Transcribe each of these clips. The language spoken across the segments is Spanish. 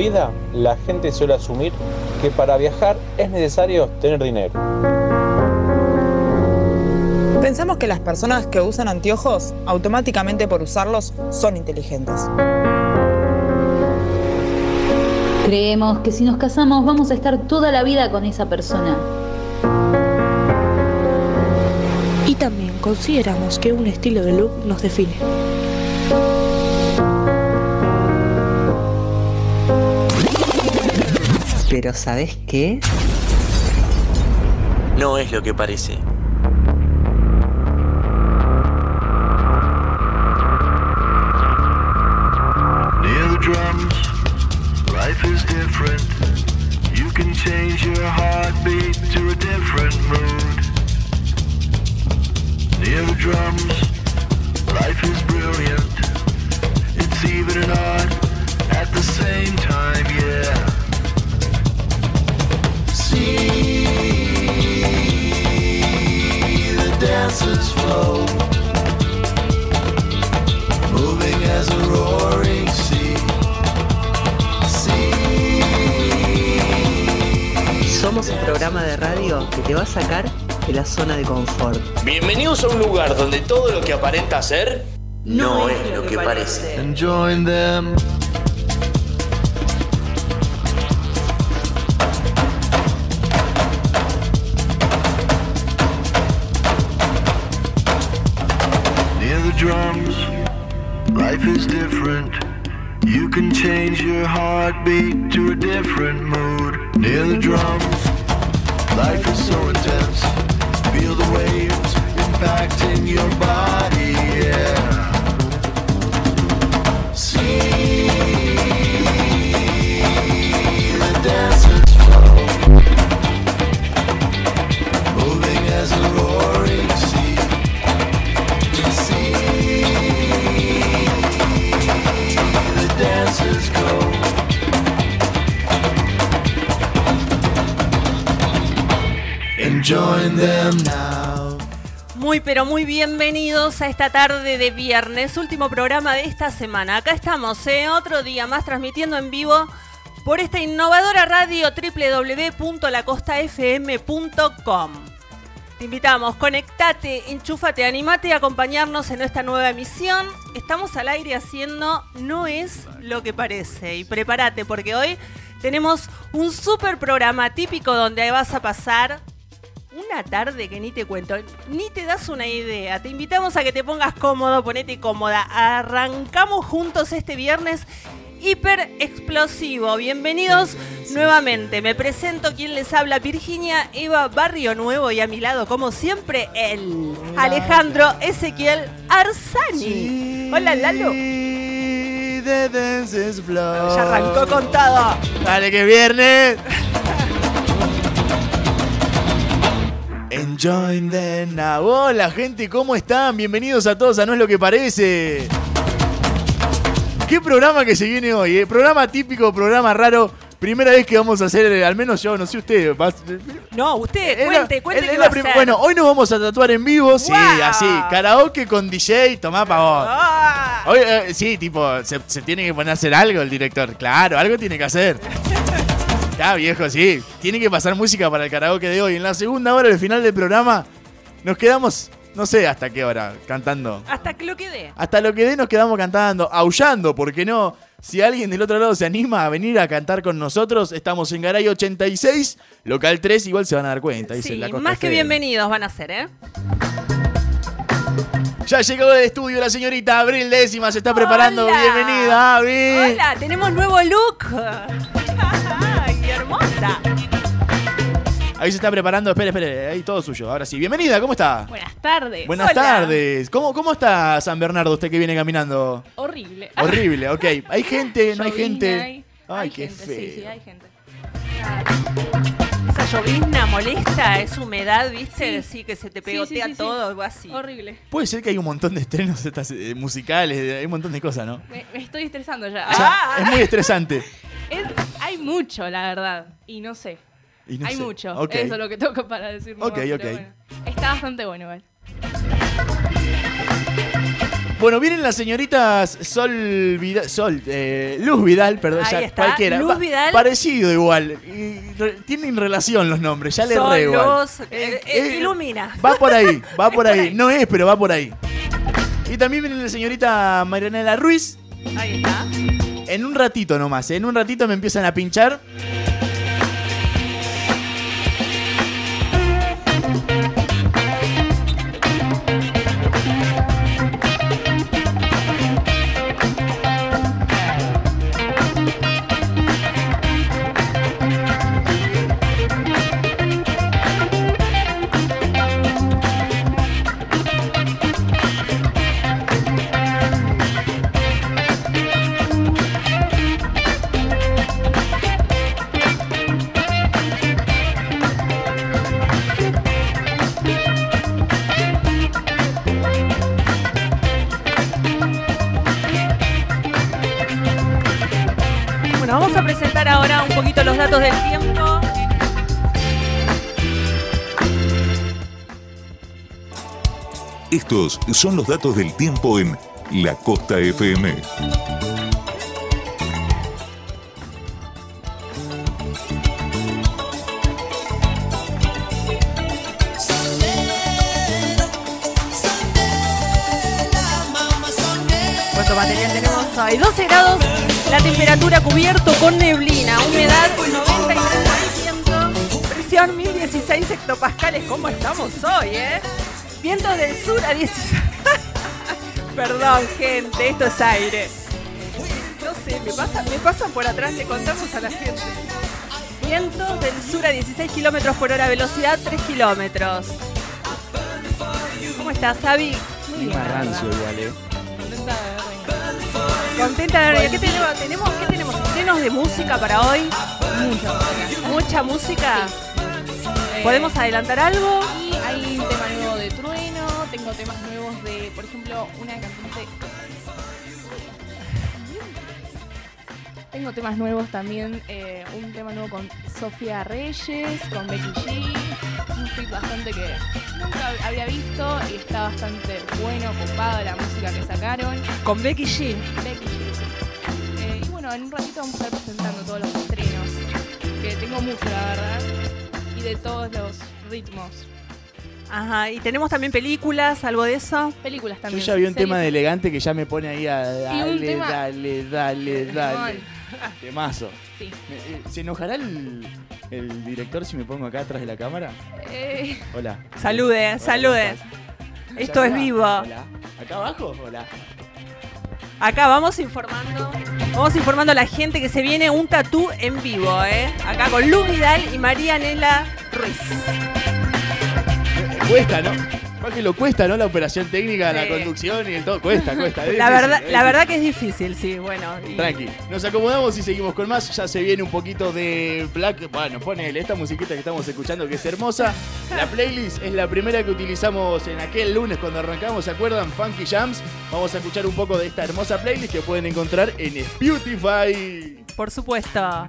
la vida la gente suele asumir que para viajar es necesario tener dinero. Pensamos que las personas que usan anteojos automáticamente por usarlos son inteligentes. Creemos que si nos casamos vamos a estar toda la vida con esa persona. Y también consideramos que un estilo de look nos define. Pero ¿sabes qué? No es lo que parece. No, es, lo que, parece. A esta tarde de viernes, último programa de esta semana. Acá estamos, ¿eh? otro día más transmitiendo en vivo por esta innovadora radio www.lacostafm.com. Te invitamos, conectate, enchúfate, animate a acompañarnos en esta nueva emisión. Estamos al aire haciendo No es lo que parece. Y prepárate porque hoy tenemos un super programa típico donde vas a pasar una tarde que ni te cuento, ni te das una idea. Te invitamos a que te pongas cómodo, ponete cómoda. Arrancamos juntos este viernes hiper explosivo. Bienvenidos nuevamente. Me presento quien les habla, Virginia Eva Barrio Nuevo y a mi lado, como siempre, el Alejandro Ezequiel Arsani. Hola Lalo. Ya arrancó con todo. Dale que es viernes. Enjoy the now. Hola gente, ¿cómo están? Bienvenidos a todos a No es lo que parece. ¿Qué programa que se viene hoy? eh? Programa típico, programa raro. Primera vez que vamos a hacer, eh, al menos yo, no sé usted. vas- No, usted, la- cuente, cuente es qué la va a prim- hacer. Bueno, hoy nos vamos a tatuar en vivo, sí, así. Karaoke con DJ, tomá pa' vos. Ah. Hoy, eh, sí, tipo, se, se tiene que poner a hacer algo el director. Claro, algo tiene que hacer. Ya, viejo, sí. Tiene que pasar música para el karaoke de hoy. En la segunda hora, al final del programa, nos quedamos, no sé hasta qué hora, cantando. Hasta que lo quede. Hasta lo que dé nos quedamos cantando, aullando, porque no. Si alguien del otro lado se anima a venir a cantar con nosotros, estamos en Garay 86, local 3, igual se van a dar cuenta. Sí, la más que bienvenidos van a ser, ¿eh? Ya llegó del estudio la señorita Abril Décima, se está preparando. Hola. Bienvenida, Abril. Hola, tenemos nuevo look. Hermosa. Ahí se está preparando, espere, espere, ahí todo suyo. Ahora sí, bienvenida, ¿cómo está? Buenas tardes. Buenas Hola. tardes. ¿Cómo, ¿Cómo está San Bernardo, usted que viene caminando? Horrible. Horrible, ok. ¿Hay gente? ¿No hay gente? hay. Ay, Hay qué gente, feo. Sí, sí, hay gente. Esa llovizna molesta, es humedad, ¿viste? Sí, que se te pegotea sí, sí, todo, algo así. Horrible. Puede ser que hay un montón de estrenos estas, eh, musicales, hay un montón de cosas, ¿no? Me, me estoy estresando ya. O sea, es muy estresante. Es- hay mucho, la verdad. Y no sé. Y no hay sé. mucho. Eso es lo que toco para decir. Ok, nomás, pero ok. bueno. Está bastante bueno igual. Bueno, vienen las señoritas Sol Vidal, Sol, eh, Luz Vidal, perdón, Ahí ya está, cualquiera. Luz Pa- Vidal. Parecido igual. Y re- tienen relación los nombres, ya le Son re igual. los- eh, eh, eh, ilumina. Va por ahí, va por por ahí. ahí. No es, pero va por ahí. Y también viene la señorita Marianela Ruiz. Ahí está. En un ratito nomás, ¿eh? en un ratito me empiezan a pinchar. Estos son los datos del tiempo en La Costa FM. ¿Cuánto material tenemos hoy? 12 grados, la temperatura cubierto con neblina, humedad 93%, presión 1016 hectopascales. ¿Cómo estamos hoy, eh? Vientos del sur a 16. Perdón, gente, esto es aire. No sé, me, pasa- me pasan por atrás, le contamos a la gente. Vientos del sur a 16 kilómetros por hora, velocidad 3 kilómetros. ¿Cómo estás, Sabi? Muy bien. verdad. igual, ¿eh? Contenta de ver. ¿Qué tenemos? ¿Tenemos, ¿Qué tenemos? ¿Estrenos de música para hoy? Mucha música. ¿Mucha música? ¿Podemos adelantar algo? Temas nuevos también, eh, un tema nuevo con Sofía Reyes, con Becky G, un fit bastante que nunca había visto y está bastante bueno, copado la música que sacaron. Con Becky G. Becky G. Eh, y bueno, en un ratito vamos a estar presentando todos los estrenos, que tengo mucho la verdad, y de todos los ritmos. Ajá, y tenemos también películas, algo de eso. Películas Yo también. ya vi un tema de elegante que ya me pone ahí a dale, tema- dale, dale, dale. Temazo. Sí. Eh, ¿Se enojará el, el director si me pongo acá atrás de la cámara? Eh, Hola. Salude, Hola, salude. Esto ¿Ya es vivo. Hola. ¿Acá abajo? Hola. Acá vamos informando. Vamos informando a la gente que se viene un tatú en vivo, ¿eh? Acá con Lu Vidal y María Nela Ruiz. Cuesta, ¿no? Más que lo cuesta, ¿no? La operación técnica, la conducción y el todo. Cuesta, cuesta. es La difícil, verdad, es la verdad que es difícil, sí, bueno. y- Tranqui, nos acomodamos y seguimos con más. Ya se viene un poquito de Black. Bueno, ponele esta musiquita que estamos escuchando que es hermosa. La playlist es la primera que utilizamos en aquel lunes cuando arrancamos, ¿se acuerdan? Funky Jams. Vamos a escuchar un poco de esta hermosa playlist que pueden encontrar en Spotify. Por supuesto.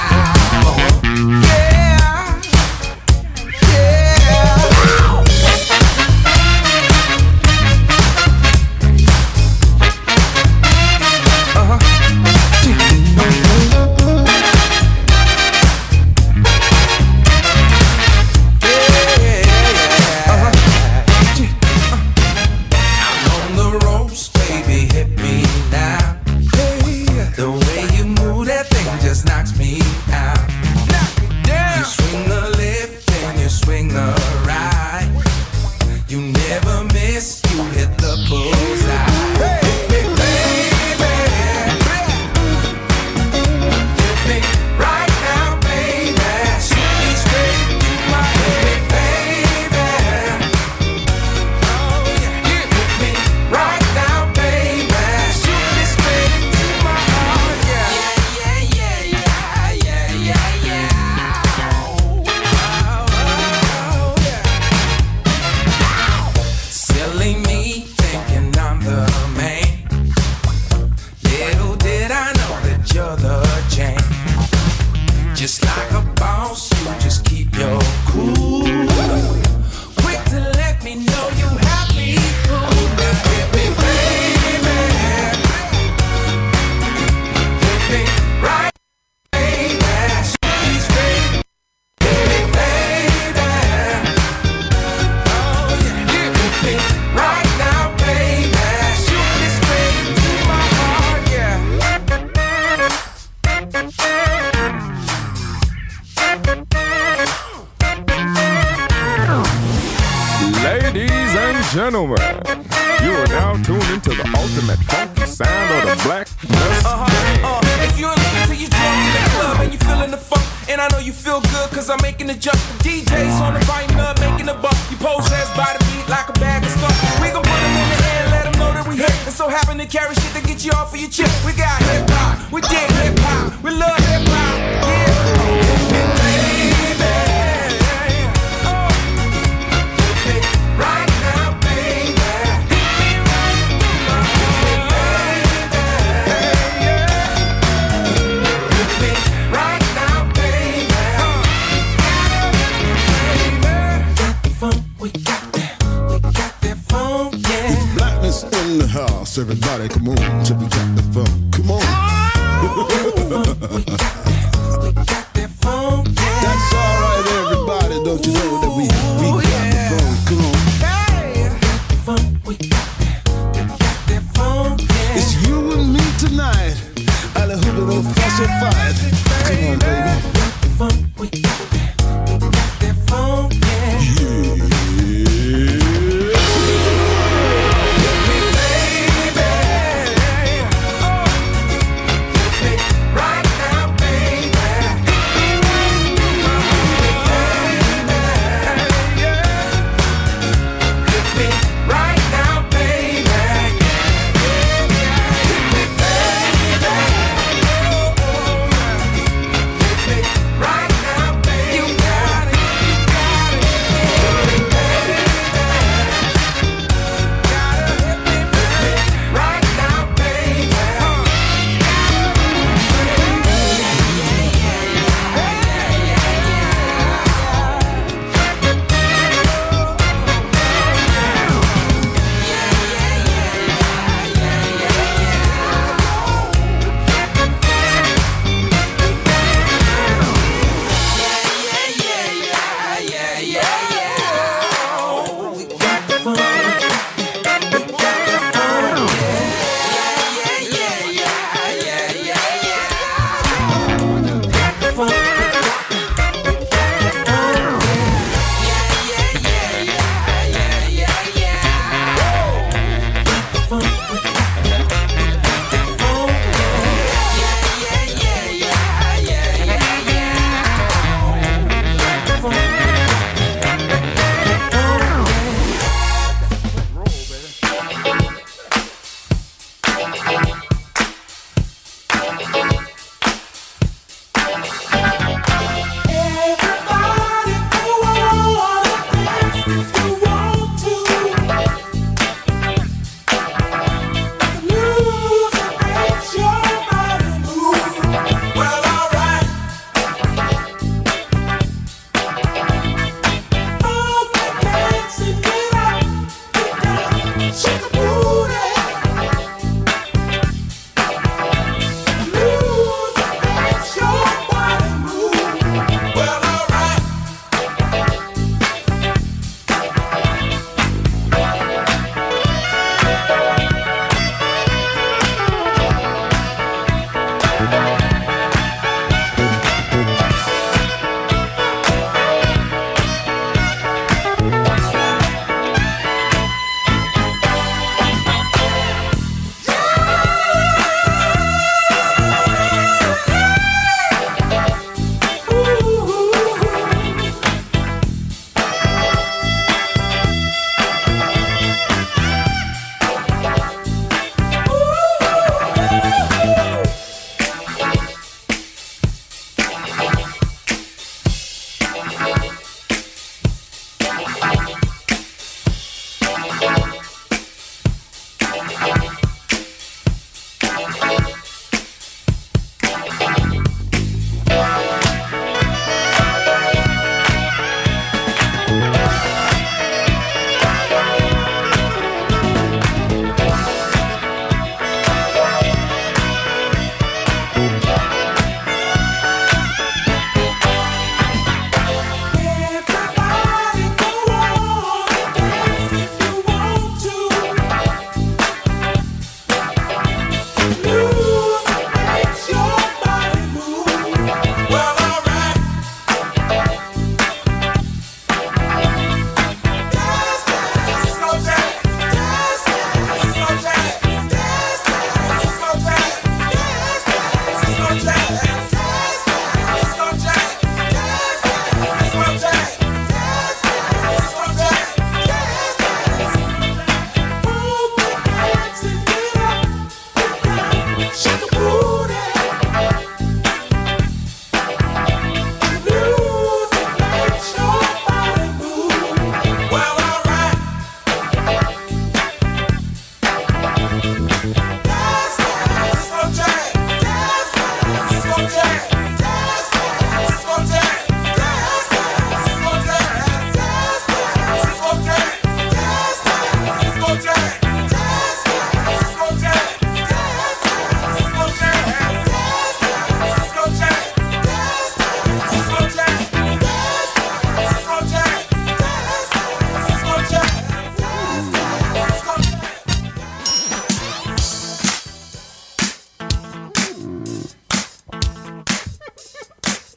serve a lot of moon to be the phone.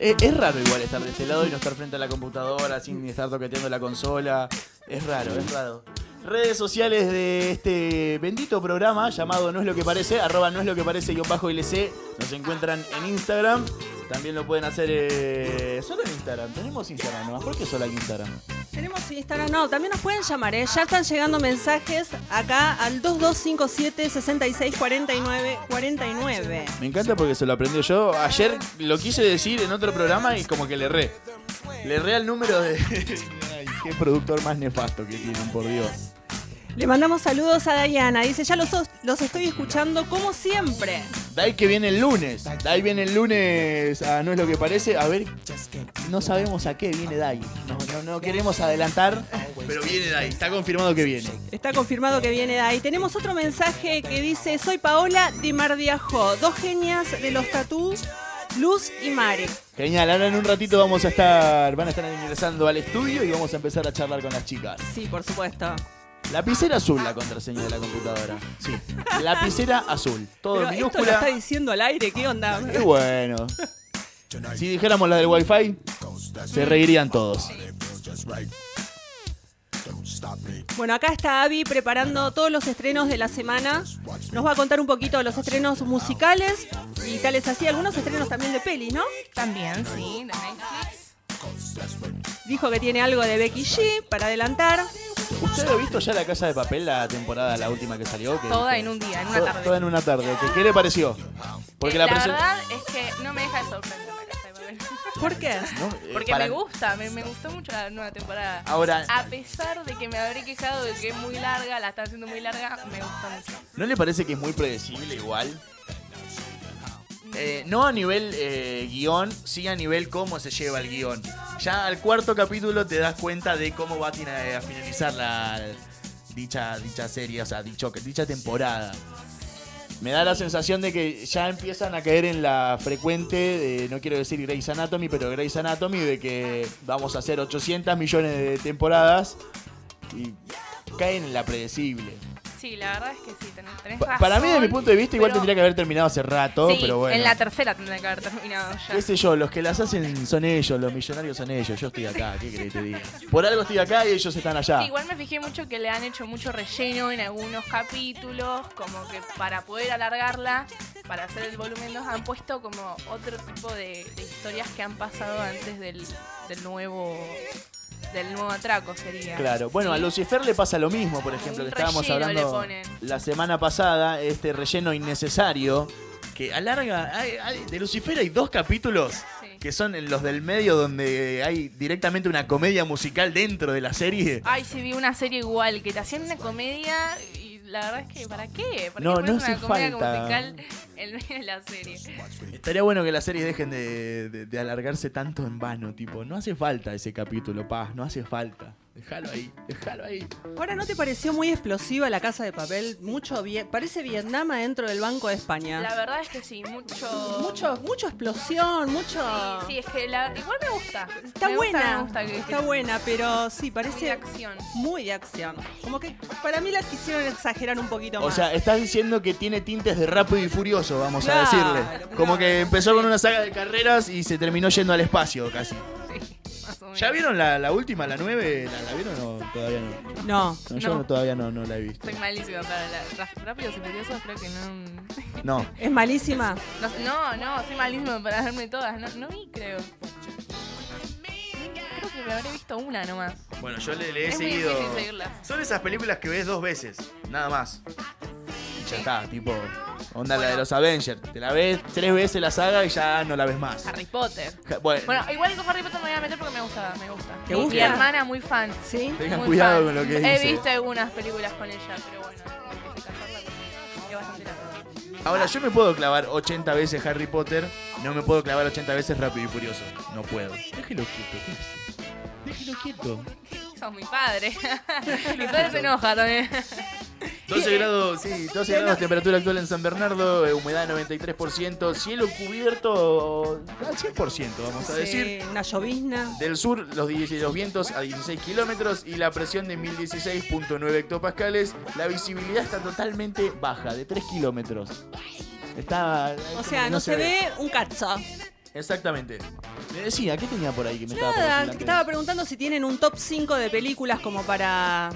Es, es raro igual estar de este lado y no estar frente a la computadora sin estar toqueteando la consola. Es raro, es raro. Redes sociales de este bendito programa llamado No es lo que parece, arroba no es lo que parece guion bajo LC. Nos encuentran en Instagram. También lo pueden hacer eh, solo en Instagram. Tenemos Instagram nomás. ¿Por qué solo hay Instagram? Tenemos Instagram, no, también nos pueden llamar, ¿eh? Ya están llegando mensajes acá al 2257 6649 49. Me encanta porque se lo aprendió yo. Ayer lo quise decir en otro programa y como que le erré. Le erré al número de. Ay, qué productor más nefasto que tienen, por Dios. Le mandamos saludos a Diana. Dice, ya los, los estoy escuchando como siempre. Dai que viene el lunes. Dai viene el lunes a No es lo que parece. A ver, no sabemos a qué viene Dai. No, no, no queremos adelantar, pero viene Dai. Está confirmado que viene. Está confirmado que viene ahí. Tenemos otro mensaje que dice, soy Paola de Mardiajó, dos genias de los tatús, Luz y Mare. Genial, ahora en un ratito vamos a estar, van a estar ingresando al estudio y vamos a empezar a charlar con las chicas. Sí, por supuesto. Lapicera azul la contraseña de la computadora. Sí. Lapicera azul. Todo Pero en esto lo minúscula. está diciendo al aire, ¿qué onda? Qué bueno. Si dijéramos la del wifi, se reirían todos. Bueno, acá está Abby preparando todos los estrenos de la semana. Nos va a contar un poquito de los estrenos musicales y tales así, algunos estrenos también de pelis, ¿no? También, sí, de Netflix. Dijo que tiene algo de Becky G para adelantar. ¿Usted ha visto ya la casa de papel, la temporada, la última que salió? Que Toda en un día, en una To- tarde. Toda en una tarde. ¿Qué le pareció? Porque Eh, la, la presen- verdad es que no me deja de sorprender la casa de papel. ¿Por qué? No, eh, Porque para- me gusta, me, me gustó mucho la nueva temporada. Ahora- A pesar de que me habré quejado de que es muy larga, la están haciendo muy larga, me gusta mucho. ¿No le parece que es muy predecible igual? Eh, no a nivel eh, guion, sí a nivel cómo se lleva el guion. Ya al cuarto capítulo te das cuenta de cómo va a, finalizar la dicha, dicha serie, o sea, dicha temporada. Me da la sensación de que ya empiezan a caer en la frecuente, de, no quiero decir Grey's Anatomy, pero Grey's Anatomy, de que vamos a hacer 800 millones de temporadas y caen en la predecible. Sí, la verdad es que sí, tenés, tenés razón. Para mí, desde mi punto de vista, igual pero- tendría que haber terminado hace rato, Sí, pero bueno. en la tercera tendría que haber terminado ya. ¿Qué sé yo? Los que las hacen son ellos, los millonarios son ellos. Yo estoy acá, ¿qué querés que te diga? Por algo estoy acá y ellos están allá. Sí, igual me fijé mucho que le han hecho mucho relleno en algunos capítulos, como que para poder alargarla, para hacer el volumen 2, han puesto como otro tipo de, de historias que han pasado antes del, del nuevo del nuevo atraco sería. Claro, bueno, a Lucifer le pasa lo mismo, por ejemplo, que estábamos hablando la semana pasada, este relleno innecesario, que alarga, hay- hay- de Lucifer hay dos capítulos que son en los del medio donde hay directamente una comedia musical dentro de la serie. Ay, sí vi una serie igual, que te hacían una comedia la verdad es que ¿para qué? ¿Para No, qué no pones una hace comedia falta. musical en medio de la serie? Estaría bueno que las series dejen de, de- de alargarse tanto en vano, tipo, no hace falta ese capítulo, pa, no hace falta. Déjalo ahí, déjalo ahí. Ahora, ¿no te pareció muy explosiva la casa de papel? Mucho vie- parece Vietnam adentro del Banco de España. La verdad es que sí, mucho Mucho, mucho explosión, mucho. Sí, sí, es que la, igual me gusta. Está Me gusta, buena, me gusta que- está buena, pero sí, parece Muy de acción. muy de acción. Como que para mí la quisieron exagerar un poquito O más. sea, estás diciendo que tiene tintes de rápido y furioso, vamos Claro, a decirle. Como que empezó con una saga de carreras y se terminó yendo al espacio casi. ¿Ya vieron la, la última, la 9? ¿La, la vieron o todavía no? No. yo No. no- todavía no, no la he visto. Soy malísima para la, Rápidos y Furiosos, creo que no. No. Es malísima. No, no, no, soy malísima para verme todas. No, no vi, creo. Creo que me habré visto una nomás. Bueno, yo le, le he Es muy seguido. difícil seguirlas. Son esas películas que ves dos veces, nada más. Y ya está, tipo. Onda la de los Avengers. Te la ves tres veces la saga y ya no la ves más. Harry Potter. Ja- Bueno, Bueno, igual con Harry Potter me voy a meter porque me gusta, me gusta. ¿Te Mi- gusta? Mi hermana muy fan. Sí. Tengan Muy cuidado fan. con lo que He dice. visto algunas películas con ella, pero bueno, casarla es bastante ahora yo me puedo clavar 80 veces Harry Potter, no me puedo clavar 80 veces Rápido y Furioso. No puedo. Déjelo quieto, ¿qué hace? Déjelo quieto. Sos mi padre. mi padre se enoja también. 12 grados, sí, 12 grados temperatura actual en San Bernardo, eh, humedad 93%, cielo cubierto al 100%, vamos a Sí, decir. una llovizna. Del sur, los, 16 los vientos a 16 kilómetros y la presión de 1016.9 hectopascales. La visibilidad está totalmente baja, de 3 kilómetros. Está. O sea, no, se, ve un cazzo. Exactamente. Me decía, ¿qué tenía por ahí que me estaba por Nada, decir te estaba preguntando si tienen un top 5 de películas como para...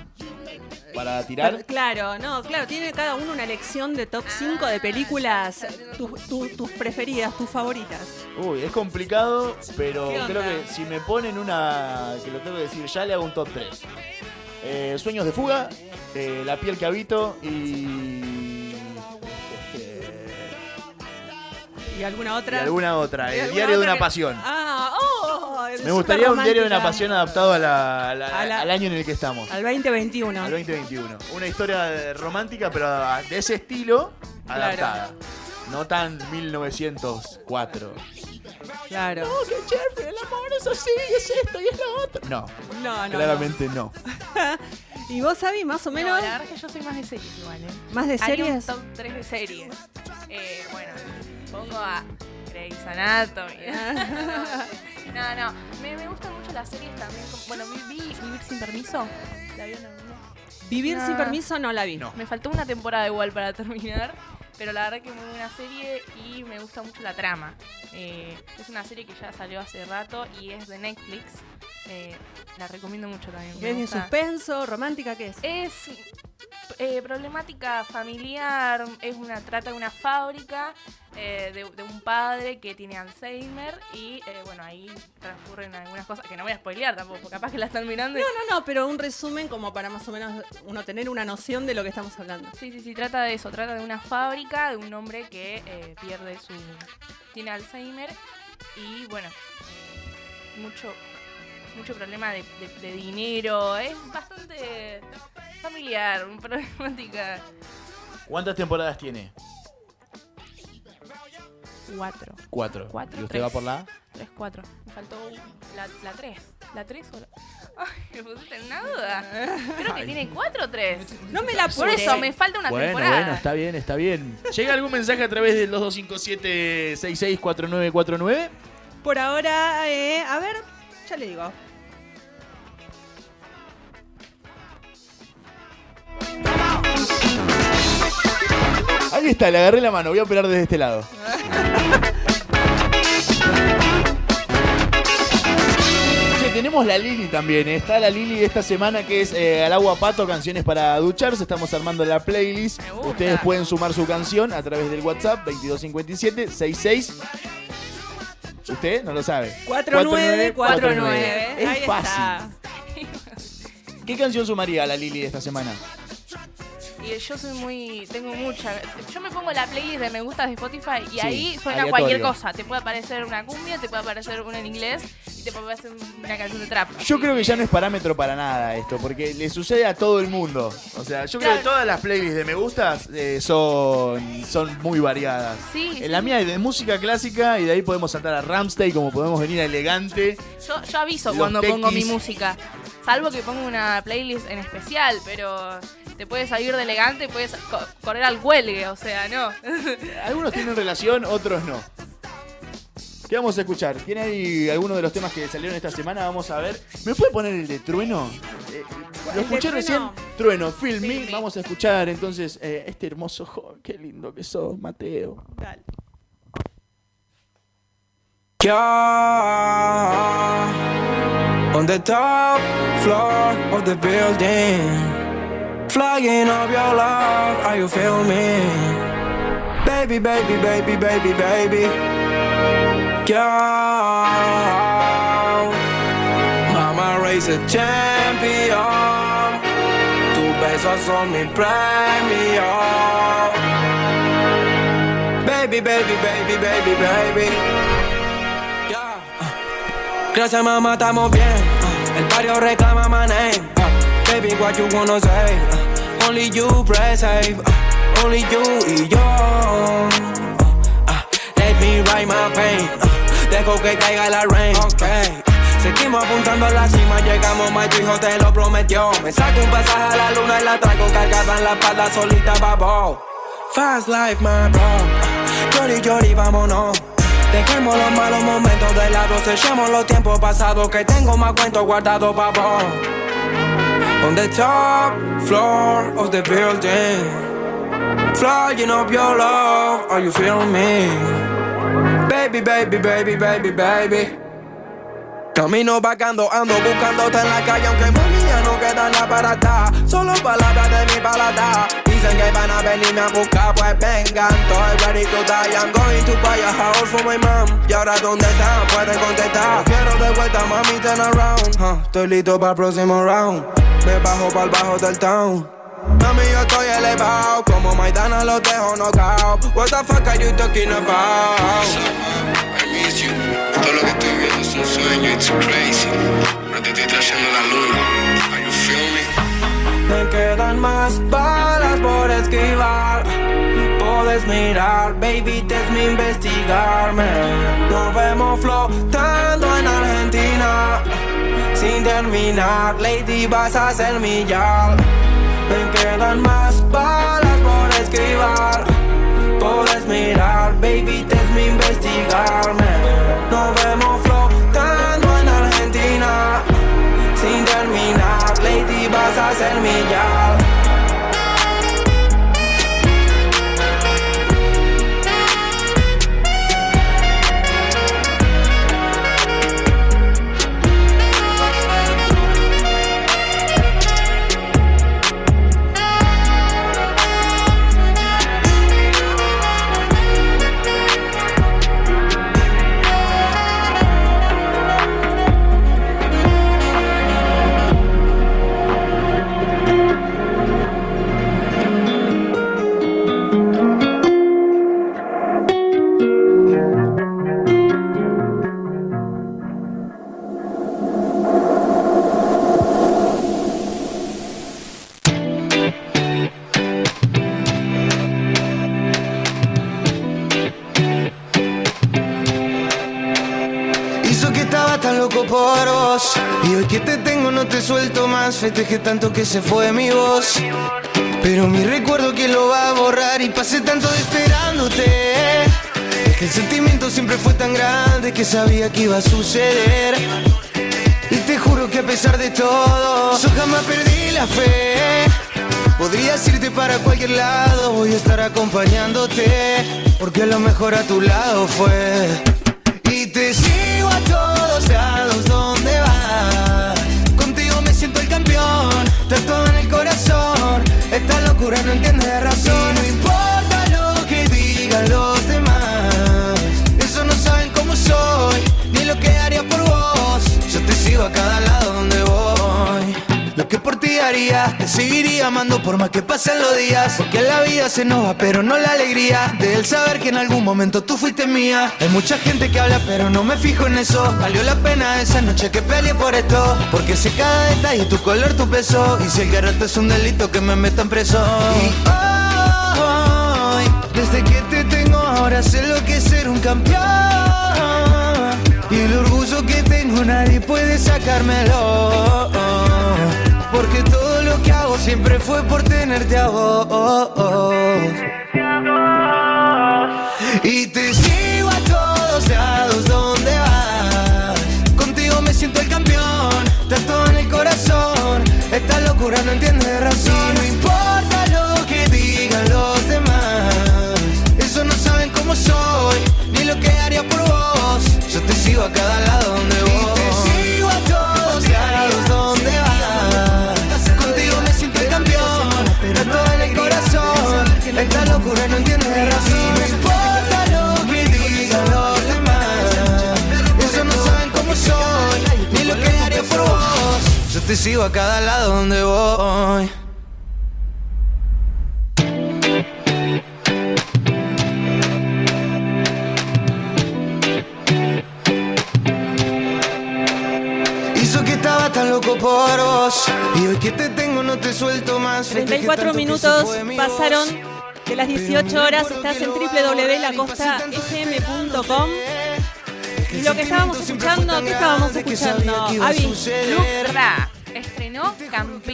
Para tirar. Claro, no, claro, tiene cada uno una elección de top 5 de películas, tu- tu- tus preferidas, tus favoritas. Uy, es complicado, pero ¿Qué creo que si me ponen una que lo tengo que decir ya, le hago un top 3. Sueños de fuga, eh, La piel que habito y. ¿Y alguna y otra? alguna otra. ¿Y El alguna diario de otra una que- pasión. Ah, oh, es Me gustaría un diario de una pasión adaptado a la- a la- A la- al año en el que estamos. Al 2021. Al 2021. Una historia eh, romántica, pero de ese estilo, Claro. adaptada. No tan 1904. Claro. No, que Jeffrey, el amor es así, es esto y es lo otro. No, No, no. claramente no. ¿Y vos, Sabi, más o menos? No, la verdad es que yo soy más de series igual, ¿eh? ¿Más de series? un top 3 de series. Eh, bueno, pongo a Grey's Anatomy. no, no, me, me gustan mucho las series también. como- Bueno, vi, vi Vivir sin permiso. ¿La vieron alguna? Vivir sin No. permiso no la vi. Me faltó una temporada igual para terminar, pero la verdad que muy buena serie y me gusta mucho la trama. Eh, es una serie que ya salió hace rato y es de Netflix. Eh, la recomiendo mucho también. ¿Es de suspenso, romántica, qué es? Es eh, problemática familiar, es una trata de una fábrica eh, de, de un padre que tiene Alzheimer y eh, bueno, ahí transcurren algunas cosas que no voy a spoilear tampoco, capaz que la están mirando. y- No, no, no, pero un resumen como para más o menos uno tener una noción de lo que estamos hablando. Sí, sí, sí, trata de eso, trata de una fábrica, de un hombre que eh, pierde su... tiene Alzheimer y bueno, mucho, mucho problema de, de- de dinero, es bastante familiar, problemática. ¿Cuántas temporadas tiene? Cuatro. Cuatro. Cuatro, ¿Y usted tres. va por la? Tres, cuatro. Me faltó la, la tres. ¿La tres o la...? Ay, me pusiste en una duda. Creo que Ay. tiene cuatro o tres. No me la Por apure. eso, me falta una bueno, temporada. bueno, está bien, está bien. ¿Llega algún mensaje a través del 2257-664949? Por ahora, eh, a ver, ya le digo. Ahí está, le agarré la mano, voy a operar desde este lado. Che, tenemos la Lili también. ¿eh? Está la Lili esta semana que es eh, Al agua pato, canciones para ducharse. Estamos armando la playlist. Ustedes pueden sumar su canción a través del WhatsApp 2257 66. ¿Usted no lo sabe? 4949. Es Ahí fácil. está. ¿Qué canción sumaría a la Lili de esta semana? Yo soy muy. Tengo mucha. Yo me pongo la playlist de me gusta de Spotify y Sí, ahí suena aleatorio. cualquier cosa. Te puede aparecer una cumbia, te puede aparecer una en inglés y te puede aparecer una canción de trap. Yo creo que ya no es parámetro para nada esto, porque le sucede a todo el mundo. O sea, yo creo que todas las playlists de me gustas eh, son, son muy variadas. Sí, En la mía es de música clásica y de ahí podemos saltar a Ramstein, como podemos venir a Elegante. Yo, yo aviso Los cuando pongo mi música. Salvo que pongo una playlist en especial, pero te puedes salir de elegante, puedes co- correr al huelgue, o sea, no. Algunos tienen relación, otros no. ¿Qué vamos a escuchar? ¿Tiene ahí alguno de los temas que salieron esta semana? Vamos a ver. ¿Me puede poner el de Trueno? Eh, lo de escuché Trueno? recién. Trueno, Feel Me. Vamos a escuchar entonces eh, este hermoso joven. Qué lindo que sos, Mateo. Dale. On the top floor of the building. Flying up your love, are you me? Baby, baby, baby, baby, baby. Girl, Mama raised a champion. Tus besos son mi premio. Baby, baby, baby, baby, baby. Yeah. Gracias mamá, estamos bien. El barrio reclama my name. Baby, what you wanna say? Only you save. Uh, Only you y yo. Uh, uh, Let me write my pain. Dejo que caiga la rain. Okay. Seguimos apuntando a la cima, llegamos, my hijo te lo prometió. Me saco un pasaje a la luna y la traigo cargada en la espalda solita, babo. Fast life, my bro. Jory, Jory, vámonos. Dejemos los malos momentos de lado, sellemos los tiempos pasados que tengo más cuentos guardados, babo. On the top floor of the building, flying up your love, are you feeling me? Baby, baby, baby, baby, baby. Camino vagando, ando buscándote en la calle, aunque no queda nada para atrás. Solo palabras de mi paladar. Dicen que van a venirme a buscar, pues vengan. Estoy ready to die. I'm going to buy a house for my mom. Y ahora, ¿dónde están? Pueden contestar. Quiero de vuelta, mami, turn around. Huh, estoy listo para el próximo round. Me bajo para el bajo del town. Mami, yo estoy elevado. Como Maidana los dejo knockout. What the fuck are you talking about? I miss you. Todo lo que estoy viendo es un sueño, it's crazy. No te estoy trayendo la luna. Me? Quedan más balas por esquivar. Puedes mirar, baby, te mi investigarme. Nos vemos flotando en Argentina. Sin terminar, lady, vas a ser mi yal. Me quedan más balas por esquivar. Puedes mirar, baby, te mi investigarme. Nos vemos vas a ser mi yal. Festejé tanto que se fue mi voz. Pero mi recuerdo que lo va a borrar Y pasé tanto esperándote. Que el sentimiento siempre fue tan grande Que sabía que iba a suceder. Y te juro que a pesar de todo Yo jamás perdí la fe. Podrías irte para cualquier lado Voy a estar acompañándote. Porque a lo mejor a tu lado fue Locura no te seguiría amando por más que pasen los días. Porque la vida se nos va, pero no la alegría de el saber que en algún momento tú fuiste mía. Hay mucha gente que habla, pero no me fijo en eso. Valió la pena esa noche que peleé por esto. Porque sé cada detalle, tu color, tu peso. Y si el garrote es un delito, que me metan preso. Desde que te tengo, ahora sé lo que es ser un campeón. Y el orgullo que tengo nadie puede sacármelo Porque todo lo que hago siempre fue por tenerte a vos. Y te sigo a todos lados donde vas. Contigo me siento el campeón, todo en el corazón. Esta locura no entiende razón. No importa lo que digan los demás. Eso no saben cómo soy, ni lo que haría por vos. Yo te sigo a cada lado sigo a cada lado donde voy tan loco por vos Y hoy que te tengo no te suelto más 34 minutos pasaron de las 18 horas. Estás en www.lacostafm.com. Y lo que estábamos escuchando, ¿qué estábamos escuchando? Avi. Lucra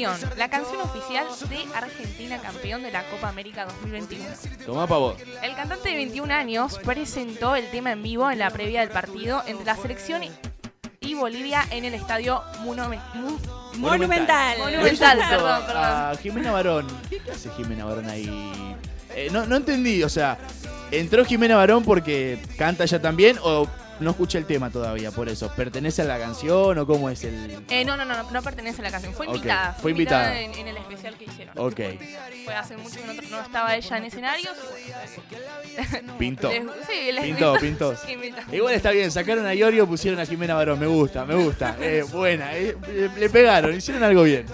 Campeón, la canción oficial de Argentina campeón de la Copa América 2021. Tomá pa' vos. El cantante de 21 años presentó el tema en vivo en la previa del partido entre la selección y Bolivia en el estadio Mu- Monumental. Monumental, Yo perdón, a perdón. Jimena Barón. ¿Qué hace Jimena Barón ahí? Eh, no, no entendí, o sea, ¿entró Jimena Barón porque canta ella también o no escuché el tema todavía, por eso. ¿Pertenece a la canción o cómo es el...? Eh, no, no, no, no, no pertenece a la canción. Fue invitada. fue invitada. en, en el especial que hicieron. Ok, Fue hace mucho que no, no estaba ella en escenarios. bueno, pintó. les- sí, les Pintó, pintó. Igual está bien, sacaron a Iorio, pusieron a Jimena Barón, me gusta, me gusta. Eh, buena, eh, le, le pegaron, hicieron algo bien.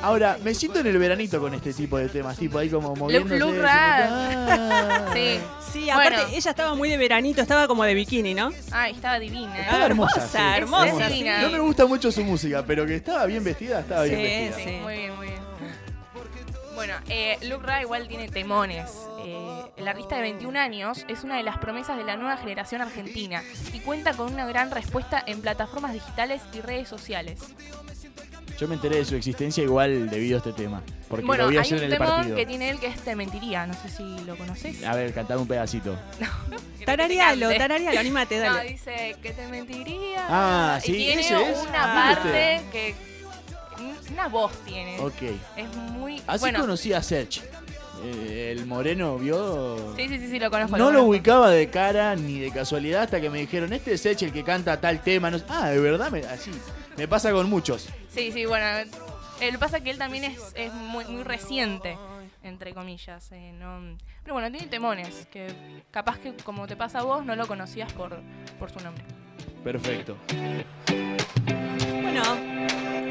Ahora, me siento en el veranito con este tipo de temas, tipo ahí como Look, moviéndose. look rad. ah. Sí. Sí, aparte Bueno. ella estaba muy de veranito, estaba como de bikini, ¿no? Ay, estaba divina. Estaba hermosa. hermosa, sí. No me gusta mucho su música, pero que estaba bien vestida, estaba bien Sí, vestida. sí. Muy bien, muy bien. Bueno, eh, Luke Ra igual tiene temones. Eh, el artista de 21 años es una de las promesas de la nueva generación argentina y cuenta con una gran respuesta en plataformas digitales y redes sociales. Yo me enteré de su existencia igual debido a este tema, porque bueno, lo vi hay ayer un en el temón partido. que tiene él que es Te Mentiría, no sé si lo conoces. A ver, cantame un pedacito. Tararealo, Cante. tararealo, anímate, No, dale. dice que te mentiría. Ah, sí, y tiene ese es. una Ah, parte que. Una voz tiene. Ok. Es muy. Así bueno, conocí a Sech. Eh, el moreno, ¿vio? Sí, sí, sí, sí, lo conozco. No lo conozco. ubicaba de cara ni de casualidad hasta que me dijeron, este es Sech el que canta tal tema. No sé- Ah, de verdad, me, así. Me pasa con muchos. Sí, sí, bueno. Lo que pasa es que él también es, es muy, muy reciente, entre comillas. eh, no- Pero bueno, tiene temones, que capaz que como te pasa a vos, no lo conocías por, por su nombre. Perfecto. Bueno,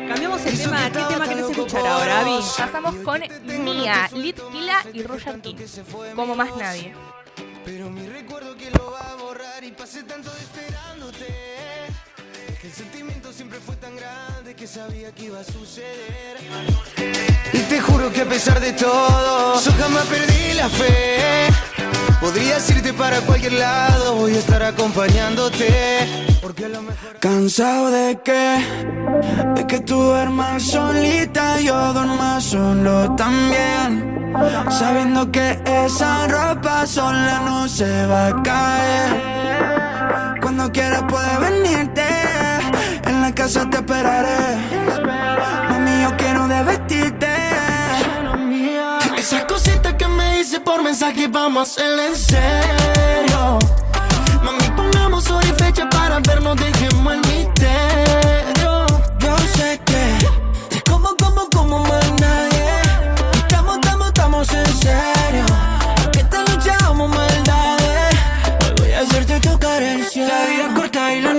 cambiamos el tema. ¿Qué tema querés escuchar ahora, Avi? Pasamos con Mia, Litkila y Roger King. Como más nadie. Pero mi recuerdo que lo va a borrar y pasé tanto esperándote. Que el siempre fue tan grande que sabía que iba a suceder. Y te juro que a pesar de todo, yo jamás perdí la fe. Podrías irte para cualquier lado, voy a estar acompañándote. Porque a lo mejor. Cansado de que, de que tú duermas solita, yo duerma solo también. Sabiendo que esa ropa sola no se va a caer. Cuando quieras puedes venirte, en la casa te esperaré. Mami, yo quiero de vestirte. Esas cositas que me dice por mensaje, vamos a hacerla en serio. Mami, pongamos hora y fecha para vernos, dejemos el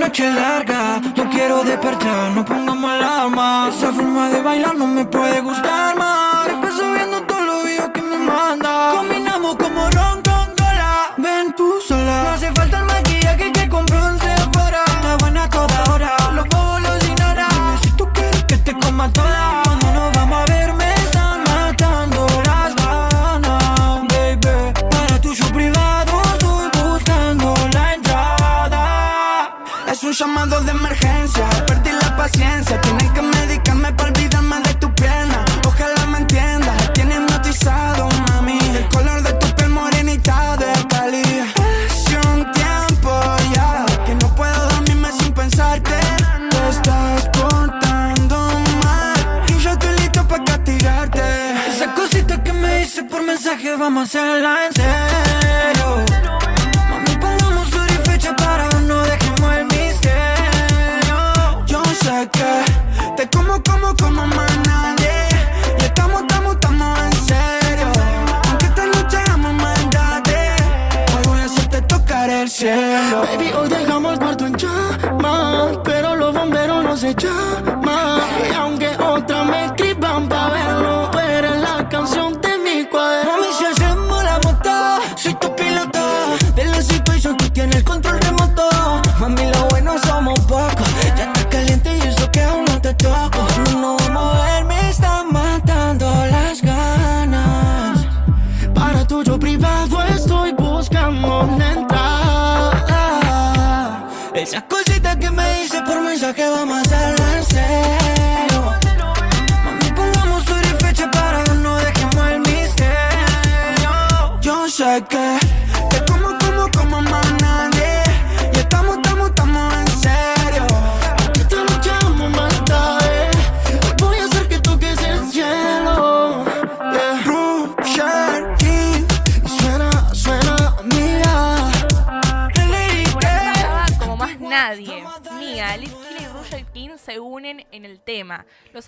No quiero despertar, no pongamos alarma. Esa forma de bailar no me puede gustar más. Empiezo viendo vamos a hacerla en serio.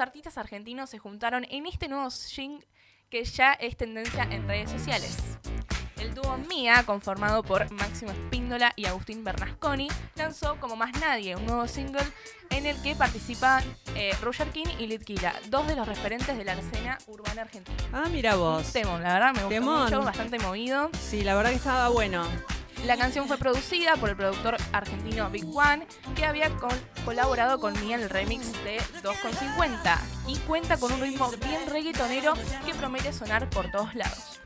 Artistas argentinos se juntaron en este nuevo single que ya es tendencia en redes sociales. El dúo Mia, conformado por Máximo Espíndola y Agustín Bernasconi, lanzó como más nadie un nuevo single en el que participan eh, Roger King y Litquila, dos de los referentes de la escena urbana argentina. Ah, mira vos. Temón, la verdad me gustó Temón. mucho, bastante movido. Sí, la verdad que estaba bueno. La canción fue producida por el productor argentino Big One, que había col- colaborado con Mia en el remix de 2,50 y cuenta con un ritmo bien reggaetonero que promete sonar por todos lados.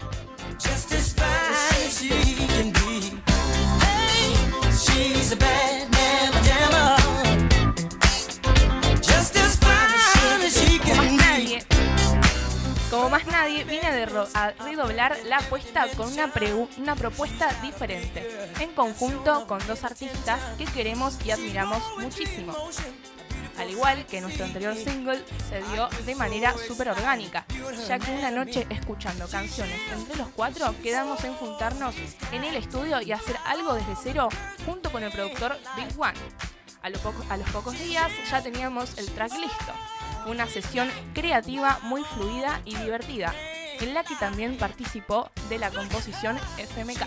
Just as fine as she can be. Hey, she's a bad mamma jamma. Just as fine as she Como más nadie, como más nadie viene a, redoblar la apuesta con una, propuesta diferente, en conjunto con dos artistas que queremos y admiramos muchísimo. Al igual que nuestro anterior single, se dio de manera súper orgánica, ya que una noche escuchando canciones entre los cuatro quedamos en juntarnos en el estudio y hacer algo desde cero junto con el productor Big One. A los pocos días ya teníamos el track listo, una sesión creativa muy fluida y divertida, en la que también participó de la composición FMK.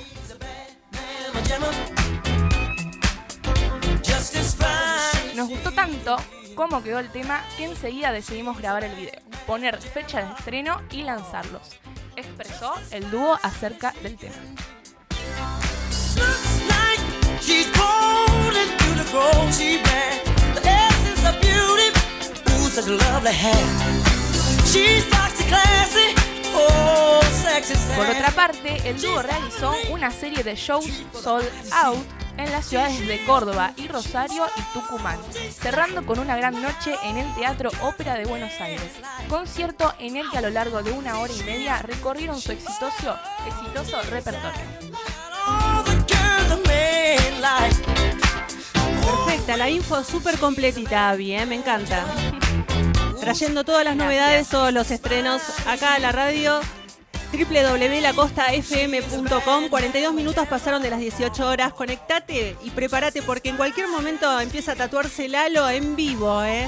Nos gustó tanto cómo quedó el tema que enseguida decidimos grabar el video, poner fecha de estreno y lanzarlos. Expresó el dúo acerca del tema. She's. Such a lovely hair. She's foxy, classy. Oh, sexy, Por otra parte, el dúo realizó una serie de shows sold out en las ciudades de Córdoba y Rosario y Tucumán, cerrando con una gran noche en el Teatro Ópera de Buenos Aires, concierto en el que a lo largo de una hora y media recorrieron su exitoso, exitoso repertorio. Perfecta, la info súper completita, Abby, ¿eh? me encanta. Trayendo todas las novedades, todos los estrenos acá a la radio www.lacostafm.com 42 minutos pasaron de las 18 horas. Conectate y prepárate porque en cualquier momento empieza a tatuarse Lalo en vivo, ¿eh?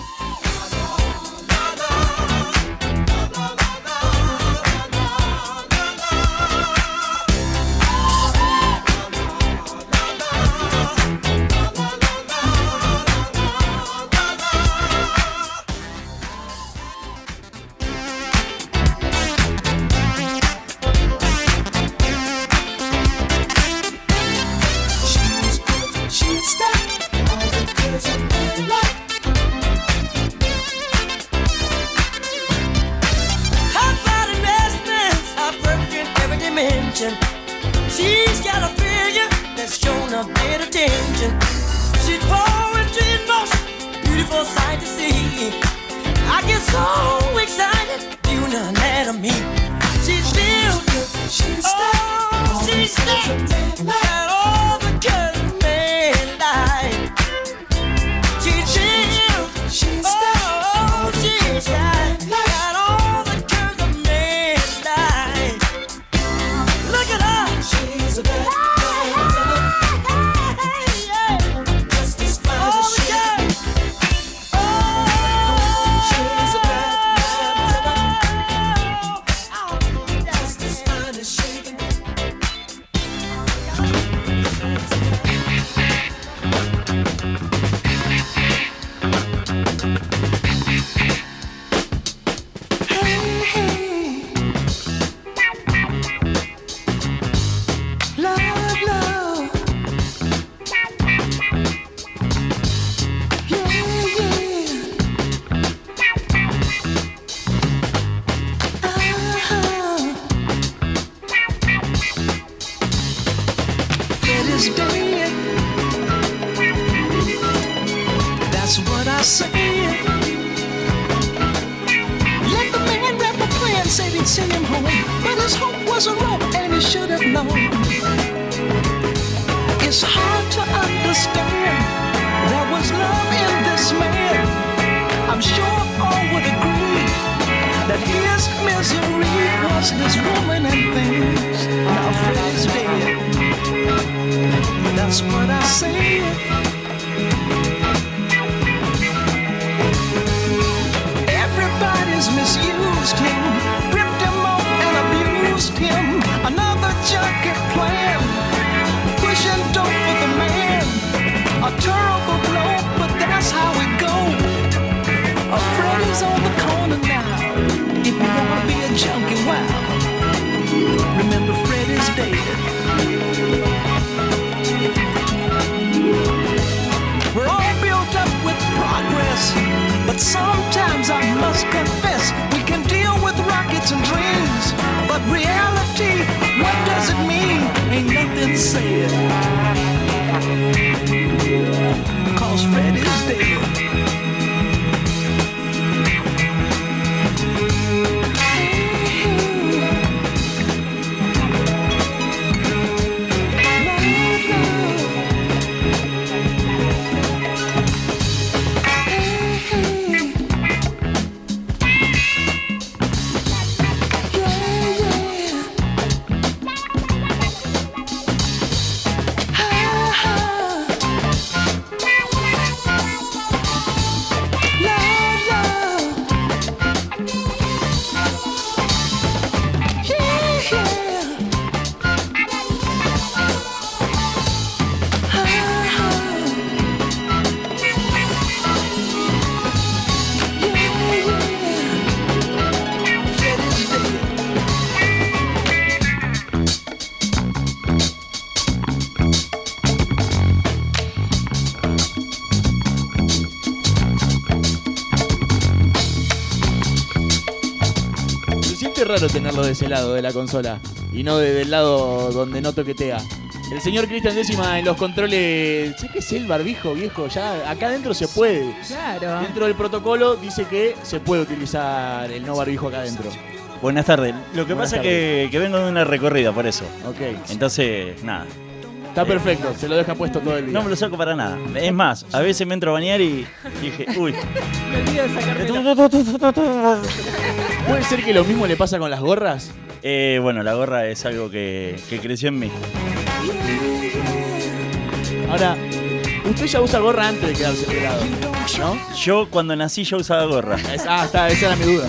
Raro tenerlo de ese lado de la consola y no de- del lado donde no toquetea. El señor Cristian Décima en los controles. Che, ¿qué es el barbijo, viejo? Ya acá adentro se puede. Claro. Dentro del protocolo dice que se puede utilizar el no barbijo acá adentro. Buenas tardes. Lo que Buenas pasa es que, que vengo de una recorrida, por eso. Ok. Entonces, nada. Está perfecto, se lo deja puesto todo el día. No me lo saco para nada. Es más, a veces me entro a bañar y dije, uy. Me olvido de. ¿Puede ser que lo mismo le pasa con las gorras? Eh, bueno, la gorra es algo que, que creció en mí. Ahora, usted ya usa gorra antes de quedarse pelado, ¿no? Yo cuando nací yo usaba gorra. Es- ah, está, esa era mi duda.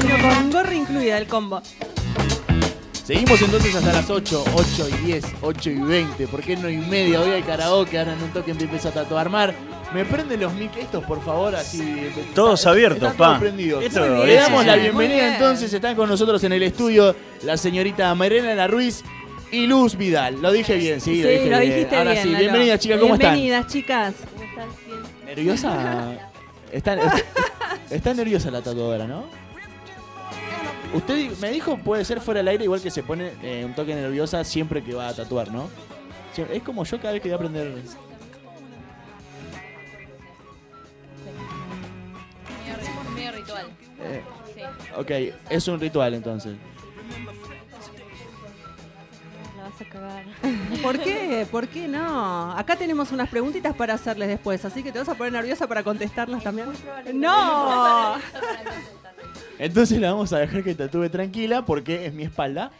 Pero con gorra incluida el combo. Seguimos entonces hasta las 8, 8 y 10, 8 y 20. ¿Por qué no y media? Hoy hay karaoke, ahora en un toque empieza a tatuar mar. ¿Me prenden los mic estos, por favor? Así. Todos abiertos, Están pa. prendidos. Esto Le damos la bienvenida bien. entonces. Están con nosotros en el estudio la señorita La Ruiz y Luz Vidal. Lo dije bien, sí, Sí, lo dije lo bien. dijiste Ahora bien. sí, bienvenidas chicas, ¿cómo están? Bienvenidas, chicas. ¿Nerviosa? Está, está nerviosa la tatuadora, ¿no? Usted me dijo puede ser fuera del aire igual que se pone eh, un toque nerviosa siempre que va a tatuar, ¿no? Es como yo cada vez que voy a aprender. Eh, ok, es un ritual entonces. La vas a cagar. ¿Por qué? ¿Por qué no? Acá tenemos unas preguntitas para hacerles después, así que te vas a poner nerviosa para contestarlas también. ¡No! Entonces la vamos a dejar que tatúe tranquila porque es mi espalda.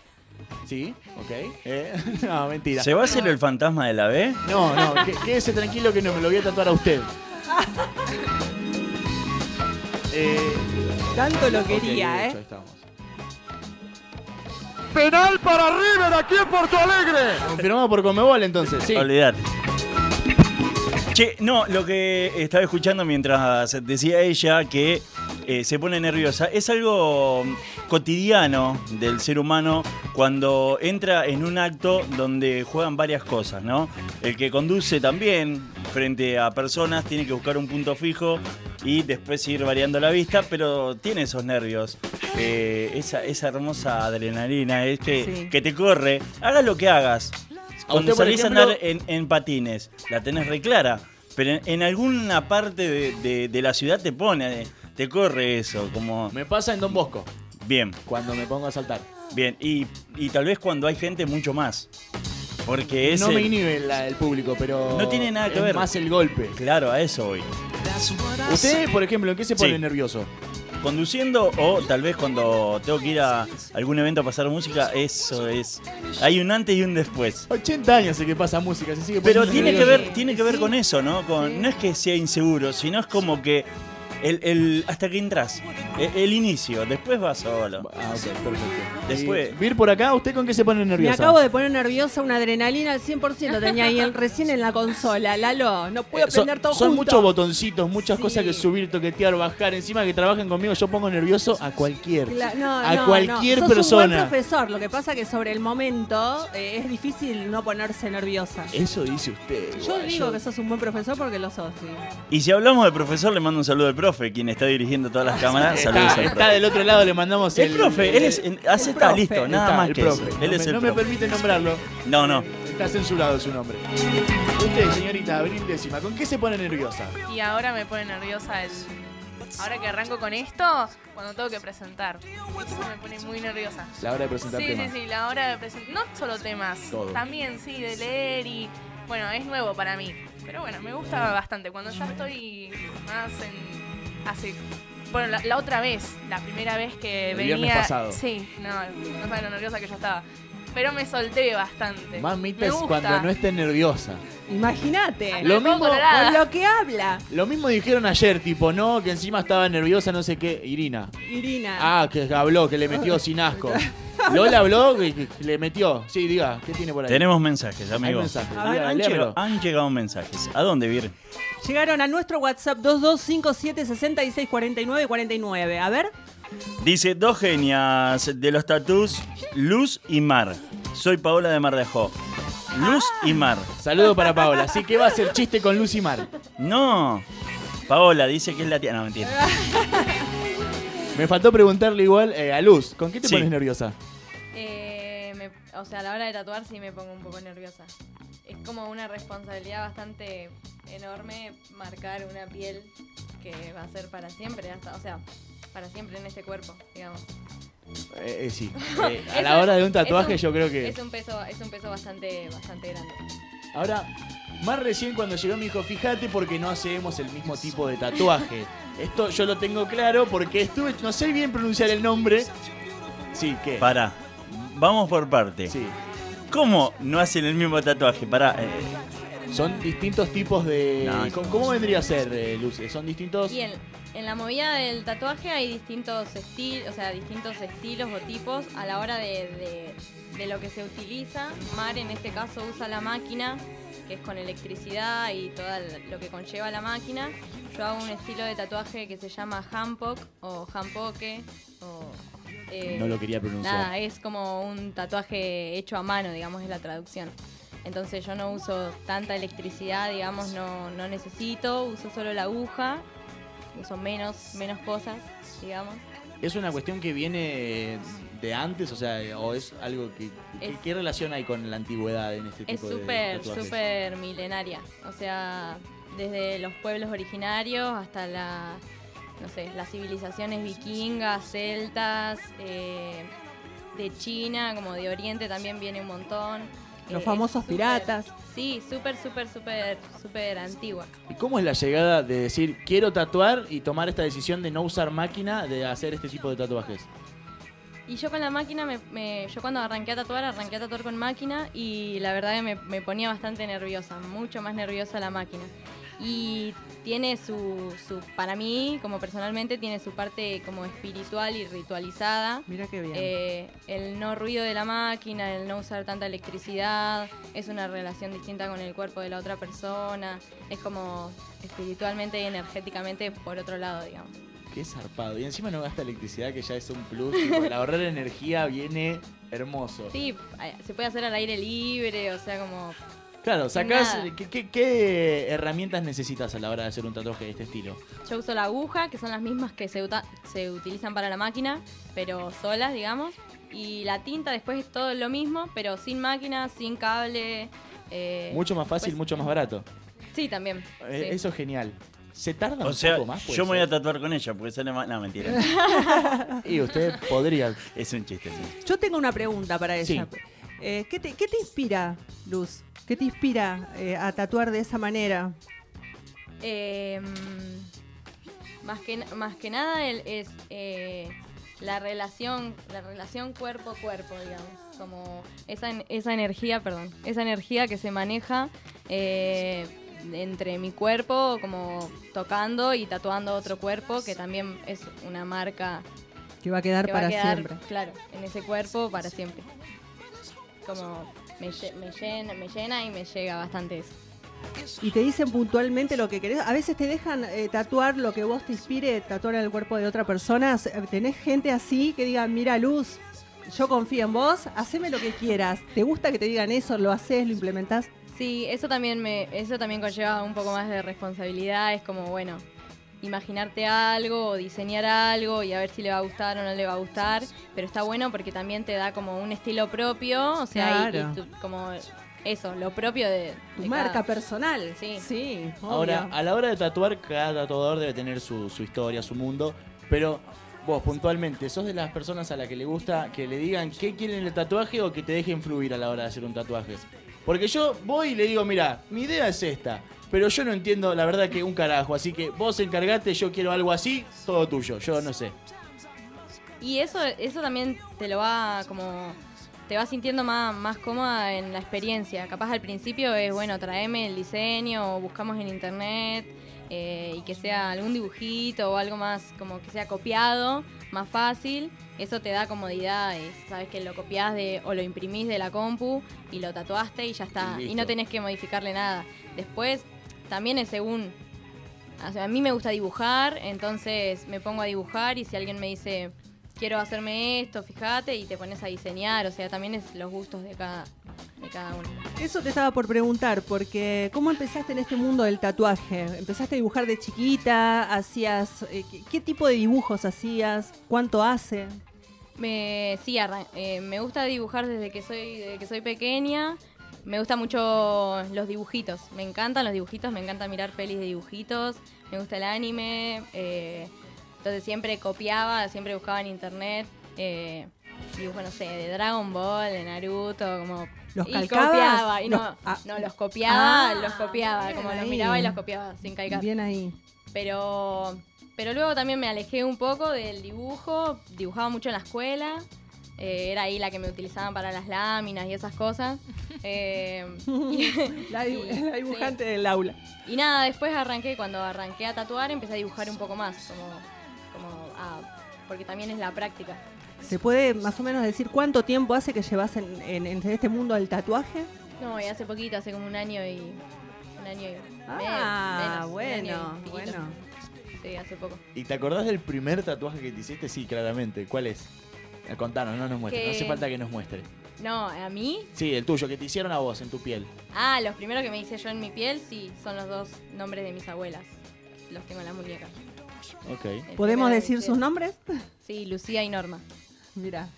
Sí, ok. Eh, no, mentira. ¿Se va a hacer el fantasma de la B? No, no, que- quédese tranquilo que no me lo voy a tatuar a usted. Eh, Tanto lo quería, ¿eh? hecho, ahí estamos. Penal para River aquí en Porto Alegre. Confirmado por Comebol entonces, sí. Olvidate. Che, no, lo que estaba escuchando mientras decía ella que eh, se pone nerviosa es algo cotidiano del ser humano cuando entra en un acto donde juegan varias cosas, ¿no? El que conduce también frente a personas tiene que buscar un punto fijo y después ir variando la vista, pero tiene esos nervios, eh, esa, esa hermosa adrenalina es que, Sí. que te corre, hagas lo que hagas. Cuando usted, salís ejemplo- a andar en, en patines, la tenés re clara. Pero en, en alguna parte de, de- de la ciudad te pone, te corre eso, como... Me pasa en Don Bosco, Bien, cuando me pongo a saltar. bien. Y, y tal vez cuando hay gente mucho más. Porque es no me inhibe la- el público, pero. No tiene nada que es ver. más el golpe. Claro, a eso voy. ¿Usted, por ejemplo, en qué se pone Sí. nervioso? Conduciendo o tal vez cuando tengo que ir a algún evento a pasar música, eso es... Hay un antes y un después. 80 años sé que pasa música, se sigue Pero tiene que ver, tiene que ver con eso, ¿no? Con, No es que sea inseguro, sino es como que el, el- hasta que entras, el, el inicio, después vas solo. Ah, ok, perfecto. Después. Vir por acá, ¿usted con qué se pone Me nerviosa? acabo de poner nerviosa, una adrenalina al 100% tenía ahí el- recién en la consola. Lalo, no puedo Eh, aprender todo son junto. muchos botoncitos, muchas Sí. cosas que subir, toquetear, bajar. Encima que trabajen conmigo, yo pongo nervioso a cualquier. Cla- no, a no, cualquier no. Sos persona. un buen profesor, lo que pasa que sobre el momento eh, es difícil no ponerse nerviosa. Eso dice usted. Yo digo que sos un buen profesor porque lo sos, sí. Y si hablamos de profesor, le mando un saludo al profe. Profe quien está dirigiendo todas las cámaras. Está, Saludos al está del otro lado, le mandamos el. El profe, él es, en- hace está profe. listo, nada Está, más el que profe. eso. No Él me- es el no me permite nombrarlo. No, no. Está censurado su nombre. Usted, señorita Abril Décima, ¿con qué se pone nerviosa? Y ahora me pone nerviosa el. Ahora que arranco con esto, cuando tengo que presentar. Eso me pone muy nerviosa. La hora de presentar Sí, temas. sí, sí, la hora de presentar. No solo temas, Todo. también sí, de leer y. Bueno, es nuevo para mí. Pero bueno, me gusta bastante. Cuando ya estoy más en. Hace. Bueno, la, la otra vez, la primera vez que El venía. viernes pasado. Sí, no, no saben lo nerviosa que yo estaba. Pero me solté bastante. Mamita Me es gusta. cuando no esté nerviosa. Imagínate. Lo mismo- colorada. Con lo que habla. Lo mismo dijeron ayer, tipo, no, que encima estaba nerviosa, no sé qué. Irina. Irina. Ah, que habló, que le metió sin asco. Lola habló y que le metió. Sí, diga, ¿qué tiene por ahí? Tenemos mensajes, amigo. Hay mensajes. A ver, Diga, han, llegado, han llegado mensajes. ¿A dónde, Vir? Llegaron a nuestro WhatsApp 2257664949. A ver. Dice, dos genias de los tatús, Luz y Mar. Soy Paola de Mar de Ajó. Luz y Mar. Saludo para Paola. Así que va a ser chiste con Luz y Mar. No. Paola dice que es la tía. No, mentira. Me faltó preguntarle igual eh, a Luz, ¿con qué te Sí. pones nerviosa? Eh, me- o sea, a la hora de tatuar sí me pongo un poco nerviosa. Es como una responsabilidad bastante enorme marcar una piel que va a ser para siempre, hasta, o sea, para siempre en este cuerpo, digamos. Eh, eh, sí. Eh, a la hora de un tatuaje yo creo que... Es un peso, es un peso bastante, bastante grande. Ahora, más recién cuando llegó me dijo, fíjate porque no hacemos el mismo tipo de tatuaje. Esto yo lo tengo claro porque estuve, no sé bien pronunciar el nombre. Sí, ¿qué? Pará. Vamos por parte. Sí. ¿Cómo no hacen el mismo tatuaje? Pará. Son distintos tipos de... No, ¿Cómo, cómo vendría a ser, eh, Luz? Son distintos... Y en, en la movida del tatuaje hay distintos estilos, o sea, distintos estilos o tipos a la hora de, de- de lo que se utiliza. Mar en este caso usa la máquina, que es con electricidad y todo lo que conlleva la máquina. Yo hago un estilo de tatuaje que se llama handpoke o handpoke o... eh, No lo quería pronunciar. Nada, es como un tatuaje hecho a mano, digamos, es la traducción. Entonces yo no uso tanta electricidad, digamos, no, no necesito, uso solo la aguja, uso menos, menos cosas, digamos. ¿Es una cuestión que viene de antes? O sea, ¿o es algo que... ¿qué, Es- qué relación hay con la antigüedad en este Es tipo de súper, súper milenaria. O sea, desde los pueblos originarios hasta la, no sé, las civilizaciones vikingas, celtas, eh, de China, como de Oriente también viene un montón. Los es famosos piratas. Sí, súper, súper, súper, súper antigua. ¿Y cómo es la llegada de decir, quiero tatuar y tomar esta decisión de no usar máquina, de hacer este tipo de tatuajes? Y yo con la máquina, me, me- yo cuando arranqué a tatuar, arranqué a tatuar con máquina y la verdad que me, me ponía bastante nerviosa, mucho más nerviosa la máquina. Y tiene su, su, para mí, como personalmente, tiene su parte como espiritual y ritualizada. Mira qué bien. Eh, el no ruido de la máquina, el no usar tanta electricidad, es una relación distinta con el cuerpo de la otra persona, es como espiritualmente y energéticamente por otro lado, digamos. Qué zarpado. Y encima no gasta electricidad, que ya es un plus. el ahorrar energía viene hermoso. Sí, eh, se puede hacer al aire libre, o sea, como Claro, sacás. ¿qué, qué, qué herramientas necesitas a la hora de hacer un tatuaje de este estilo? Yo uso la aguja, que son las mismas que se, uta- se utilizan para la máquina, pero solas, digamos. Y la tinta después es todo lo mismo, pero sin máquina, sin cable. eh, Mucho más fácil, pues- mucho más barato. Sí, también. Eh, sí. Eso es genial. ¿Se tarda O un sea, poco más? puede yo me voy a ser? tatuar con ella porque sale más. No, mentira. Y usted podría. Es un chiste, sí. Yo tengo una pregunta para ella. Eh, ¿qué, te, qué te inspira, Luz? ¿Qué te inspira eh, a tatuar de esa manera? Eh, más, que, más que nada el- es eh, la relación, la relación cuerpo-cuerpo, digamos. Como esa, esa energía, perdón, esa energía que se maneja entre mi cuerpo, como tocando y tatuando otro cuerpo, que también es una marca Que va a quedar que para va a quedar, siempre. claro, en ese cuerpo para siempre. Como me, lle- me llena, me llena y me llega bastante eso. Y te dicen puntualmente lo que querés. A veces te dejan eh, tatuar lo que vos te inspire, tatuar en el cuerpo de otra persona. S- Tenés gente así que diga, mira Luz, yo confío en vos, haceme lo que quieras. ¿Te gusta que te digan eso? ¿Lo haces? ¿Lo implementás? Sí, eso también me, eso también conlleva un poco más de responsabilidad. Es como, bueno, imaginarte algo o diseñar algo y a ver si le va a gustar o no le va a gustar, pero está bueno porque también te da como un estilo propio, o sea, y- tu- como eso, lo propio de Tu de marca cada- personal. Sí. Sí, Ahora, a la hora de tatuar, cada tatuador debe tener su, su historia, su mundo, pero vos puntualmente, ¿sos de las personas a las que le gusta que le digan qué quieren en el tatuaje o que te dejen fluir a la hora de hacer un tatuaje? Porque yo voy y le digo, mira, mi idea es esta, pero yo no entiendo la verdad que un carajo, así que vos encargate, yo quiero algo así, todo tuyo, yo no sé. Y eso, eso también te lo va como. Te vas sintiendo más, más cómoda en la experiencia. Capaz al principio es, bueno, traeme el diseño o buscamos en internet eh, y que sea algún dibujito o algo más como que sea copiado, más fácil. Eso te da comodidad. es, Sabes que lo copias de, o lo imprimís de la compu y lo tatuaste y ya está. Y Y, no tenés que modificarle nada. Después también es según o sea, a mí me gusta dibujar, entonces me pongo a dibujar y si alguien me dice, quiero hacerme esto, fíjate, y te pones a diseñar, o sea, también es los gustos de cada, de cada uno. Eso te estaba por preguntar, porque ¿cómo empezaste en este mundo del tatuaje? ¿Empezaste a dibujar de chiquita? ¿Hacías eh, qué, qué tipo de dibujos hacías? ¿Cuánto hace? Me, sí, eh, me gusta dibujar desde que soy, desde que soy pequeña. Me gustan mucho los dibujitos. Me encantan los dibujitos, me encanta mirar pelis de dibujitos. Me gusta el anime. eh, entonces siempre copiaba, siempre buscaba en internet. Eh, dibujos, no sé, de Dragon Ball, de Naruto, como. ¿Los y calcabas? copiaba. Y no, Los- ah. no, los copiaba, Ah, los copiaba. Como los miraba y los copiaba sin calcar. Bien ahí. Pero, pero luego también me alejé un poco del dibujo, dibujaba mucho en la escuela, eh, era ahí la que me utilizaban para las láminas y esas cosas. Eh, y- La, dibu- y- la dibujante del aula. Y nada, después arranqué, cuando arranqué a tatuar, empecé a dibujar un poco más, como, como ah, porque también es la práctica. ¿Se puede más o menos decir cuánto tiempo hace que llevas en, en- en este mundo del tatuaje? No, y hace poquito, hace como un año y... Un año y Ah, menos, bueno, y bueno. Sí, hace poco. ¿Y te acordás del primer tatuaje que te hiciste? Sí, claramente. ¿Cuál es? Eh, Contanos, no nos muestres, no Que- hace falta que nos muestre. No, a mí Sí, el tuyo, que te hicieron a vos en tu piel. Ah, los primeros que me hice yo en mi piel, sí, son los dos nombres de mis abuelas. Los tengo en la muñeca. Ok. El ¿Podemos decir sus nombres? Sí, Lucía y Norma. Mira.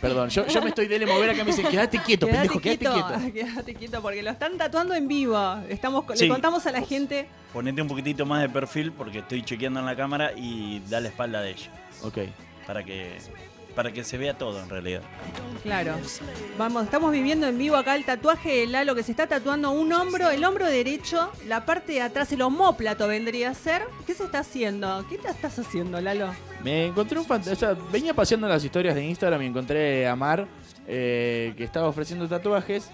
Perdón, yo, yo me estoy de mover acá me dicen, quédate quieto, pendejo, quédate quieto. Quédate quieto, porque lo están tatuando en vivo. Estamos, Sí. Le contamos a la gente. Ponete un poquitito más de perfil porque estoy chequeando en la cámara y da la espalda de ella. Ok. Para que, para que se vea todo en realidad. Claro. Vamos, estamos viviendo en vivo acá el tatuaje de Lalo que se está tatuando un hombro, el hombro derecho, la parte de atrás, el homóplato vendría a ser. ¿Qué se está haciendo? ¿Qué te estás haciendo, Lalo? Me encontré un fantasma. venía paseando las historias de Instagram y encontré a Mar eh, que estaba ofreciendo tatuajes.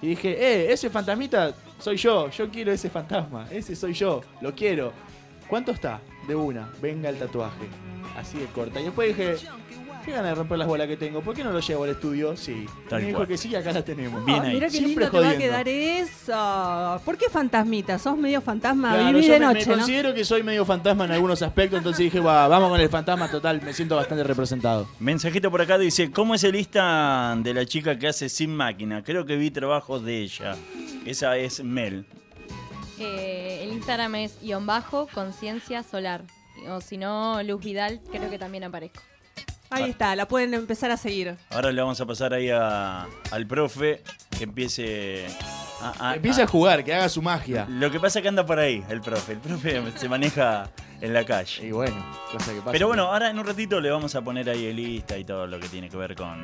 Y dije, eh, ese fantasmita soy yo. Yo quiero ese fantasma. Ese soy yo. Lo quiero. ¿Cuánto está? De una. Venga el tatuaje. Así de corta. Y después dije, qué ganas de romper las bolas que tengo. ¿Por qué no lo llevo al estudio? Sí. Tal me dijo cual. que sí, acá la tenemos. Ah, mira qué Siempre lindo te va a jodiendo. quedar eso. ¿Por qué fantasmita? Sos medio fantasma. Claro, Vivís yo de me, me noche, ¿no? considero que soy medio fantasma en algunos aspectos, entonces dije, "Va, vamos con el fantasma total, me siento bastante representado. Mensajito por acá dice, ¿cómo es el Insta de la chica que hace sin máquina? Creo que vi trabajos de ella. Esa es Mel. Eh, el Instagram es guion bajo conciencia solar. O si no, Luz Vidal, creo que también aparezco. Ahí está, la pueden empezar a seguir. Ahora le vamos a pasar ahí a- al profe que empiece a, a- Empieza a jugar, que haga su magia. Lo que pasa es que anda por ahí el profe. El profe se maneja en la calle. Y bueno, cosa que pasa. Pero bueno, ahora en un ratito le vamos a poner ahí el lista y todo lo que tiene que ver con,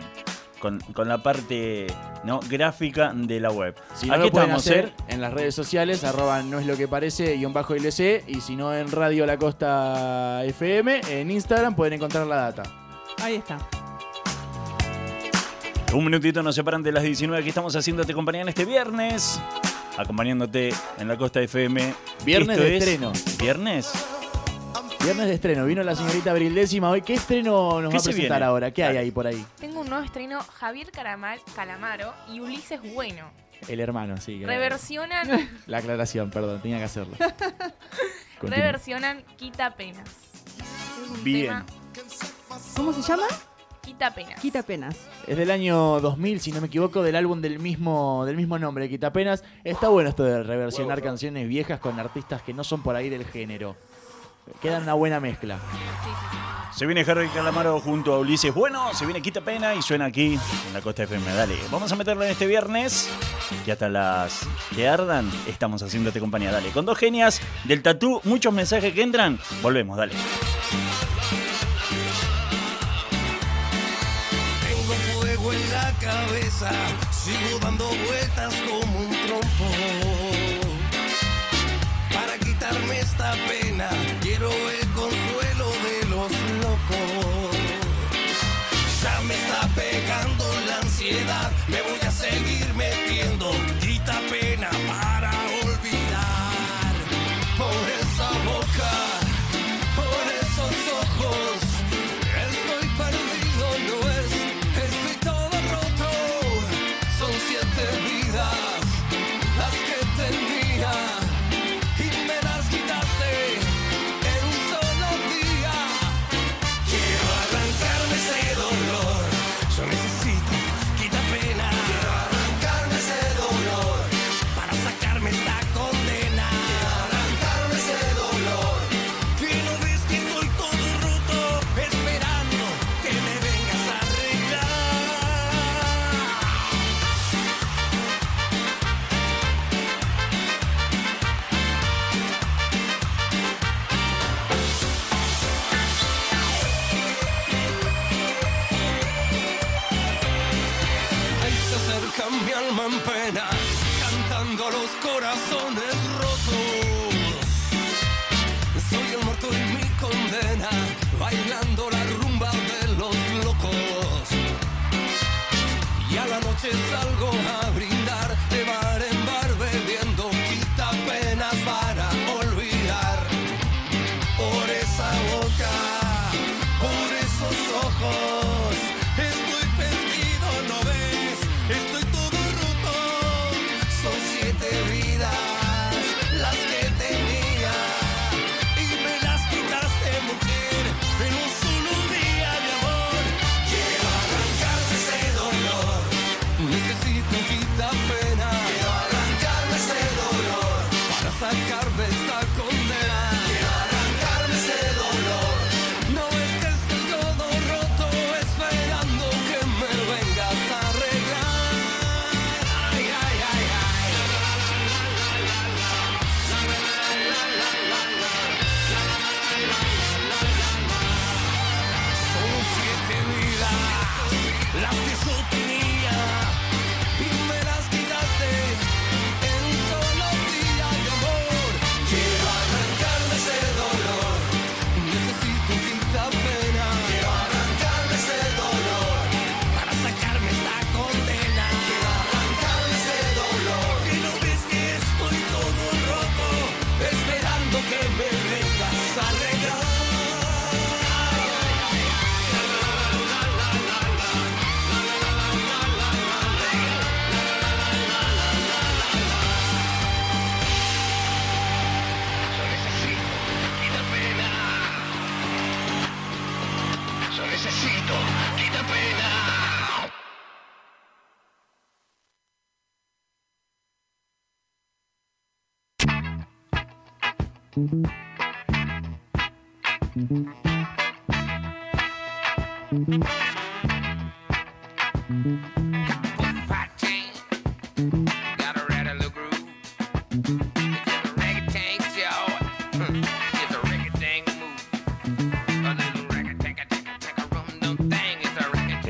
con, con la parte ¿no? gráfica de la web. Si no Aquí lo pueden estamos, hacer ¿eh? en las redes sociales, arroba no es lo que parece, guion bajo LC, y si no en Radio La Costa FM, en Instagram pueden encontrar la data. Ahí está. Un minutito nos separan de las 19 que estamos haciéndote compañía en este viernes. Acompañándote en la Costa FM. Viernes Esto de es- estreno. ¿Viernes? Viernes de estreno, vino la señorita Abril Décima hoy. ¿Qué estreno nos ¿Qué va a se presentar viene? ahora? ¿Qué hay ahí por ahí? Tengo un nuevo estreno, Javier Caramal, Calamaro y Ulises Bueno. El hermano, sí. que- Reversionan, La aclaración, perdón, tenía que hacerlo. Continúa. reversionan Quita Penas. Es un Bien. tema, ¿Cómo se llama? Quita Penas. Quita penas. Es del año 2000, si no me equivoco, del álbum del mismo, del mismo nombre, Quitapenas. Está bueno esto de reversionar canciones viejas con artistas que no son por ahí del género. Queda una buena mezcla. Se viene Harry Calamaro junto a Ulises Bueno, se viene Quita Pena y suena aquí en la Costa FM. Dale, vamos a meterlo en este viernes. Y hasta las que ardan, estamos haciéndote compañía. Dale, con dos genias del tatú, muchos mensajes que entran. Volvemos, dale. Tengo fuego en la cabeza, sigo dando vueltas como un trompo. Para quitarme esta pena,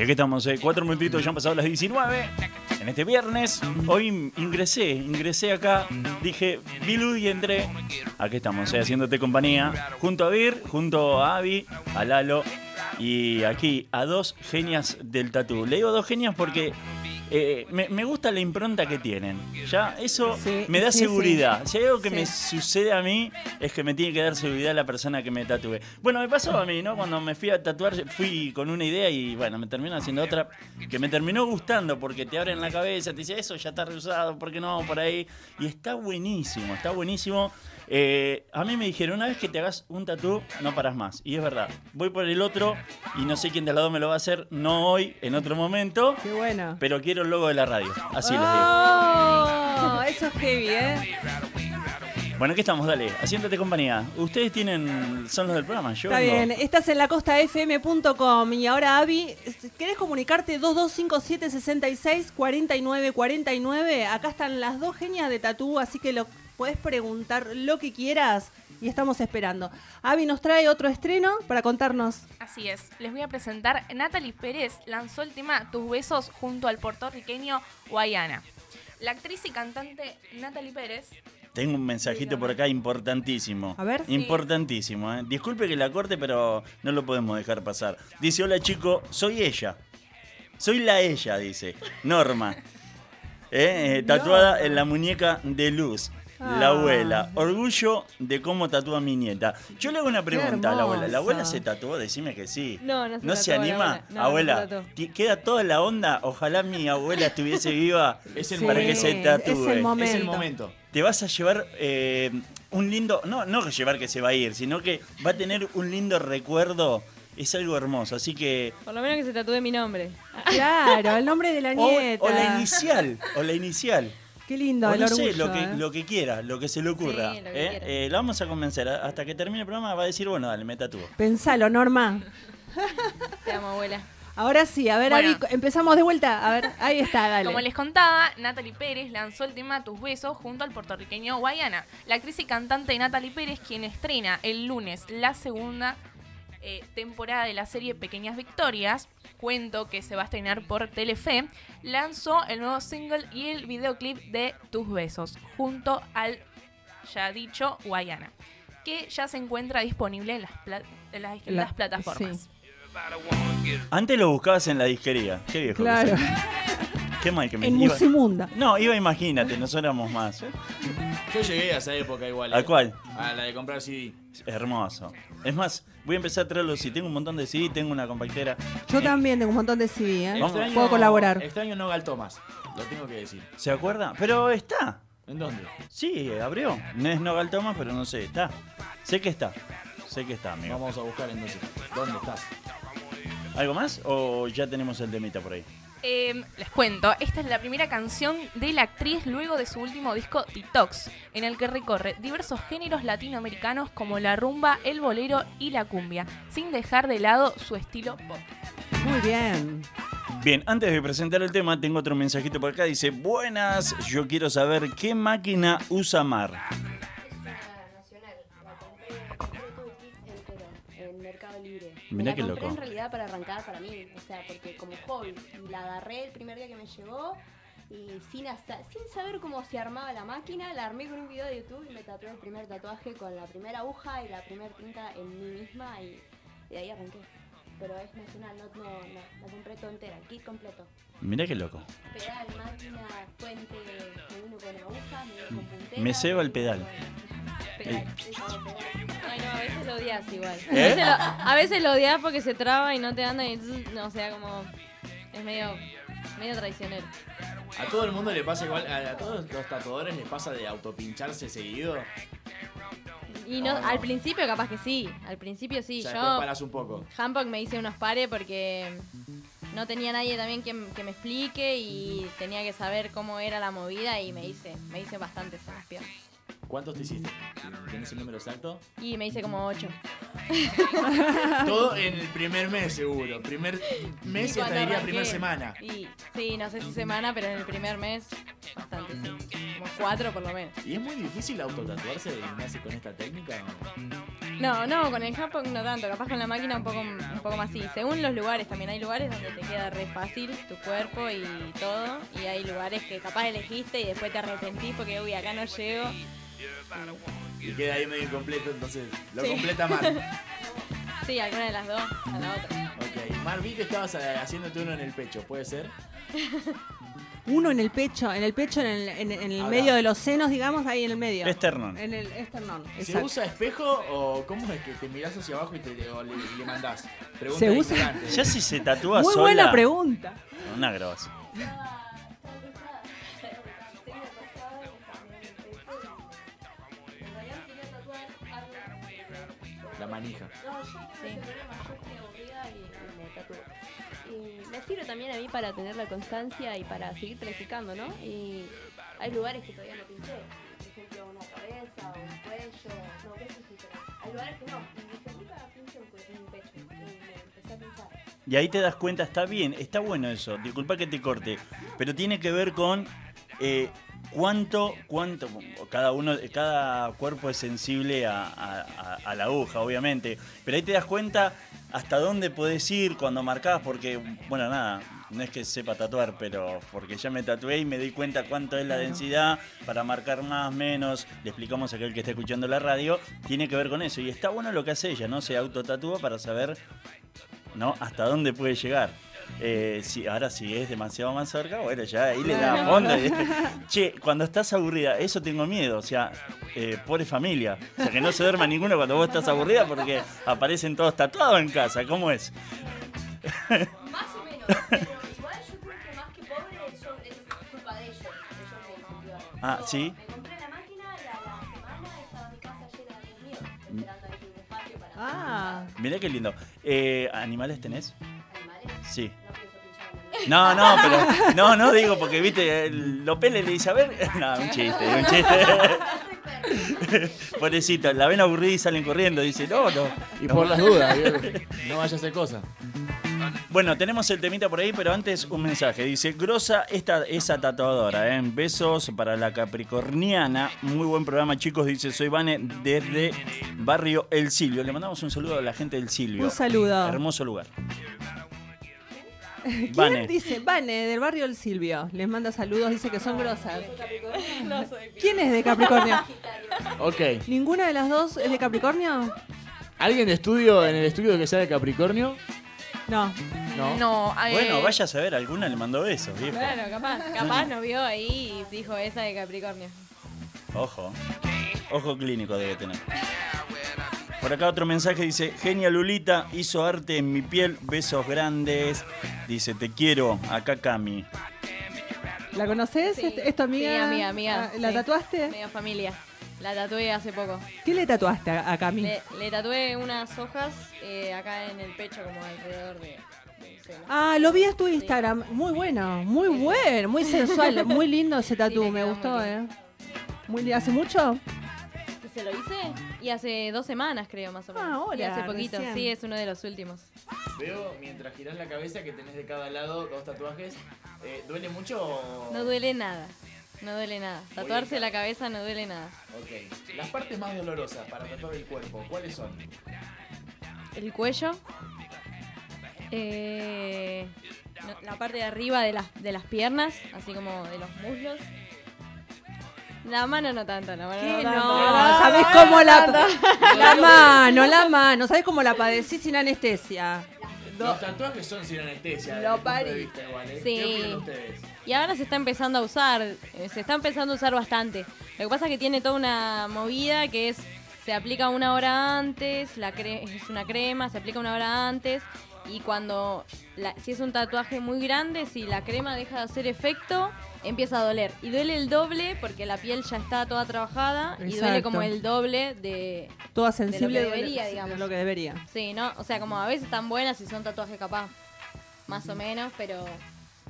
aquí estamos, eh, cuatro minutitos, ya han pasado las 19. En este viernes, hoy ingresé, ingresé acá, dije, Bilu y entré. Aquí estamos, eh, haciéndote compañía, junto a Vir, junto a Avi, a Lalo y aquí a dos genias del tatú. Le digo dos genias porque eh, me, me gusta la impronta que tienen. Ya, eso me da sí, seguridad. sí. Si hay algo que me sucede a mí, es que me tiene que dar seguridad la persona que me tatúe. Bueno, me pasó a mí, ¿no? Cuando me fui a tatuar, fui con una idea y bueno, me terminó haciendo otra que me terminó gustando porque te abren la cabeza, te dice eso ya está reusado, ¿por qué no? Por ahí. Y está buenísimo, está buenísimo. Eh, a mí me dijeron, una vez que te hagas un tatú, no paras más. Y es verdad. Voy por el otro y no sé quién de lado me lo va a hacer, no hoy, en otro momento. Qué bueno. Pero quiero el logo de la radio. Así les digo. Oh, eso es heavy, ¿eh? Bueno, aquí estamos, dale, haciéndote compañía. Ustedes tienen, son los del programa, yo Está vengo- bien, estás en la costa fm.com y ahora Avi, ¿querés comunicarte 2257 66 49 49? Acá están las dos genias de Tatú, así que lo podés preguntar lo que quieras y estamos esperando. Avi nos trae otro estreno para contarnos. Así es, les voy a presentar. Natalie Pérez lanzó el tema Tus besos junto al puertorriqueño Guayana. La actriz y cantante Natalie Pérez Tengo un mensajito por acá importantísimo. A ver. Importantísimo, ¿eh? Disculpe que la corte, pero no lo podemos dejar pasar. Dice, hola chico, soy ella. Soy la ella, dice. Norma. ¿Eh? Eh, tatuada en la muñeca de Luz. La Ah. abuela. Orgullo de cómo tatúa mi nieta. Yo le hago una pregunta a la abuela. ¿La abuela se tatuó? Decime que sí. No, no se ¿No se anima? abuela. No, se queda toda la onda. Ojalá mi abuela estuviese viva Es el para momento. que se tatúe. es el momento. Es el momento. Te vas a llevar eh, un lindo, no, no que llevar que se va a ir, sino que va a tener un lindo recuerdo. Es algo hermoso, así que... Por lo menos que se tatúe mi nombre. Claro, el nombre de la O, nieta. o la inicial, o la inicial. Qué lindo, O el no orgullo. sé, lo que, ¿eh? lo que quiera, lo que se le ocurra. Sí, lo que ¿eh? Eh, la vamos a convencer. Hasta que termine el programa va a decir, bueno, dale, me tatúo. Pensalo, Norma. Te amo, abuela. Ahora sí, a ver, Bueno. Empezamos de vuelta. A ver, ahí está, dale. Como les contaba, Natalie Pérez lanzó el tema Tus besos junto al puertorriqueño Guayana. La actriz y cantante Natalie Pérez, quien estrena el lunes la segunda eh, temporada de la serie Pequeñas Victorias, cuento que se va a estrenar por Telefe, lanzó el nuevo single y el videoclip de Tus besos junto al ya dicho Guayana, que ya se encuentra disponible en las, pla- en las distintas La- plataformas. sí. Antes lo buscabas en la disquería. Qué viejo. que Claro. Qué mal que me En iba- Musimunda. No, iba, imagínate, nosotros éramos más. ¿eh? Yo llegué a esa época igual. ¿A eh. cuál? A la de comprar CD. Hermoso. Es más, voy a empezar a traerlos. Si tengo un montón de CD, tengo una compactera. Yo también tengo un montón de CD, ¿eh? Extraño- Puedo colaborar. Extraño Nogal Thomas. Lo tengo que decir. ¿Se acuerda? Pero está. ¿En dónde? Sí, abrió. No es Nogal Thomas, pero no sé, está. Sé que está. Sé que está, amigo. Vamos a buscar entonces. ¿Dónde estás? ¿Algo más? ¿O ya tenemos el temita por ahí? Eh, les cuento, esta es la primera canción de la actriz luego de su último disco Detox, en el que recorre diversos géneros latinoamericanos como la rumba, el bolero y la cumbia, sin dejar de lado su estilo pop. Muy bien. Bien, antes de presentar el tema, tengo otro mensajito por acá. Dice, buenas, yo quiero saber qué máquina usa Mar. Mirá Me la compré loco. en realidad para arrancar para mí, o sea, porque como hobby. La agarré el primer día que me llegó y sin, hasta- sin saber cómo se armaba la máquina, la armé con un video de YouTube y me tatué el primer tatuaje con la primera aguja y la primera tinta en mí misma y de ahí arranqué. Pero es nacional, no, no, no, la compré todo entera, el kit completo. Mirá qué loco. Pedal, máquina, puente, me uno con aguja, me uno con puntera. Me ceba el pedal. Pedal, Ay, no, a veces lo odias igual. A, ¿Eh? veces lo, a veces lo odias porque se traba y no te anda y entonces, no, o sea, como. Es medio. medio traicionero. A todo el mundo le pasa igual. A, a todos los tatuadores les pasa de autopincharse seguido. Y no, al principio capaz que sí. Al principio sí. Yo. paras un poco. Me hice unos pares porque no tenía nadie también que, que me explique y tenía que saber cómo era la movida y me hice, me hice bastantes en las piernas. ¿Cuántos te hiciste? ¿Tienes el número exacto? Y me hice como ocho. Todo en el primer mes, seguro. Primer mes y hasta diría arranqué. primer semana. Y sí, no sé si semana, pero en el primer mes, bastante, sí. Como cuatro por lo menos. ¿Y es muy difícil autotatuarse de gimnasia con esta técnica? No, no, con el Hanpok no tanto, capaz con la máquina un poco, un poco más sí. Según los lugares, también hay lugares donde te queda re fácil tu cuerpo y todo. Y hay lugares que capaz elegiste y después te arrepentís porque, uy, acá no llego. Y queda ahí medio incompleto, entonces lo Sí. completa mal. Sí, alguna de las dos, a la otra. Ok, Mar, vi que estabas eh, haciéndote uno en el pecho, ¿puede ser? Uno en el pecho, en el pecho, en el, en, en el medio de los senos, digamos, ahí en el medio. Esternón. En el esternón, ¿Se usa espejo o cómo es que te mirás hacia abajo y te, o le, le mandás? Pregunta Se usa-. Ya si se tatúa Muy sola. buena pregunta. Una grabación. La manija. No, yo no tengo problema, yo estoy aburrida y, y me tatúo. Y me sirve también a mí para tener la constancia y para seguir practicando, ¿no? Y hay lugares que todavía no pinché. Por ejemplo, una cabeza o un cuello. No, pecho sí, pero hay lugares que no. Y dije, nunca pinché un, cue- un pecho. Y me empecé a pinchar. Y ahí te das cuenta, está bien, está bueno eso. Disculpa que te corte, pero tiene que ver con eh, cuánto, cuánto, cada uno, cada cuerpo es sensible a, a- a- a la aguja, obviamente. Pero ahí te das cuenta hasta dónde podés ir cuando marcás, porque, bueno, nada, no es que sepa tatuar, pero porque ya me tatué y me di cuenta cuánto es la densidad para marcar más, menos. Le explicamos a aquel que está escuchando la radio, tiene que ver con eso. Y está bueno lo que hace ella, ¿no? Se autotatúa para saber ¿no? Hasta dónde puede llegar. Eh, si, ahora si es demasiado más cerca, bueno, ya ahí le da fondo. che, cuando estás aburrida, eso tengo miedo, o sea, eh, pobre familia. O sea, que no se duerma ninguno cuando vos estás aburrida porque aparecen todos tatuados en casa. ¿Cómo es? Más o menos, pero igual yo creo que más que pobre, yo, es culpa de ellos. Ellos me incentivaron. Ah, ¿sí? Me compré la máquina y a la semana estaba mi casa llena de míos, esperando ahí un espacio para. Ah. Mirá qué lindo. Eh, ¿Animales tenés? ¿Animales? Sí. No, no, pero. No, no digo porque, viste, Lopele le dice, a ver. No, un chiste, un chiste. Pobrecito, la ven aburrida y salen corriendo. Dice, no, no. Y no. por las dudas, no vaya a hacer cosa. Bueno, tenemos el temita por ahí, pero antes un mensaje. Dice, grosa esta, esa tatuadora, ¿eh? Besos para la Capricorniana. Muy buen programa, chicos. Dice, soy Vane desde Barrio El Silvio. Le mandamos un saludo a la gente del Silvio. Un saludo. Hermoso lugar. ¿Quién Vane. dice? Vane, del barrio El Silvio. Les manda saludos, dice que son grosas. No soy ¿Quién es de Capricornio? Ok. ¿Ninguna de las dos es de Capricornio? ¿Alguien de estudio en el estudio que sea de Capricornio? No. No. No, eh, Bueno, vaya a saber, alguna le mandó besos, viejo. Claro, capaz, capaz nos vio ahí y dijo esa de Capricornio. Ojo. Ojo clínico debe tener. Por acá otro mensaje dice, genia Lulita, hizo arte en mi piel, besos grandes. Dice, te quiero, acá Cami. ¿La conoces? Sí. ¿Es- ¿Es tu amiga? Sí, amiga, amiga. Ah, ¿La sí. tatuaste? Medio familia. La tatué hace poco. ¿Qué le tatuaste a, a Cami? Le, le tatué unas hojas eh, acá en el pecho, como alrededor de. Ah, lo vi en tu Instagram. Muy bueno, muy bueno, muy sensual, muy lindo ese tatu, me gustó, ¿eh? Muy ¿Hace mucho? ¿Que se lo hice? Y hace dos semanas, creo, más o menos. Ah, ahora, Y hace poquito, recién. sí, es uno de los últimos. Veo mientras girás la cabeza que tenés de cada lado dos tatuajes. Eh, ¿Duele mucho o.? No duele nada. No duele nada. Tatuarse la cabeza no duele nada. Ok. Las partes más dolorosas para tatuar el cuerpo, ¿cuáles son? El cuello. Eh, no, la parte de arriba de las, de las piernas, así como de los muslos. La mano no tanto, la mano ¿Qué no no? tanto. ¿Sabés la mano cómo no la, la mano, la mano? ¿Sabés cómo la padecí sin anestesia? Los tatuajes son sin anestesia. Lo parí. ¿eh? Sí. ¿Qué opinan ustedes? Y ahora se está empezando a usar, eh, se está empezando a usar bastante. Lo que pasa es que tiene toda una movida que es, se aplica una hora antes, la cre- es una crema, se aplica una hora antes y cuando, la- si es un tatuaje muy grande, si la crema deja de hacer efecto, empieza a doler. Y duele el doble porque la piel ya está toda trabajada y duele como el doble de... Toda de lo que sensible debería, de digamos. lo que debería. Sí, ¿no? O sea, como a veces están buenas y son tatuajes capaz, más o menos, pero...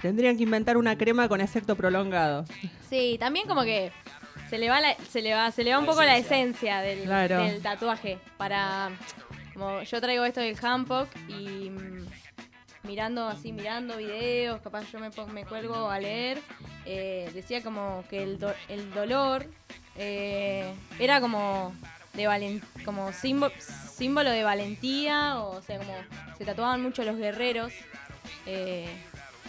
Tendrían que inventar una crema con efecto prolongado. Sí, también como que se le va la- se le va, se le va un poco la esencia. esencia del, Claro. del tatuaje. Para como yo traigo esto del handpok y mm, mirando así, mirando videos, capaz yo me, cuelgo a leer, eh, decía como que el dolor eh, era como de valen- como símbolo, símbolo de valentía, o, sea, como se tatuaban mucho los guerreros, eh,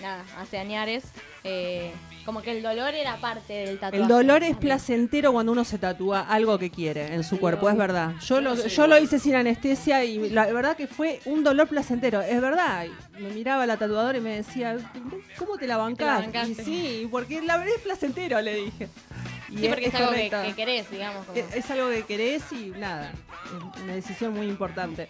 nada, hace añares, eh, como que el dolor era parte del tatuaje. El dolor es placentero cuando uno se tatúa algo que quiere en su cuerpo, es verdad. Yo lo, Yo lo hice sin anestesia y la verdad que fue un dolor placentero, es verdad. Y Me miraba la tatuadora y me decía, ¿cómo te la bancás? y bancaste. sí, porque la verdad es placentero, le dije. Y Sí, porque es, algo que, que querés, digamos. como- Es, es algo que querés y nada, es una decisión muy importante.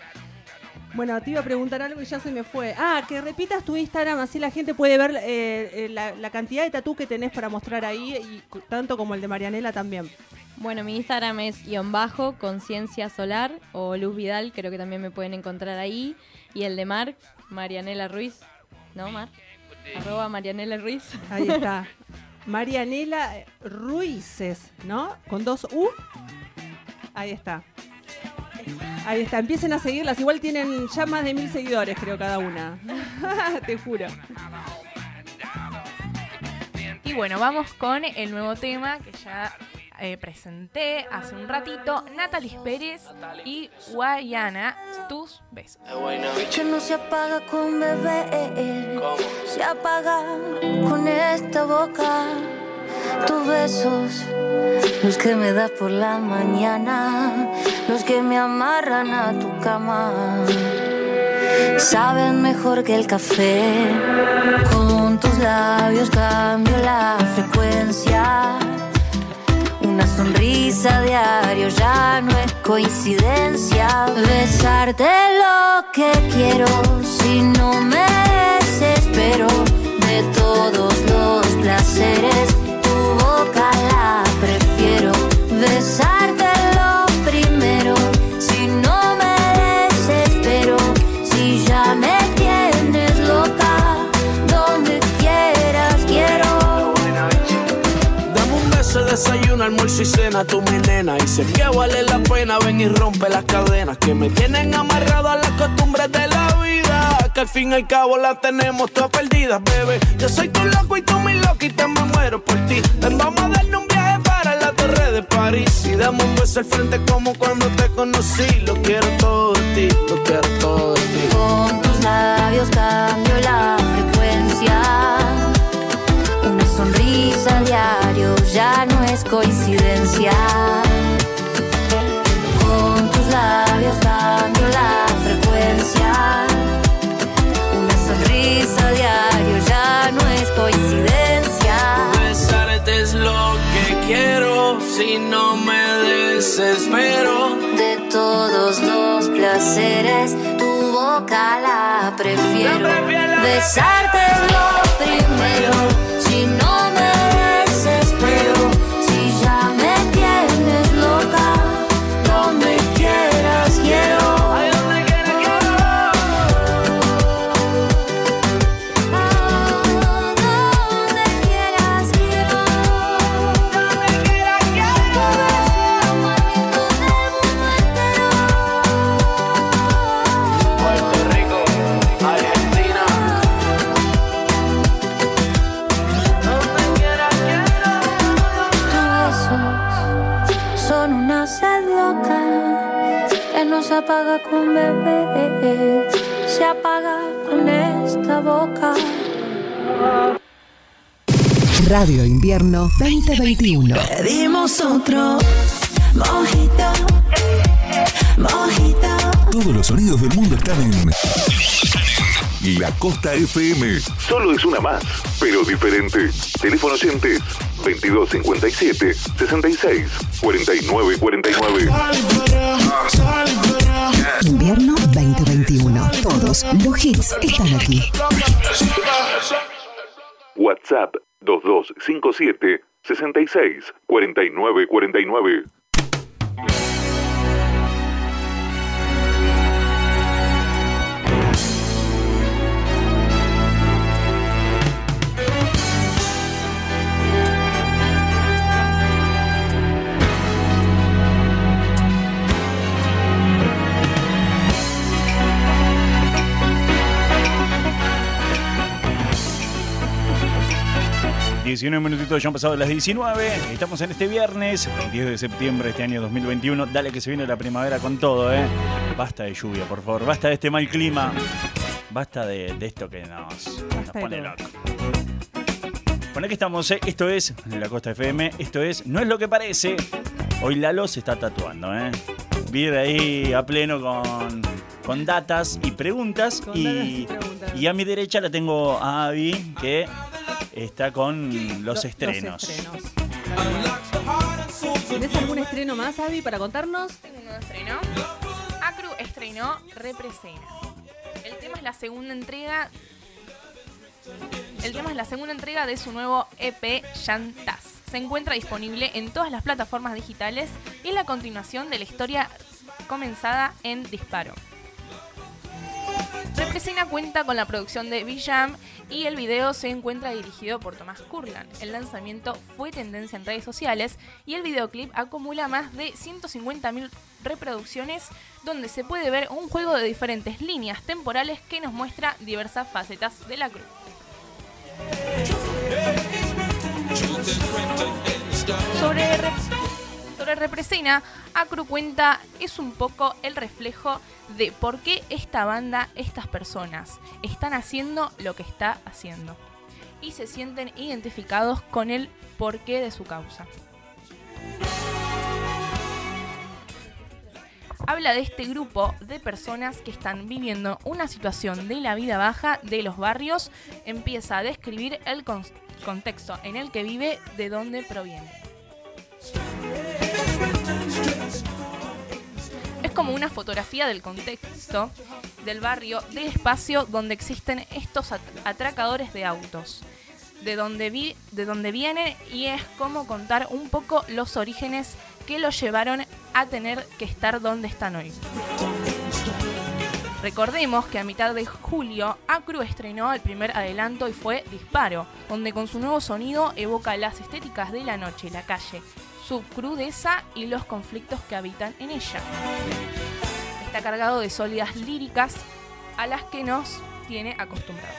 Bueno, te iba a preguntar algo y ya se me fue. Ah, que repitas tu Instagram, así la gente puede ver eh, eh, la, la cantidad de tatú que tenés para mostrar ahí, y tanto como el de Marianela también. Bueno, mi Instagram es guion bajo, conciencia solar o Luz Vidal, creo que también me pueden encontrar ahí. Y el de Mar, Marianela Ruiz. ¿No, Mar? Arroba Marianela Ruiz. Ahí está. Marianela Ruices, ¿no? Con dos U. Ahí está. Ahí está, empiecen a seguirlas. Igual tienen ya más de mil seguidores, creo, cada una. Te juro. Y bueno, vamos con el nuevo tema que ya eh, presenté hace un ratito. Natalie Pérez y Guayana, tus besos. Que no se apaga con bebé, se apaga con esta boca. Tus besos, los que me das por la mañana, los que me amarran a tu cama. Saben mejor que el café. Con tus labios cambio la frecuencia. Una sonrisa diario ya no es coincidencia. Besarte lo que quiero si no me desespero. De todos los placeres, tu boca la prefiero. Besarte lo primero si no me desespero. Si ya me tienes loca, donde quieras quiero. Dame un beso, desayuno, almuerzo y cena, tú mi nena. Y sé que vale la pena, ven y rompe las cadenas que me tienen amarrado a las costumbres de la vida. Que al fin y al cabo la tenemos todas perdidas, bebé. Yo soy tu loco y tú mi loquita, me muero por ti. Ven, vamos a darle un viaje para la torre de París. Y dame un beso al frente como cuando te conocí. Lo quiero todo de ti, lo quiero si no me desespero. De todos los placeres, tu boca la prefiero. Besarte es lo primero, Radio Invierno 2021. Pedimos otro mojito, mojito. Todos los sonidos del mundo están en La Costa FM. Solo es una más, pero diferente. Teléfono oyentes 2257 66 49 49. Invierno 2021. Todos los hits están aquí. WhatsApp 2257 66 49 49. 19 minutitos ya han pasado las 19. Estamos en este viernes, 22 de septiembre de este año 2021. Dale que se viene la primavera con todo, ¿eh? Basta de lluvia, por favor. Basta de este mal clima. Basta de, de esto que nos, pone loco. Bueno, aquí estamos, ¿eh? Esto es La Costa FM. Esto es No es lo que parece. Hoy Lalo se está tatuando, ¿eh? Viene ahí a pleno con, con datas y preguntas. Con y, datas y preguntas. y a mi derecha la tengo a Abby, que está con los Los estrenos. estrenos. ¿Tienes algún estreno más, Avi, para contarnos? Tengo un nuevo estreno. Acru estrenó Represena. El tema es la segunda entrega. El tema es la segunda entrega de su nuevo EP Llantas. Se encuentra disponible en todas las plataformas digitales y es la continuación de la historia comenzada en Disparo. Represina cuenta con la producción de Villam y el video se encuentra dirigido por Tomás Kurland. El lanzamiento fue tendencia en redes sociales y el videoclip acumula más de 150.000 reproducciones donde se puede ver un juego de diferentes líneas temporales que nos muestra diversas facetas de la cruz. Sobre, Re- sobre Represena, Acru cuenta es un poco el reflejo de por qué esta banda, estas personas, están haciendo lo que está haciendo. Y se sienten identificados con el porqué de su causa. Habla de este grupo de personas que están viviendo una situación de la vida baja de los barrios. Empieza a describir el con- contexto en el que vive, de dónde proviene. Como una fotografía del contexto del barrio, del espacio donde existen estos at- atracadores de autos. De donde, vi, de donde viene y es como contar un poco los orígenes que los llevaron a tener que estar donde están hoy. Recordemos que a mitad de julio Acru estrenó el primer adelanto y fue Disparo, donde con su nuevo sonido evoca las estéticas de la noche, la calle, su crudeza y los conflictos que habitan en ella. Está cargado de sólidas líricas a las que nos tiene acostumbrados.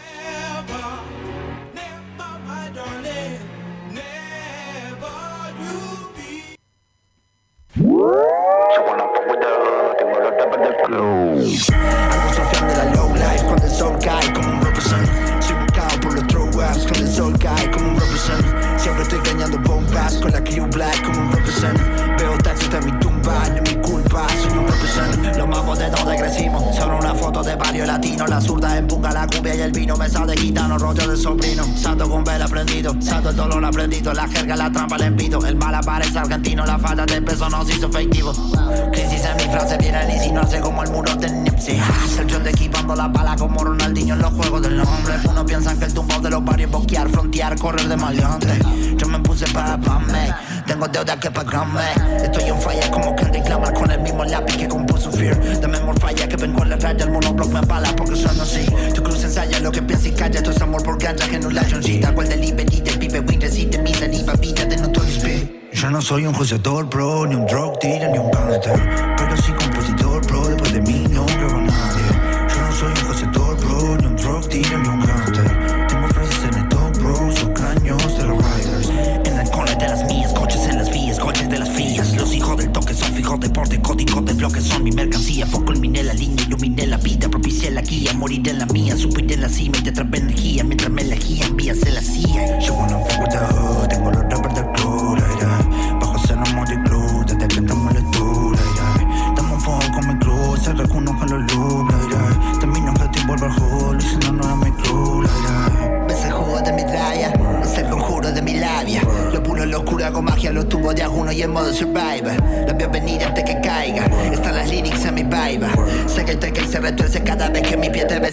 Estoy cañando bombas con la crew black como un represent. Veo taxis en mi tumba, no es mi culpa, Los mamos de donde crecimos, son una foto de barrio latino. La zurda empuja la cumbia y el vino, mesa de gitano, rollo de sobrino. Santo con vela prendido, santo el dolor aprendido. La jerga, la trampa, el envido, el mal aparece argentino. La falta de peso nos hizo efectivo. Crisis en mi frase viene a insinuarse como el muro de Nipsey. El de equipando la bala como Ronaldinho en los juegos del nombre. Unos piensan que el tumbao de los barrios boquear, frontear, correr de maleante. Yo me puse para pagarme, tengo deuda que pagarme Estoy en falla como raya, el monoblock me bala porque son así. Tu cruz ensaya lo que piensa y calla, esto es amor por ganja, genulationcita Cual delivery del pibe, win, resiste mi saliva, vida de notorio speed yo no soy un joseador, bro, ni un drug dealer, ni un gangster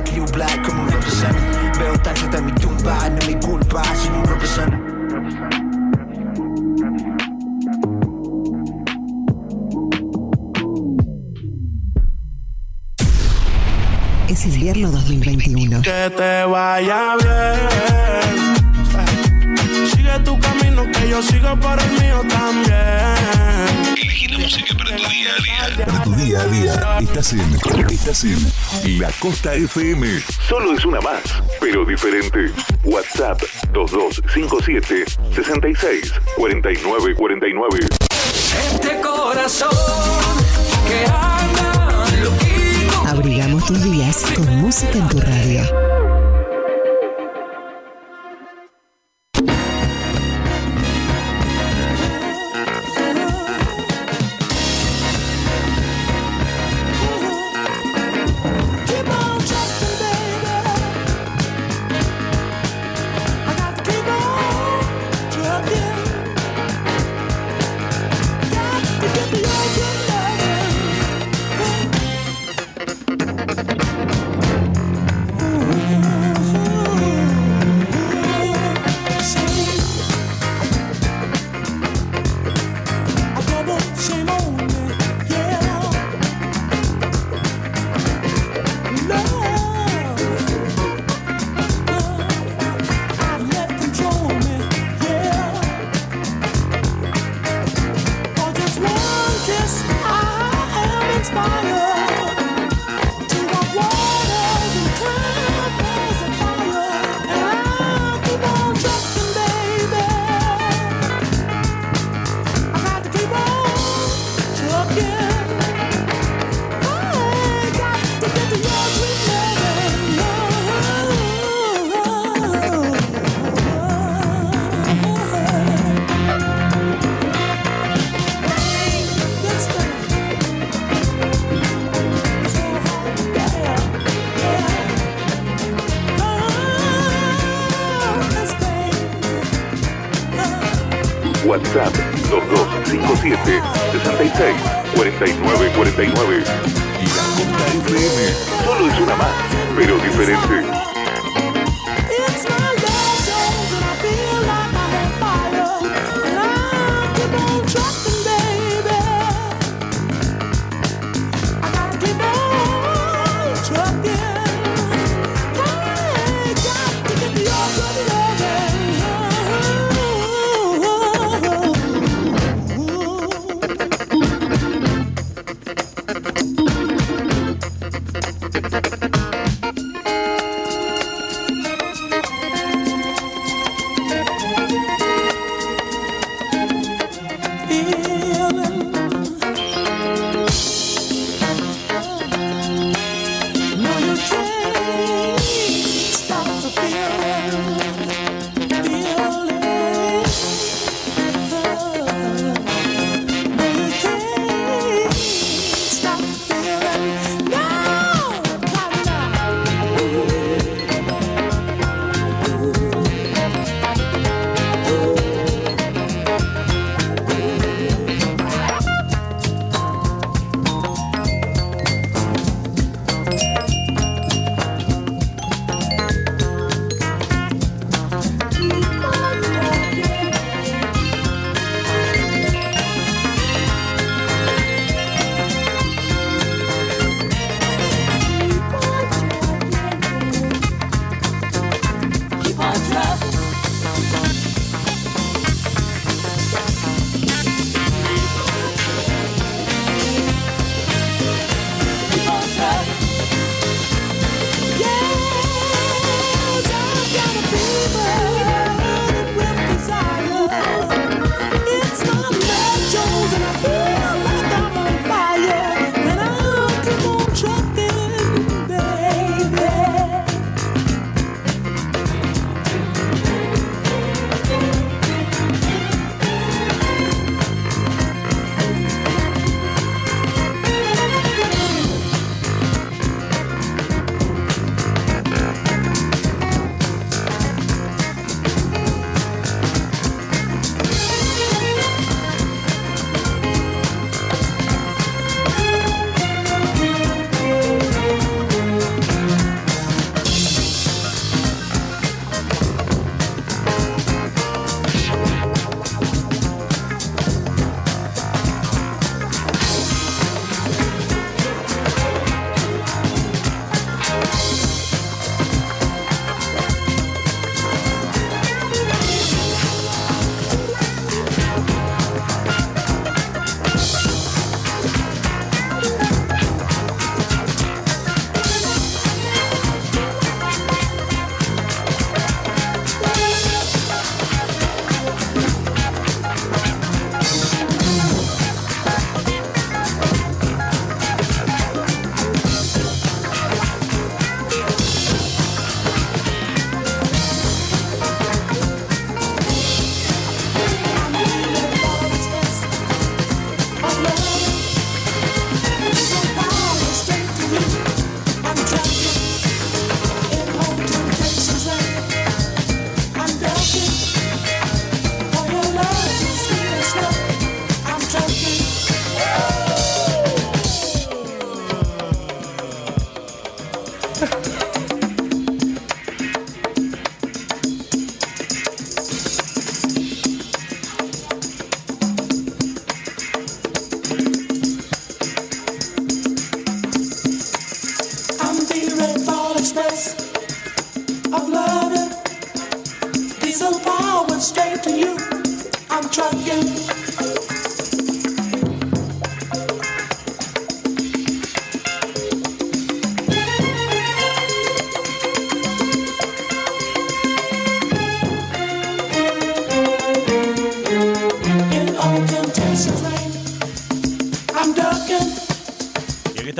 bombas con la crew black estás en La Costa FM. Solo es una más, pero diferente. WhatsApp 2257 66 49 49. Este corazón que anda loquito. Abrigamos tus días con música en tu radio.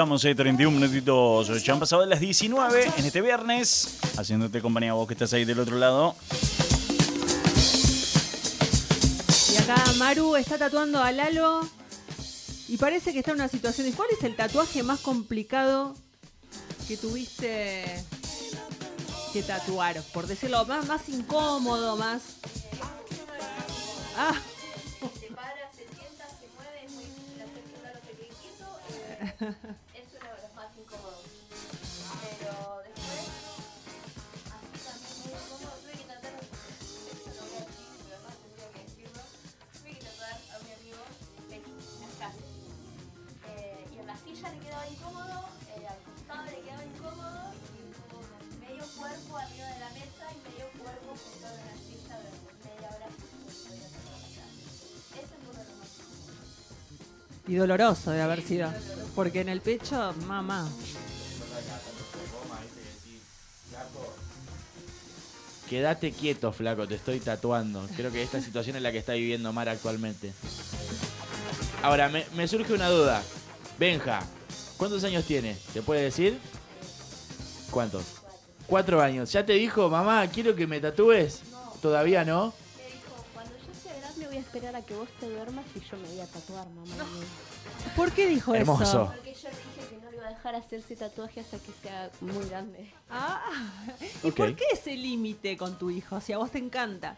Estamos, eh, 31 minutitos. Ya han pasado las 19 en este viernes. Haciéndote compañía a vos que estás ahí del otro lado. Y acá Maru está tatuando a Lalo y parece que está en una situación. ¿Y cuál es el tatuaje más complicado que tuviste que tatuar? Por decirlo, más, más incómodo, más. Es uno de los más incómodos. Pero después, así también muy incómodo, tuve que tratar, esto lo voy a decir, pero además tendría que decirlo, tuve que tratar a mi amigo en las clases. Eh, y en la silla le quedaba incómodo, eh, al costado le quedaba incómodo, y tuvo medio cuerpo arriba de la mesa y medio cuerpo sentado en la silla durante media hora. Ese fue uno de los más Y doloroso de haber sido. Porque en el pecho, mamá. Quédate quieto, flaco, te estoy tatuando. Creo que esta situación es la que está viviendo Mar actualmente. Ahora, me, me surge una duda. Benja, ¿cuántos años tiene? ¿Te puede decir? ¿Cuántos? Cuatro años. ¿Ya te dijo, mamá, quiero que me tatúes? Todavía no. Me dijo, cuando yo sea grande voy a esperar a que vos te duermas y yo me voy a tatuar, mamá. ¿Por qué dijo Hermoso. eso? Porque yo le dije que no le iba a dejar hacerse tatuaje hasta que sea muy grande. Ah, ¿y por qué ese límite con tu hijo? Si a vos te encanta.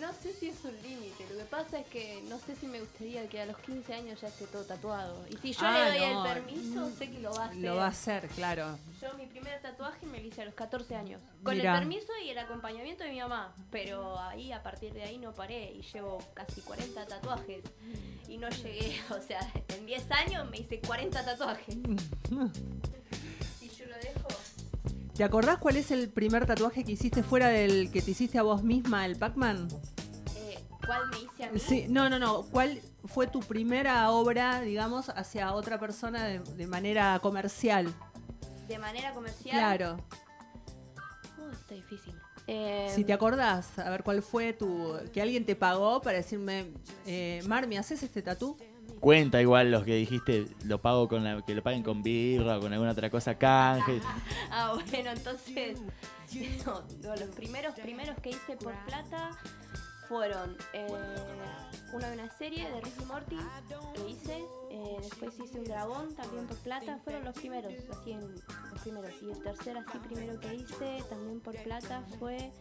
No sé si es un límite, pasa es que no sé si me gustaría que a los 15 años ya esté todo tatuado. Y si yo Ah, le doy no. el permiso, sé que lo va a hacer. Lo va a hacer, claro. Yo mi primer tatuaje me lo hice a los 14 años. Con Mirá. el permiso y el acompañamiento de mi mamá. Pero ahí, a partir de ahí, no paré. Y llevo casi 40 tatuajes. Y no llegué, o sea, en 10 años me hice 40 tatuajes. Si yo lo dejo... ¿Te acordás cuál es el primer tatuaje que hiciste fuera del que te hiciste a vos misma, el Pac-Man? ¿Cuál me hice a mí? Sí, no, no, no. ¿Cuál fue tu primera obra, digamos, hacia otra persona de, de manera comercial? De manera comercial. Claro. Uh, está difícil. Eh, Si te acordás, a ver cuál fue tu. que alguien te pagó para decirme, eh, Mar, ¿me haces este tatú? Cuenta igual los que dijiste, lo pago con la, que lo paguen con birra o con alguna otra cosa, canje. Ah, bueno, entonces. No, no, los primeros primeros que hice por plata fueron eh, de una serie de Ricky Morty que hice. eh, después hice un dragón también por plata. Fueron los primeros, así en los primeros. Y el tercer así primero que hice también por plata fue.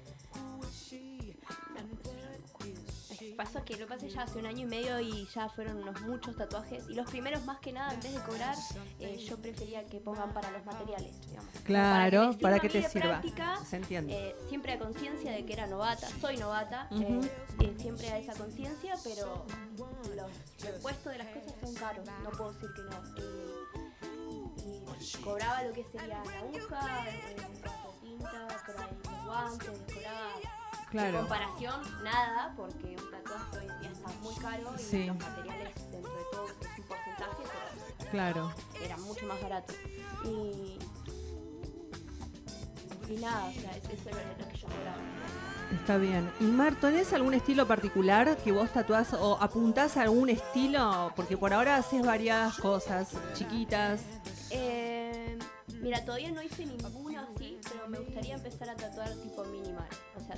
Pasó que lo pasé ya hace un año y medio y ya fueron unos muchos tatuajes. Y los primeros, más que nada, en vez de cobrar, eh, yo prefería que pongan para los materiales. digamos. Claro, para sirva que te sirva. práctica, Se entiende. eh, siempre a conciencia de que era novata, soy novata, eh, eh, siempre a esa conciencia, pero los repuestos de las cosas son caros, no puedo decir que no. Y cobraba lo que sería la aguja, la tinta, por ahí los guantes, cobraba. Claro. En comparación, nada, porque un tatuaje hoy en día está muy caro y Sí. los materiales dentro de todo es un porcentaje, pero Claro. era mucho más barato. Y, y nada, o sea, es- eso era lo que yo cobraba. Está bien. Y Mar, ¿tenés algún estilo particular que vos tatuás o apuntás a algún estilo? Porque por ahora haces variadas cosas, chiquitas. Eh, mira, todavía no hice ninguno así, pero me gustaría empezar a tatuar tipo minimal.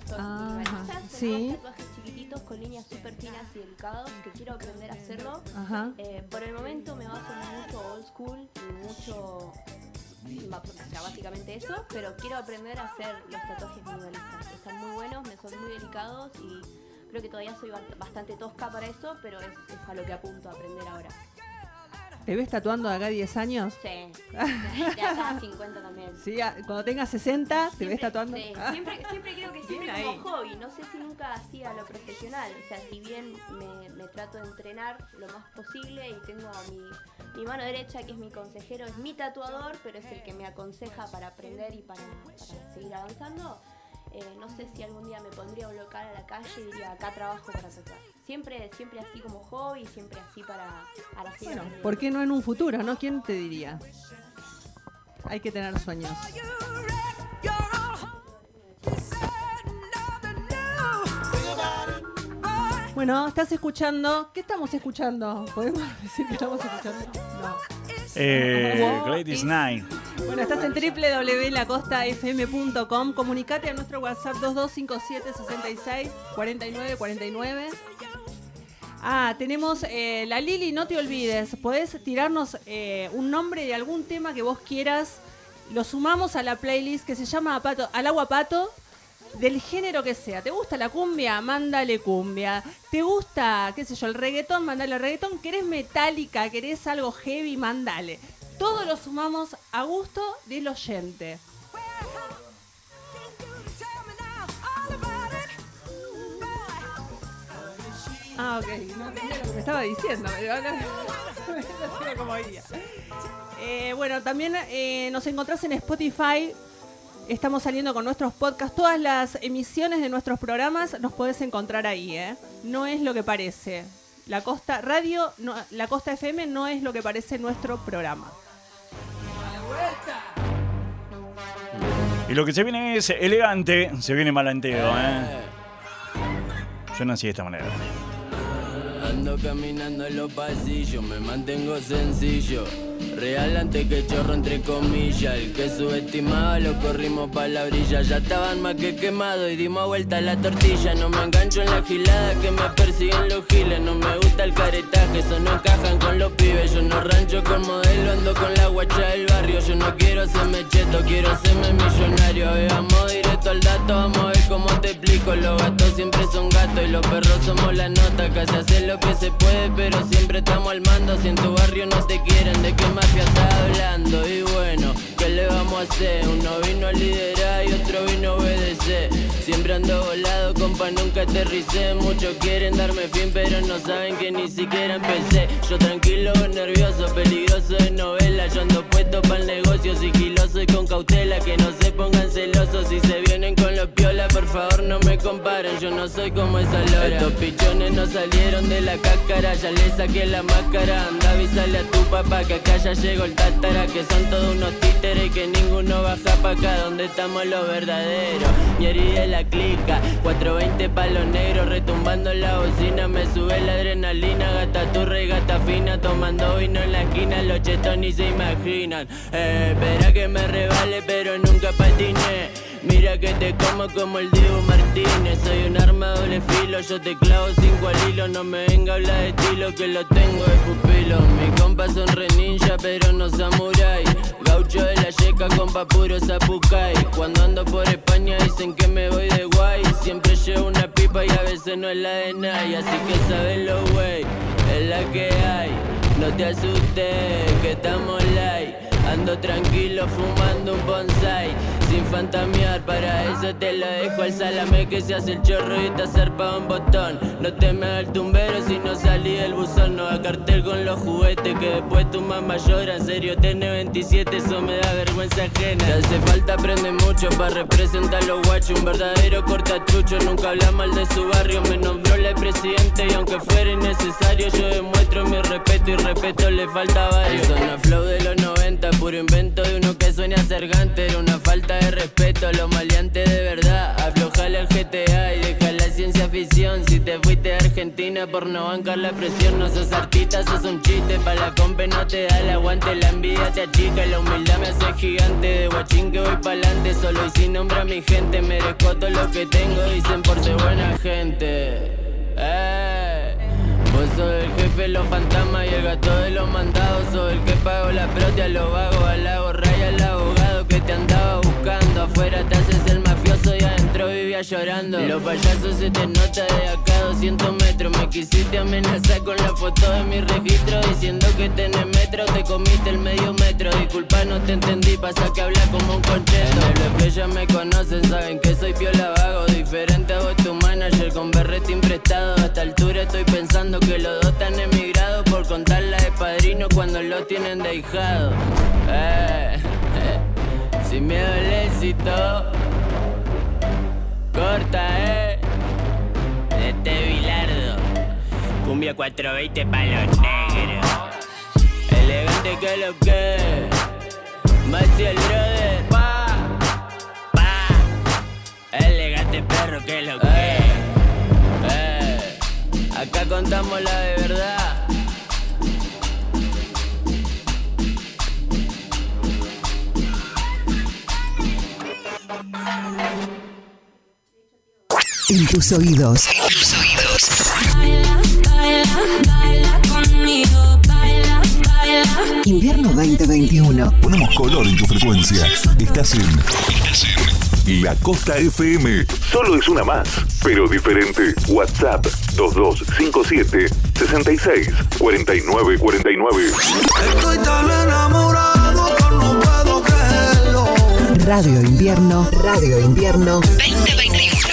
Son sí. todos tatuajes chiquititos con líneas súper finas y delicados que quiero aprender a hacerlo. Ajá. Eh, por el momento me baso mucho old school y mucho... O sea, básicamente eso, pero quiero aprender a hacer los tatuajes minimalistas. Están muy buenos, me son muy delicados y creo que todavía soy ba- bastante tosca para eso, pero es, es a lo que apunto a aprender ahora. ¿Te ves tatuando de acá a 10 años? Sí, de acá a 50 también. Sí, a- cuando tengas 60, ¿te ves tatuando? Sí, Ah. siempre, siempre creo que siempre Bien como ahí. hobby, no sé si nunca hacía lo profesional, o sea, si bien me, me trato de entrenar lo más posible y tengo a mi, mi mano derecha que es mi consejero, es mi tatuador, pero es el que me aconseja para aprender y para, para seguir avanzando, eh, no sé si algún día me pondría un local a la calle y diría, acá trabajo para tatuar. Siempre, siempre así como hobby, siempre así para, para Bueno. ¿por qué no en un futuro, no? ¿Quién te diría? Hay que tener sueños. Bueno, estás escuchando. ¿Qué estamos escuchando? ¿Podemos decir que estamos escuchando? No. Eh, Wow. Gladys Knight. Bueno, estás en www.lacostafm.com. Comunicate a nuestro WhatsApp 2257 66 49 49. Ah, tenemos eh, la Lili, no te olvides. Podés tirarnos eh, un nombre de algún tema que vos quieras. Lo sumamos a la playlist que se llama Pato, Al Agua Pato. Del género que sea. ¿Te gusta la cumbia? Mándale cumbia. ¿Te gusta, qué sé yo, el reggaetón? Mándale reggaetón. ¿Querés metálica? ¿Querés algo heavy? Mándale. Todo lo sumamos a gusto del oyente. Ah, ok. No entendía lo que me estaba diciendo. no iría. Eh, bueno, también eh, nos encontrás en Spotify. Estamos saliendo con nuestros podcasts. Todas las emisiones de nuestros programas nos podés encontrar ahí, ¿eh? No es lo que parece. La Costa Radio, la Costa FM no es lo que parece nuestro programa. Y lo que se viene es elegante, se viene malanteo, ¿eh? Yo nací de esta manera. Ando caminando en los pasillos, me mantengo sencillo. Real antes que chorro entre comillas. El que subestimaba lo corrimos pa' la brilla. Ya estaban más que quemados y dimos vuelta a la tortilla. No me engancho en la gilada que me persiguen los giles. No me gusta el caretaje, eso no encajan con los pibes. Yo no rancho con modelo, ando con la guacha del barrio. Yo no quiero serme cheto, quiero serme millonario. Veamos directo al dato, vamos a ver cómo te explico. Los gatos siempre son gatos y los perros somos la nota. Casi hacer lo que se puede, pero siempre estamos al mando. Si en tu barrio no te quieren, ¿de qué mafia estás hablando? Y bueno, ¿qué le vamos a hacer? Uno vino a liderar y otro vino a obedecer. Siempre ando volado, compa, nunca aterricé. Muchos quieren darme fin, pero no saben que ni siquiera empecé. Yo tranquilo, nervioso, peligroso de novela. Yo ando puesto para el negocio, sigiloso y con cautela. Que no se pongan celosos si se vienen con los piola. Por favor, no me comparen, yo no soy como esa lora. Estos pichones no salieron de la cáscara, ya le saqué la máscara. Anda, avísale a tu papá que acá ya llegó el tátara. Que son todos unos títeres que ninguno baja pa' acá donde estamos los verdaderos. Mi herida es la clica, 420 palos negros retumbando en la bocina. Me sube la adrenalina, gata turra y gata fina. Tomando vino en la esquina, los chetos ni se imaginan. Eh, espera que me rebale, pero nunca patiné. Mira que te como como el Diego Martínez. Soy un arma doble filo, yo te clavo cinco al hilo. No me venga a hablar de estilo que lo tengo de pupilo. Mi compa son re ninja pero no samurai. Gaucho de la yeca, compa puro zapucay. Cuando ando por España dicen que me voy de guay. Siempre llevo una pipa y a veces no es la de nadie. Así que sabelo wey, es la que hay. No te asustes que estamos light Ando tranquilo fumando un bonsai Sin fantamear, para eso te lo dejo al salame Que se hace el chorro y te zarpa un botón. No te me hagas el tumbero si no salí del buzón No a cartel con los juguetes que después tu mamá llora. En serio, tiene 27, eso me da vergüenza ajena. Te hace falta aprender mucho para representar los guachos. Un verdadero cortachucho, nunca habla mal de su barrio. Me nombró la presidente y aunque fuera innecesario Yo demuestro mi respeto y respeto le falta varios. Zona flow de los 90, puro invento de uno que sueña ser Era una falta de respeto a los maleantes de verdad. Aflojale el GTA y deja la ciencia ficción. Si te fuiste de Argentina por no bancar la presión No sos artista, sos un chiste. Pa' la compa no te da el aguante La envidia te achica, la humildad me hace gigante. De guachín que voy pa'lante Solo y sin nombre a mi gente. Merezco todo lo que tengo Dicen por ser buena gente. Eh. Vos sos el jefe, los fantasmas y el gato de los mandados. Soy el que pago la propia, los vagos, al lago raya, al abogado que te andaba buscando. Afuera te haces el mafioso y adentro vivía llorando. Los payasos se te nota de acá a 200 metros. Me quisiste amenazar con la foto de mi registro Diciendo que tenés metro, te comiste el medio metro. Disculpa, no te entendí, pasa que hablas como un concheto. El que ya me conocen, saben que soy piola vago. Diferente a vos, tu manager con berretín prestado A esta altura estoy pensando que los dos están emigrados Por contarla de padrino cuando lo tienen de hijado eh, eh, Sin miedo al éxito Corta, eh. Este bilardo. Cumbia 420 palos negros. Elegante que lo que. Maxi el Pa, pa. Elegante perro que lo que. Eh, Acá contamos la de verdad En tus oídos. En tus oídos. Baila, baila, baila conmigo. Baila, baila. Invierno 2021. Ponemos color en tu frecuencia. Estás en. Estás en. La Costa FM. Solo es una más, pero diferente. WhatsApp 2257 66 49 49. Estoy tan enamorado que no puedo creerlo. Radio Invierno. Radio Invierno. 2021.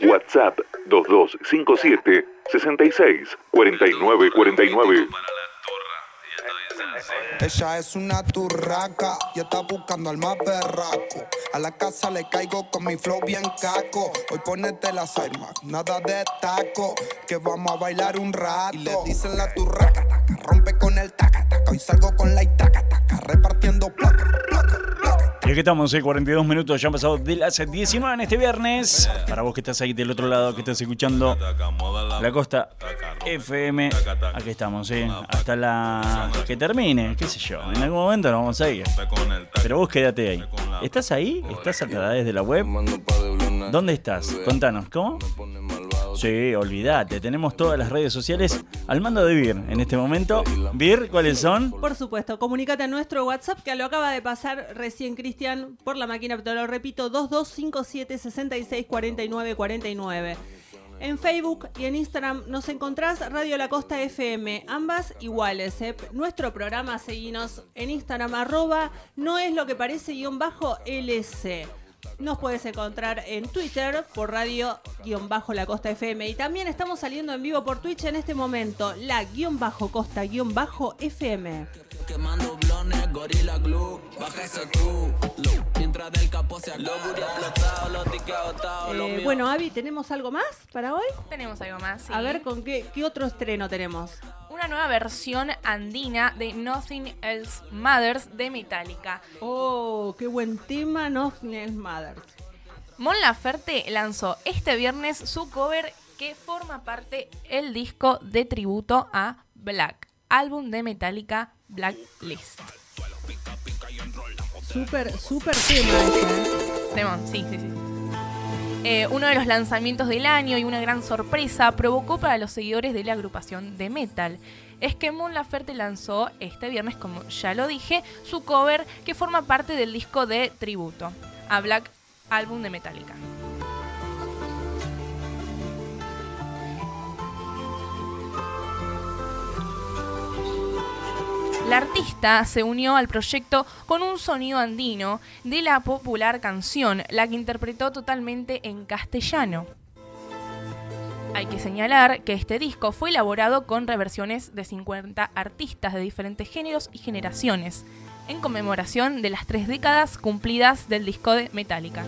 WhatsApp 2257 66 49 49. Ella es una turraca y está buscando al más berraco. A la casa le caigo con mi flow bien caco. Hoy ponete las armas, nada de taco. Que vamos a bailar un rato. Y le dicen la turraca, taca, rompe con el taca, taca. Hoy salgo con la itaca, taca, repartiendo placa. Y aquí estamos, eh, 42 minutos, ya han pasado de las 19 en este viernes. Para vos que estás ahí del otro lado, que estás escuchando la costa FM, aquí estamos, eh, hasta la que termine, qué sé yo, en algún momento nos vamos a ir. Pero vos quédate ahí. ¿Estás ahí? ¿Estás a través de la web? ¿Dónde estás? Contanos, ¿cómo? Sí, olvídate, tenemos todas las redes sociales al mando de Vir en este momento. Vir, ¿cuáles son? Por supuesto, comunícate a nuestro WhatsApp que lo acaba de pasar recién Cristian por la máquina, te lo repito, 2257 66 49 49. En Facebook y en Instagram nos encontrás Radio La Costa FM, ambas iguales. ¿eh? Nuestro programa, seguinos en Instagram, arroba no es lo que parece guion bajo LC. Nos puedes encontrar en Twitter por radio guion bajo la costa FM. Y también estamos saliendo en vivo por Twitch en este momento, la guion bajo costa guion bajo FM. Eh, bueno, Avi, ¿tenemos algo más para hoy? Tenemos algo más. sí. A ver, ¿con qué, qué otro estreno tenemos? Una nueva versión andina de Nothing Else Matters de Metallica. Oh, qué buen tema, Nothing Else Matters. Mon Laferte lanzó este viernes su cover que forma parte el disco de tributo a Black, álbum de Metallica Blacklist. Súper, súper tema ese, ¿eh? Temón, sí, sí, sí. Eh, uno de los lanzamientos del año y una gran sorpresa provocó para los seguidores de la agrupación de metal. Es que Mon Laferte lanzó este viernes, como ya lo dije, su cover que forma parte del disco de tributo a Black álbum de Metallica. La artista se unió al proyecto con un sonido andino de la popular canción, la que interpretó totalmente en castellano. Hay que señalar que este disco fue elaborado con reversiones de 50 artistas de diferentes géneros y generaciones, en conmemoración de las tres décadas cumplidas del disco de Metallica.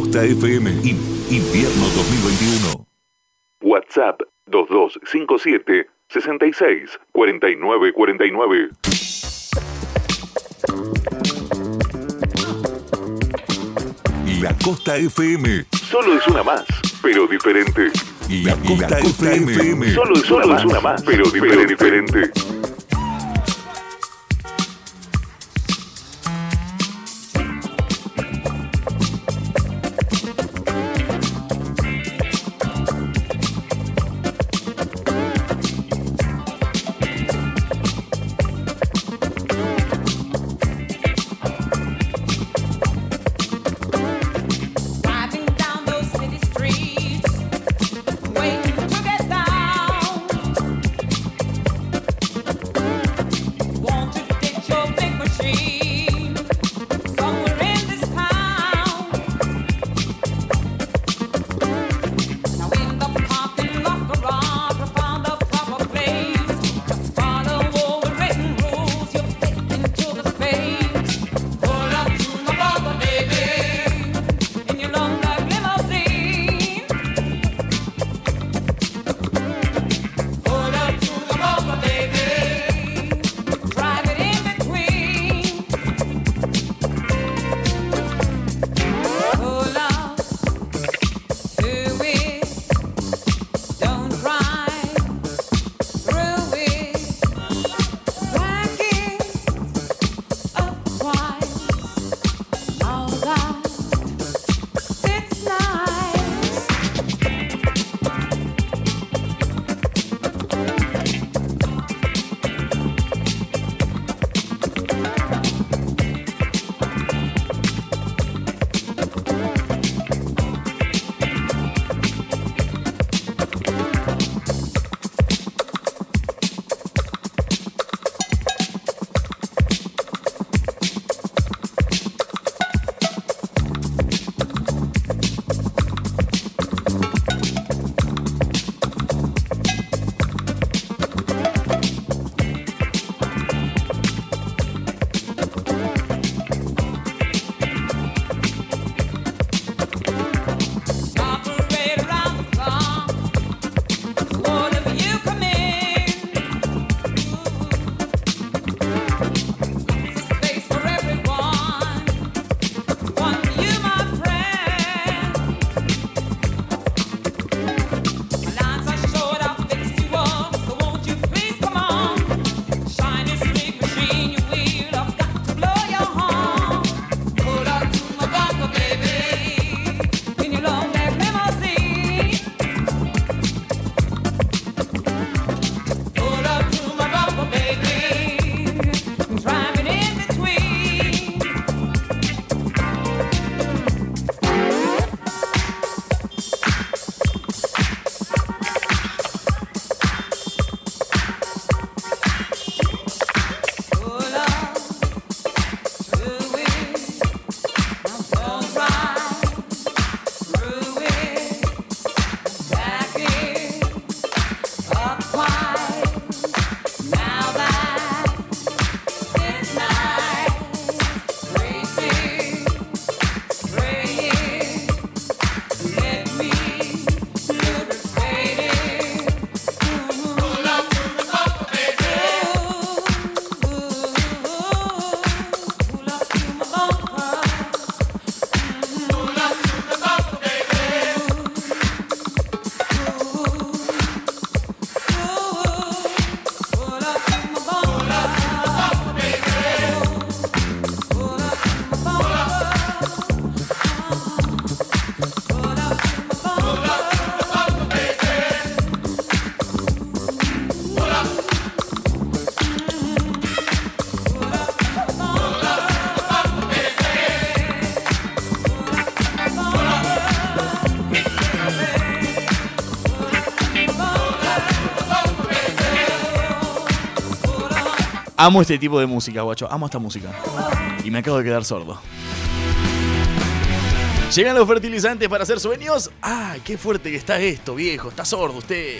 Costa FM. In, invierno 2021. WhatsApp 2257 66 49 49. La Costa FM. Solo es una más, pero diferente. La, la Costa, Costa FM. Solo es, Solo una, más, es una más. Pero diferente. Amo este tipo de música, guacho. Amo esta música. Y me acabo de quedar sordo. ¿Llegan los fertilizantes para hacer sueños? ¡Ay, qué fuerte que está esto, viejo! Está sordo usted.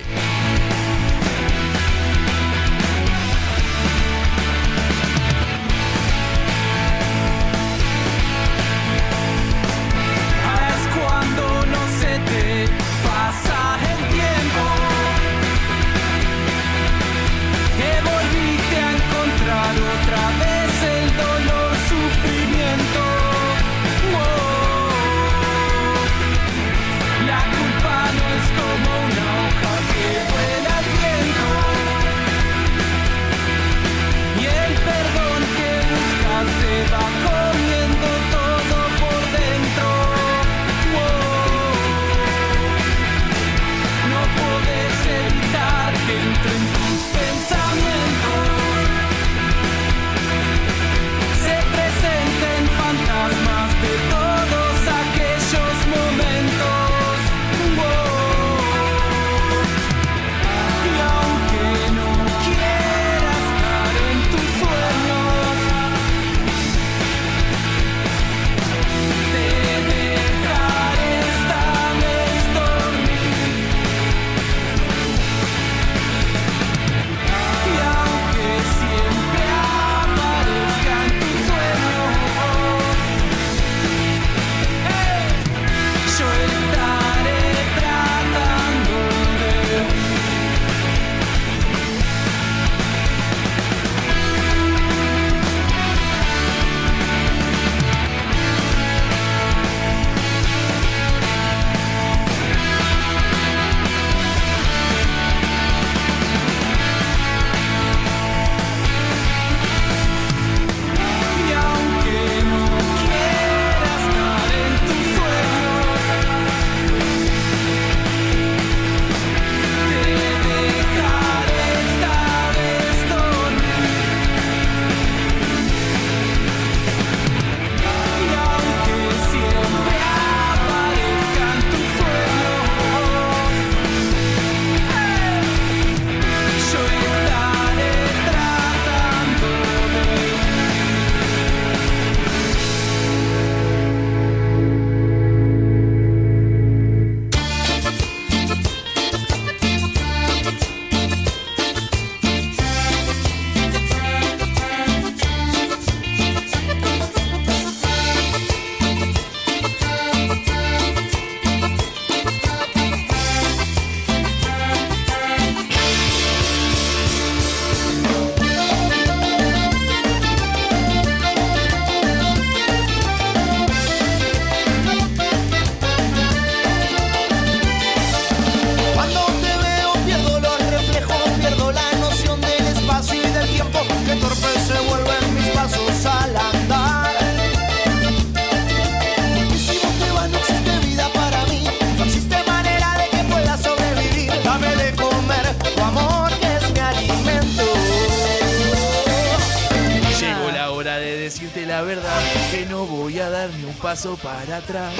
Paso para atrás.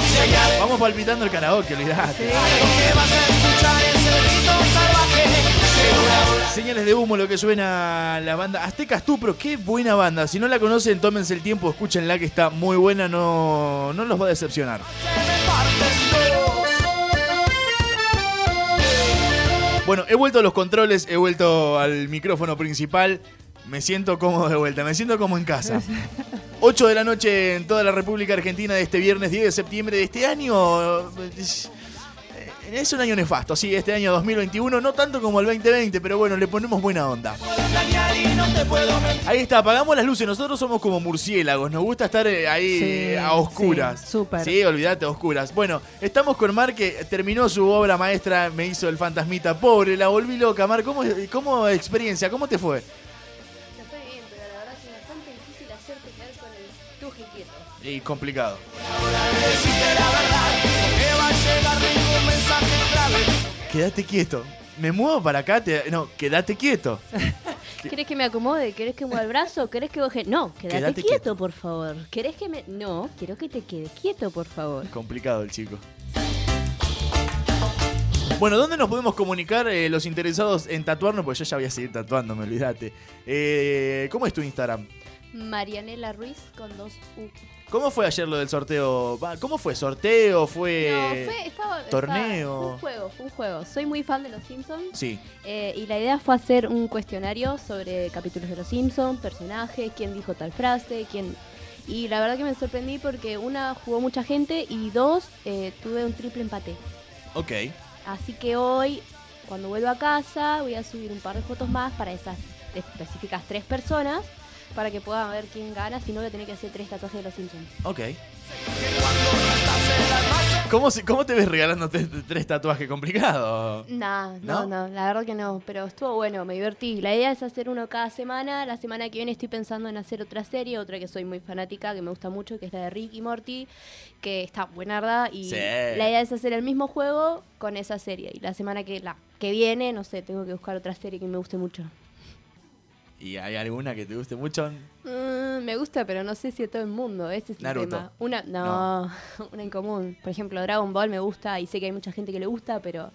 Vamos palpitando el karaoke, olvidate. Señales de humo, lo que suena la banda Aztecas Tupro, qué buena banda. Si no la conocen, tómense el tiempo, escúchenla que está muy buena, no, no los va a decepcionar. Bueno, he vuelto a los controles, he vuelto al micrófono principal. Me siento cómodo de vuelta, me siento como en casa. 8 de la noche en toda la República Argentina de este viernes 10 de septiembre de este año. Es, es un año nefasto, sí, este año 2021, no tanto como el 2020, pero bueno, le ponemos buena onda. Ahí está, apagamos las luces, nosotros somos como murciélagos, nos gusta estar eh, ahí Sí, eh, a oscuras. sí, súper. Sí, olvídate, a oscuras. Bueno, estamos con Mar que terminó su obra maestra, me hizo el fantasmita pobre, la volví loca. Mar, ¿cómo, cómo experiencia? ¿Cómo te fue? Y complicado. Quédate quieto. Me muevo para acá, te- no, quédate quieto. ¿Querés que me acomode? ¿Querés que mueva el brazo? ¿Querés que baje? No, quédate, Quédate quieto, por favor. ¿Querés que me.? No, quiero que te quedes quieto, por favor. Complicado el chico. Bueno, ¿dónde nos podemos comunicar eh, los interesados en tatuarnos? Pues yo ya voy a seguir tatuándome, olvídate. Eh, ¿Cómo es tu Instagram? Marianela Ruiz con dos U. ¿Cómo fue ayer lo del sorteo? ¿Cómo fue? ¿Sorteo? ¿Fue, No, fue, estaba, torneo? fue un juego, fue un juego. Soy muy fan de los Simpsons. Sí. Eh, y la idea fue hacer un cuestionario sobre capítulos de los Simpsons, personajes, quién dijo tal frase, quién... Y la verdad que me sorprendí porque una jugó mucha gente y dos eh, tuve un triple empate. Ok. Así que hoy, cuando vuelva a casa, voy a subir un par de fotos más para esas específicas tres personas para que puedan ver quién gana. Si no, a tener que hacer tres tatuajes de los Simpsons. Ok. ¿Cómo, se- ¿Cómo te ves regalándote tres tatuajes? Complicado. Nah, ¿No? no, no, la verdad que no, pero estuvo bueno, me divertí. La idea es hacer uno cada semana. La semana que viene estoy pensando en hacer otra serie, otra que soy muy fanática, que me gusta mucho, que es la de Rick y Morty, que está buenarda. Y Sí. la idea es hacer el mismo juego con esa serie. Y la semana que, la que viene, no sé, tengo que buscar otra serie que me guste mucho. ¿Y hay alguna que te guste mucho? Mm, me gusta, pero no sé si a todo el mundo. Ese es el Naruto. tema. Una, no, una en común. Por ejemplo, Dragon Ball me gusta y sé que hay mucha gente que le gusta, pero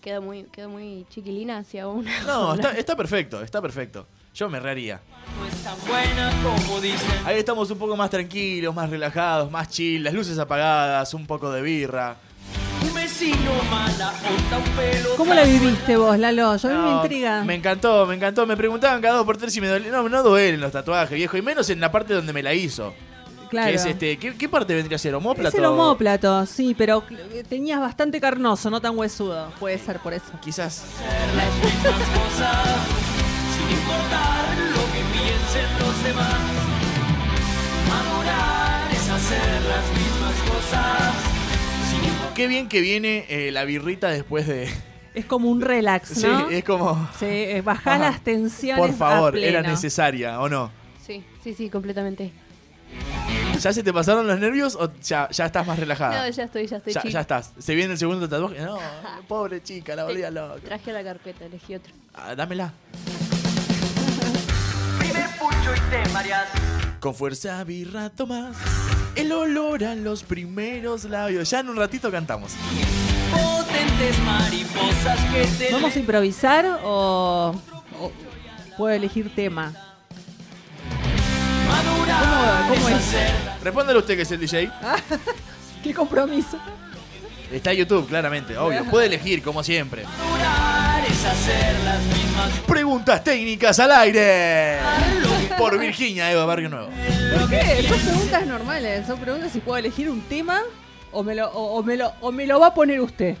quedó muy, quedó muy chiquilina hacia una. No, está, está perfecto, está perfecto. Yo me rearía. No es tan buena como dicen. Ahí estamos un poco más tranquilos, más relajados, más chill, las luces apagadas, un poco de birra. ¿Cómo la viviste vos, Lalo? Yo a mí me No, intriga. Me encantó, me encantó. Me preguntaban cada dos por tres si me dolía. No, no duelen los tatuajes, viejo. Y menos en la parte donde me la hizo. Claro. Que es este, ¿qué, qué parte vendría a ser? ¿Homóplato? Es el homóplato, sí, pero eh, tenías bastante carnoso, no tan huesudo. Puede ser por eso. Quizás. Las mismas cosas, sin importar lo que piensen los demás. Madurar es hacer las mismas cosas. Qué bien que viene eh, la birrita después de. Es como un relax, Sí, ¿no? es como. Sí, eh, bajá Ajá. las tensiones. Por favor, a era necesaria, ¿o no? Sí, sí, sí, completamente. ¿Ya se te pasaron los nervios o ya, ya estás más relajada? No, ya estoy, ya estoy ya, ya estás. ¿Se viene el segundo tatuaje? No, pobre chica, la volvía loca. Traje la carpeta, elegí otro. Ah, dámela. primer pucho y te mareas. Con fuerza birra tomás el olor a los primeros labios. Ya en un ratito cantamos. Potentes mariposas que te ¿Vamos a improvisar o, o puedo elegir tema? madurar ¿Cómo es Respóndale usted que es el DJ. ¡Qué compromiso! Está en YouTube, claramente, obvio. Puede elegir, como siempre. madurar es hacer las mismas Preguntas técnicas al aire. Por Virginia, Eva Barrio Nuevo. ¿Por qué? Son preguntas normales. Son preguntas si puedo elegir un tema o me lo, o, o me lo, o me lo va a poner usted.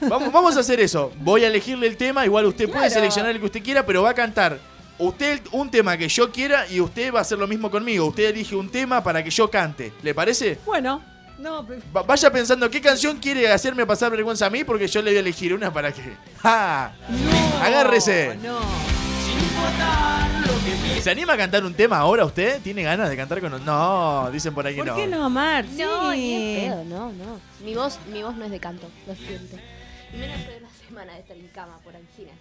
Vamos, vamos a hacer eso. Voy a elegirle el tema. Igual usted puede Claro. seleccionar el que usted quiera, pero va a cantar usted un tema que yo quiera y usted va a hacer lo mismo conmigo. Usted elige un tema para que yo cante. ¿Le parece? Bueno, no, pe- Va- Vaya pensando qué canción quiere hacerme pasar vergüenza a mí porque yo le voy a elegir una para que... ¡Ja! ¡Agárrese! no. ¿Se anima a cantar un tema ahora usted? ¿Tiene ganas de cantar con... No, dicen por ahí que ¿Por no. qué no, Mar? No, Sí. ni en pedo, no, no. Mi voz, mi voz no es de canto, lo siento. Y menos de una semana de estar en cama por anginas.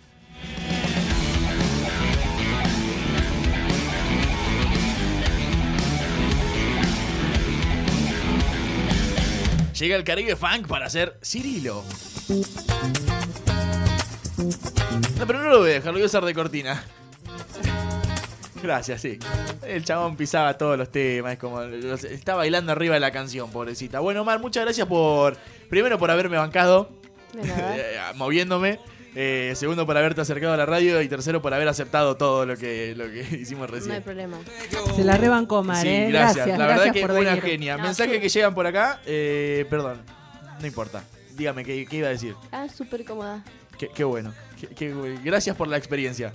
Llega el Caribe Funk para hacer Cirilo. No, pero no lo voy a dejar, lo voy a usar de cortina. Gracias, sí. El chabón pisaba todos los temas, es como está bailando arriba de la canción, pobrecita. Bueno, Mar, muchas gracias por primero por haberme bancado eh, moviéndome, eh, segundo por haberte acercado a la radio y tercero por haber aceptado todo lo que lo que hicimos No hay recién. problema. Se la rebancó, Mar, Sí, ¿eh? gracias. Gracias, La verdad gracias que por una venir. genia. No, Mensaje sí. que llegan por acá, eh, perdón, no importa. Dígame qué, qué iba a decir. Ah, súper cómoda. Qué, qué bueno. Qué- qué bueno. gracias por la experiencia.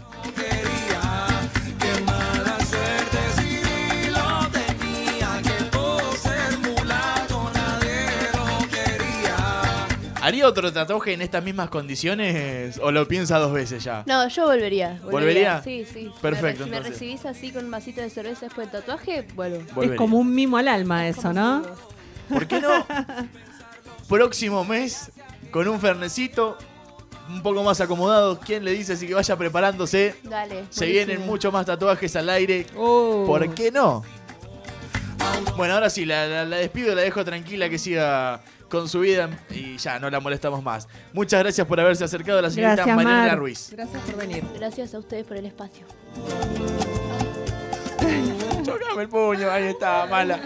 ¿Haría otro tatuaje en estas mismas condiciones o lo piensa dos veces ya? No, yo volvería. ¿Volvería? Sí, sí. Si Perfecto, me, re- si me entonces. recibís así con un vasito de cerveza después del tatuaje, vuelvo. Volvería. Es como un mimo al alma eso, ¿no? ¿Por qué no? Próximo mes, con un fernecito, un poco más acomodado. ¿Quién le dice así que vaya preparándose? Dale. Se buenísimo. vienen muchos más tatuajes al aire. Oh. ¿Por qué no? Bueno, ahora sí, la, la- la despido, la dejo tranquila que siga con su vida y ya no la molestamos más. Muchas gracias por haberse acercado a la señorita Gracias, Mariela Mar. Ruiz. Gracias por venir. Gracias a ustedes por el espacio. Chocame el puño, ahí está, mala.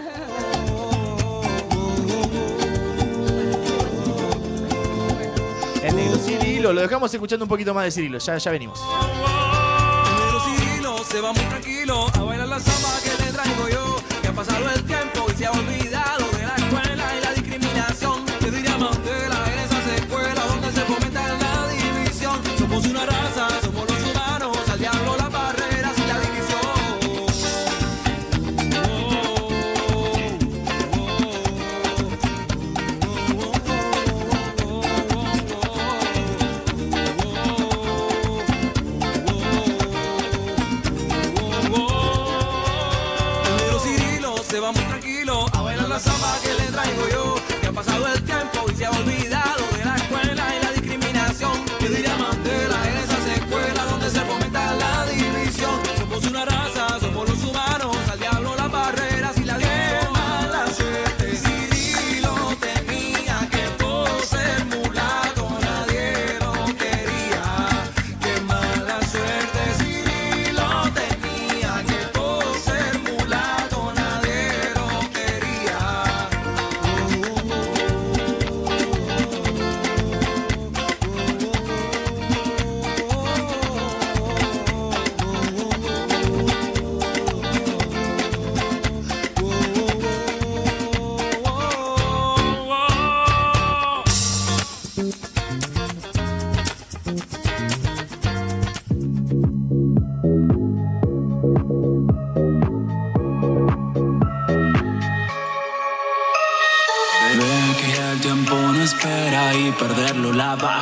El negro Cirilo, lo dejamos escuchando un poquito más de Cirilo, ya, ya venimos. Pero Cirilo se va muy tranquilo a bailar la samba que le traigo yo. Que ha pasado el tiempo y se ha olvidado de la escuela y la discriminación. ¿Qué diría Mandela en esas escuelas donde se fomenta la división? Somos una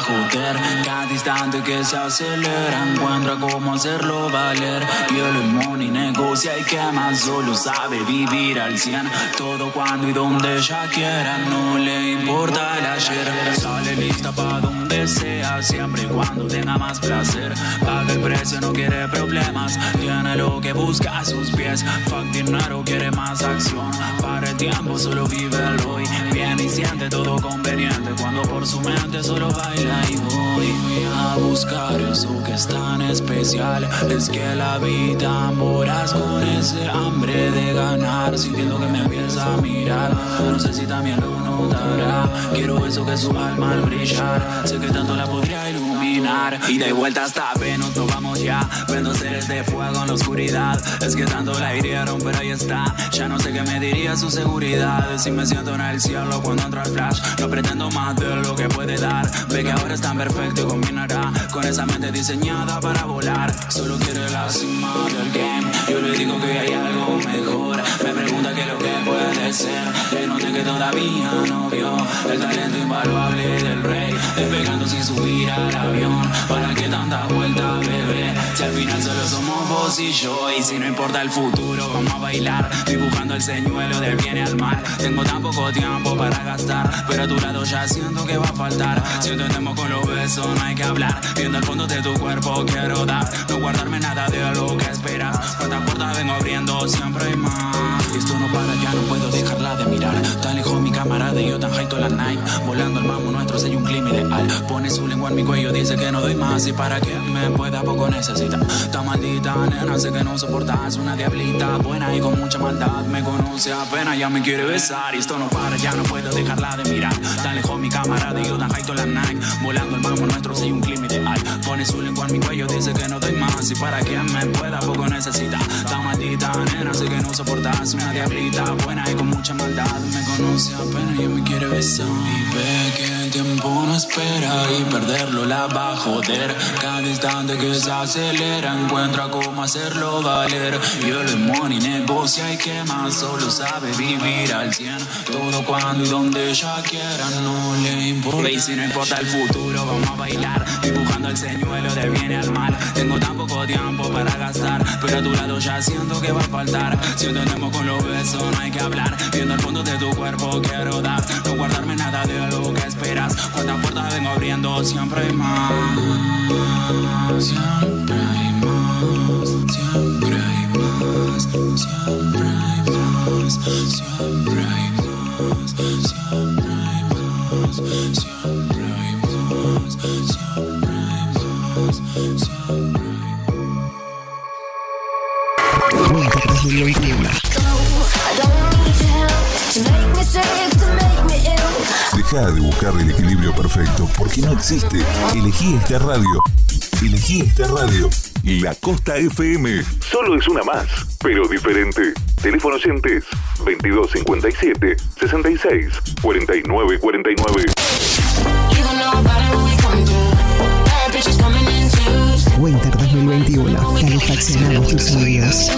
la va instante que se acelera encuentra cómo hacerlo valer. Y el money negocia y que más solo sabe vivir al 100. Todo cuando y donde ella quiera, no le importa el ayer. Sale lista para donde sea, siempre y cuando tenga más placer. Paga el precio, no quiere problemas. Tiene lo que busca a sus pies. Fuck dinero, quiere más acción. Para el tiempo, solo vive el hoy. Viene y siente todo conveniente. Cuando por su mente solo baila y voy a buscar eso que es tan especial. Es que la vida moras con ese hambre de ganar. Sintiendo que me empieza a mirar. No sé si también lo notará. Quiero eso que su alma al brillar. Sé que tanto la podría iluminar. Y de vuelta hasta Venus, nos vamos ya. Vendo seres de fuego en la oscuridad. Es que tanto la hirieron, pero ahí está. Ya no sé qué me diría su seguridad. Si me siento en el cielo cuando entro al flash. No pretendo más de lo que puede dar. Ve que ahora es tan perfecto y combinará con esa mente diseñada para volar. Solo quiere la cima del game. Yo le digo que hay algo mejor. Me pregunta qué es lo que puede Le noté que todavía no vio el talento invaluable del rey. Despegando sin subir al avión. ¿Para qué tanta vuelta, bebé? Si al final solo somos vos y yo. Y si no importa el futuro, vamos a bailar. Dibujando el señuelo del bien al mal. Tengo tan poco tiempo para gastar. Pero a tu lado ya siento que va a faltar. Si entendemos con los besos, no hay que hablar. Viendo el fondo de tu cuerpo, quiero dar. No guardarme nada de lo que esperas. Cuántas puertas vengo abriendo, siempre hay más. Esto no para, ya no puedo de mirar. Tan lejos mi camarada y yo tan high toda la night. Volando el mamo nuestro, hay un clima ideal. Pone su lengua en mi cuello, dice que no doy más. Y para que me pueda, poco necesita. Tan maldita, nena, sé que no soportas. Una diablita buena y con mucha maldad. Me conoce apenas, ya me quiere besar. Y esto no para, ya no puedo dejarla de mirar. Tan lejos mi camarada y yo tan high toda la night. Volando el mamo nuestro, hay un clima ideal. Pone su lengua en mi cuello, dice que no doy más. Y para que me pueda, poco necesita. Tan maldita, nena, sé que no soportas. Una diablita buena y con mucha maldad. Me conoce apenas, ya me quiere besar. Y ve que el tiempo no espera y perderlo la va a joder. Cada instante que se acelera encuentra cómo hacerlo valer. Y el money negocia y que más solo sabe vivir al 100. Todo cuando y donde ella quiera no le importa. Y si no importa el futuro, vamos a bailar. Dibujando el señuelo del bien y al mal. Tengo tan poco tiempo para gastar. Pero a tu lado ya siento que va a faltar. Si entendemos con los besos, no hay que hablar. Siendo el fondo de tu cuerpo quiero dar No guardarme nada de lo que esperas. Cuántas puertas vengo abriendo siempre hay más Siempre hay más Siempre hay más Siempre hay más Siempre hay más Siempre hay más Siempre hay más Siempre hay más Siempre hay más. Deja de buscar el equilibrio perfecto porque no existe. Elegí esta radio. Elegí esta radio. La Costa FM. Solo es una más, pero diferente. Teléfono oyentes 2257 66 49 49. Winter 2021. Calefaccionamos tus oídos.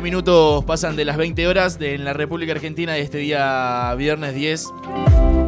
Once 11 minutos pasan de las 20 horas en la República Argentina de este día viernes 10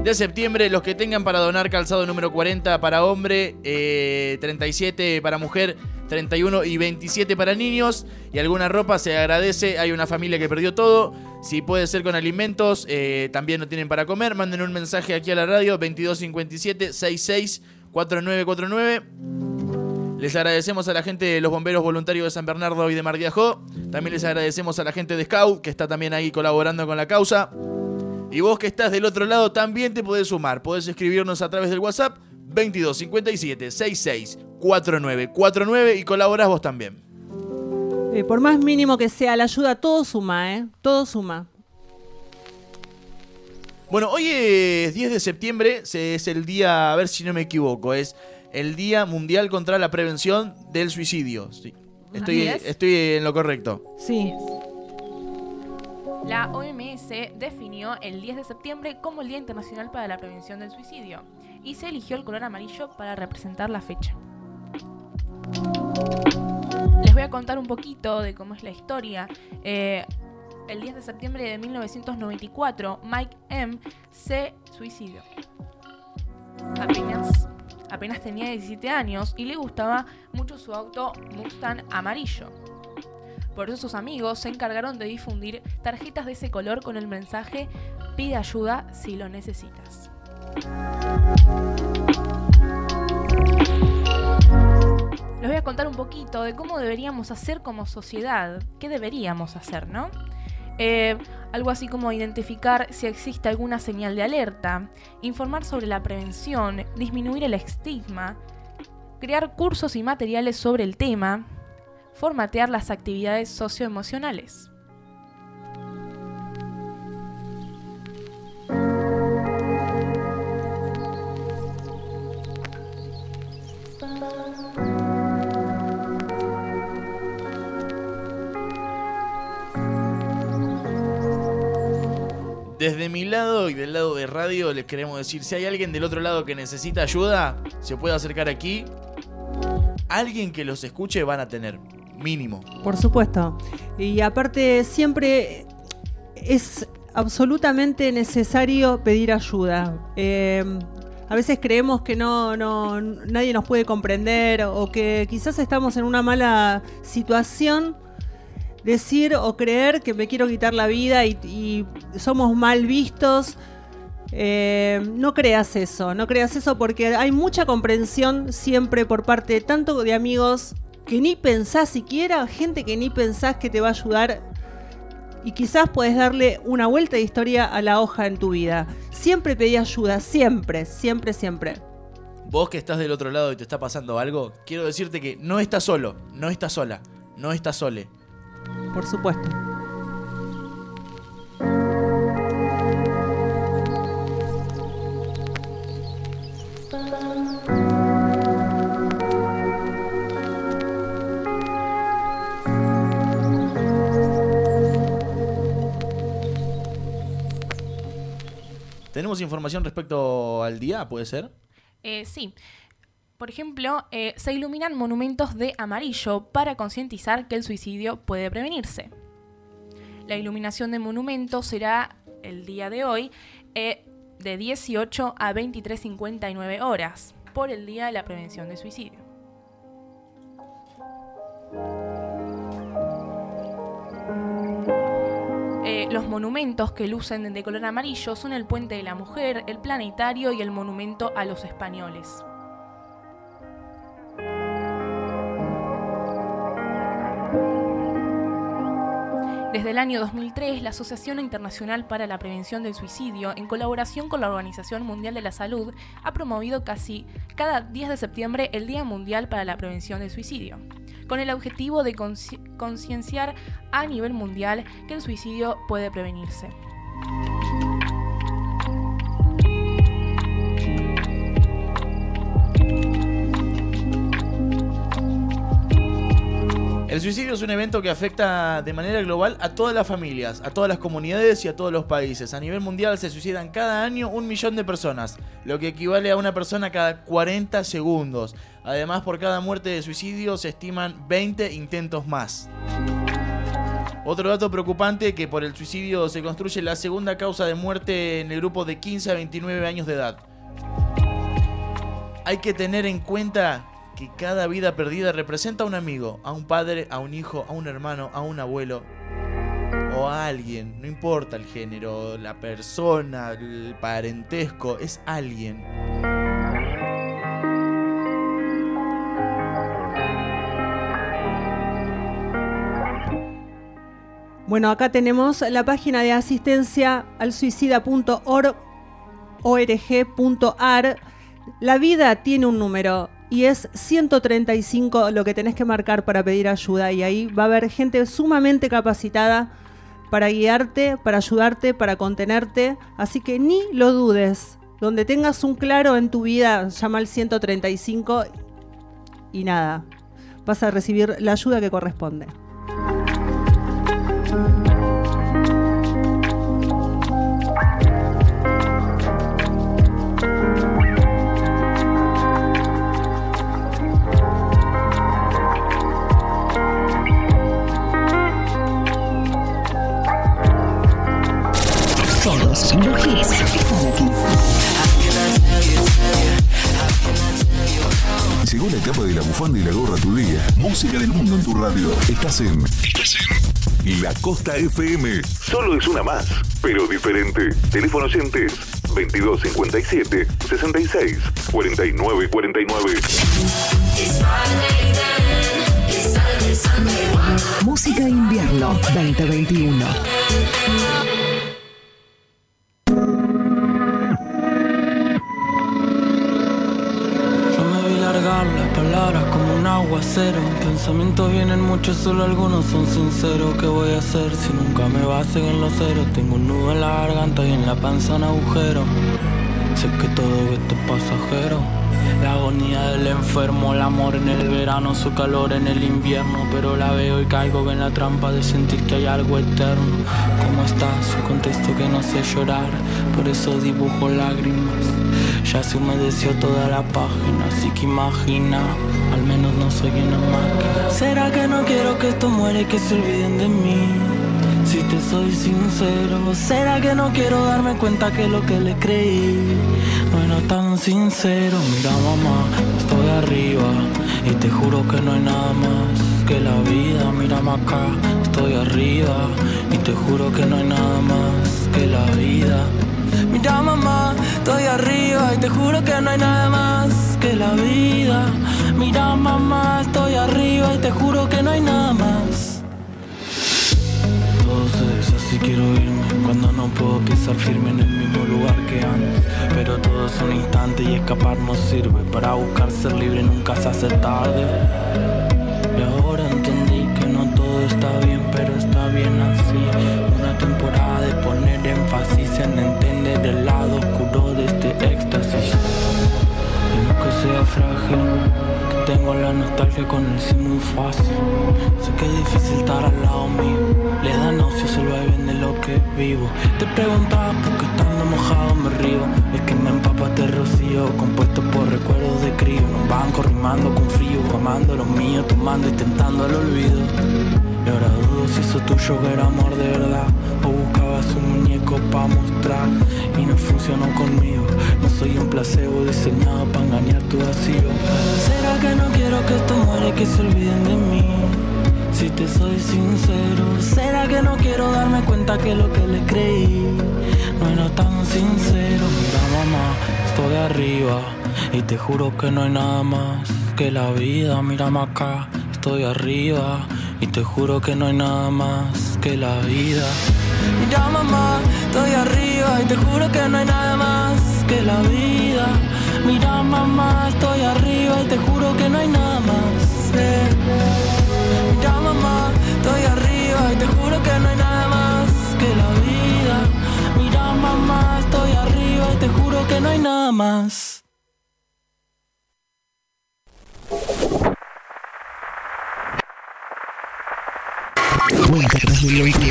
de septiembre. Los que tengan para donar calzado número 40 para hombre, eh, 37 para mujer, 31 y 27 para niños. Y alguna ropa se agradece. Hay una familia que perdió todo. Si puede ser con alimentos, eh, también no tienen para comer. Manden un mensaje aquí a la radio 2257 66 4949. Les agradecemos a la gente de los bomberos voluntarios de San Bernardo y de Mar de Ajó. También les agradecemos a la gente de Scout, que está también ahí colaborando con la causa. Y vos que estás del otro lado también te podés sumar. Podés escribirnos a través del WhatsApp 2257 66 4949 y colaborás vos también. Eh, por más mínimo que sea la ayuda, todo suma, ¿eh? Todo suma. Bueno, hoy es 10 de septiembre, se- es el día, a ver si no me equivoco, es el Día Mundial contra la Prevención del Suicidio. Sí. Estoy, es. estoy en lo correcto. Sí. La OMS definió el 10 de septiembre como el Día Internacional para la Prevención del Suicidio y se eligió el color amarillo para representar la fecha. Les voy a contar un poquito de cómo es la historia. Eh, el 10 de septiembre de 1994, Mike M. se suicidó. Apenas, apenas tenía 17 años y le gustaba mucho su auto Mustang amarillo. Por eso sus amigos se encargaron de difundir tarjetas de ese color con el mensaje Pide ayuda si lo necesitas. Les voy a contar un poquito de cómo deberíamos hacer como sociedad. ¿Qué deberíamos hacer, no? Eh, algo así como identificar si existe alguna señal de alerta, informar sobre la prevención, disminuir el estigma, crear cursos y materiales sobre el tema, formatear las actividades socioemocionales. Desde mi lado y del lado de radio les queremos decir, si hay alguien del otro lado que necesita ayuda, se puede acercar aquí. Alguien que los escuche van a tener, mínimo. Por supuesto. Y aparte, siempre es absolutamente necesario pedir ayuda. Eh, a veces creemos que no, no, nadie nos puede comprender o que quizás estamos en una mala situación. Decir o creer que me quiero quitar la vida y, somos mal vistos. Eh, no creas eso, no creas eso porque hay mucha comprensión siempre por parte tanto de amigos que ni pensás siquiera, gente que ni pensás que te va a ayudar y quizás puedes darle una vuelta de historia a la hoja en tu vida. Siempre pedí ayuda, siempre, siempre, siempre. Vos que estás del otro lado y te está pasando algo, quiero decirte que no estás solo, no estás sola, no estás sole. Por supuesto. ¿Tenemos información respecto al día? ¿Puede ser? Eh, sí. Por ejemplo, eh, se iluminan monumentos de amarillo para concientizar que el suicidio puede prevenirse. La iluminación de monumentos será el día de hoy eh, de 18 a 23.59 horas por el Día de la Prevención de Suicidio. Eh, los monumentos que lucen de color amarillo son el Puente de la Mujer, el Planetario y el Monumento a los Españoles. Desde el año 2003, la Asociación Internacional para la Prevención del Suicidio, en colaboración con la Organización Mundial de la Salud, ha promovido casi cada 10 de septiembre el Día Mundial para la Prevención del Suicidio, con el objetivo de concienciar a nivel mundial que el suicidio puede prevenirse. El suicidio es un evento que afecta de manera global a todas las familias, a todas las comunidades y a todos los países. A nivel mundial se suicidan cada año un millón de personas, lo que equivale a una persona cada 40 segundos. Además, por cada muerte de suicidio se estiman 20 intentos más. Otro dato preocupante que por el suicidio se construye la segunda causa de muerte en el grupo de 15 a 29 años de edad. Hay que tener en cuenta que cada vida perdida representa a un amigo, a un padre, a un hijo, a un hermano, a un abuelo o a alguien, no importa el género, la persona, el parentesco, es alguien. Bueno, acá tenemos la página de asistencia al suicida.org org.ar. La vida tiene un número y es 135 lo que tenés que marcar para pedir ayuda y ahí va a haber gente sumamente capacitada para guiarte, para ayudarte, para contenerte, así que ni lo dudes. Donde tengas un claro en tu vida, llama al 135 y nada, vas a recibir la ayuda que corresponde. Llegó la etapa de la bufanda y la gorra a tu día. Música del mundo en tu radio. Estás en. Estás en. La Costa FM. Solo es una más, pero diferente. Teléfono oyentes 2257 66 49 49. Música invierno 2021. Aguacero. Pensamientos vienen muchos, solo algunos son sinceros. ¿Qué voy a hacer si nunca me basen en los ceros? Tengo un nudo en la garganta y en la panza un agujero. Sé que todo esto es pasajero. La agonía del enfermo, el amor en el verano, su calor en el invierno. Pero la veo y caigo en la trampa de sentir que hay algo eterno. ¿Cómo estás? Yo contesto que no sé llorar, por eso dibujo lágrimas. Ya se humedeció toda la página, así que imagina, al menos no soy una máquina. ¿Será que no quiero que esto muera y que se olviden de mí? Si te soy sincero, ¿será que no quiero darme cuenta que lo que le creí no era tan sincero? Mira mamá, estoy arriba y te juro que no hay nada más que la vida. Mírame acá, estoy arriba y te juro que no hay nada más que la vida. Mira mamá, estoy arriba y te juro que no hay nada más que la vida. Mira mamá, estoy arriba y te juro que no hay nada más. Todo se quiero irme cuando no puedo pisar firme en el mismo lugar que antes. Pero todo es un instante y escapar no sirve. Para buscar ser libre nunca se hace tarde. Y ahora entendí que no todo está bien, pero está bien así. Una temporada de énfasis en entender el lado oscuro de este éxtasis. Y no que sea frágil, que tengo la nostalgia con el sí muy fácil. Sé que es difícil estar al lado mío, le da náuseas el vaivén de lo que vivo. Te preguntaba por qué estando mojado me río. Es que me empapa este rocío, compuesto por recuerdos de crío. En un banco rimando con frío, amando lo mío, tomando y tentando el olvido. Y ahora dudo si eso tuyo que era amor de verdad O un muñeco pa' mostrar Y no funcionó conmigo. No soy un placebo diseñado para engañar tu vacío. ¿Será que no quiero que esto muera y que se olviden de mí? Si te soy sincero ¿Será que no quiero darme cuenta que lo que le creí No era tan sincero Mira mamá, estoy arriba Y te juro que no hay nada más que la vida. Mírame acá, estoy arriba Y te juro que no hay nada más que la vida Mira mamá, estoy arriba Y te juro que no hay nada más que la vida Mira mamá, estoy arriba Y te juro que no hay nada más eh. Mira mamá, estoy arriba Y te juro que no hay nada más que la vida Mira mamá, estoy arriba Y te juro que no hay nada más Winter 2021.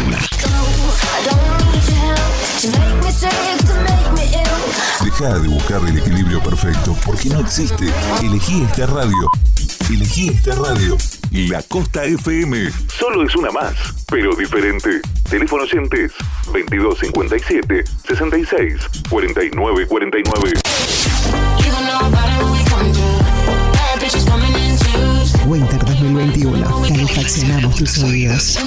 Deja de buscar el equilibrio perfecto porque no existe. Elegí esta radio. Elegí esta radio. La Costa FM. Solo es una más, pero diferente. Teléfono oyentes 2257 66 49 49. Winter 2021. Calefaccionamos tus oídos.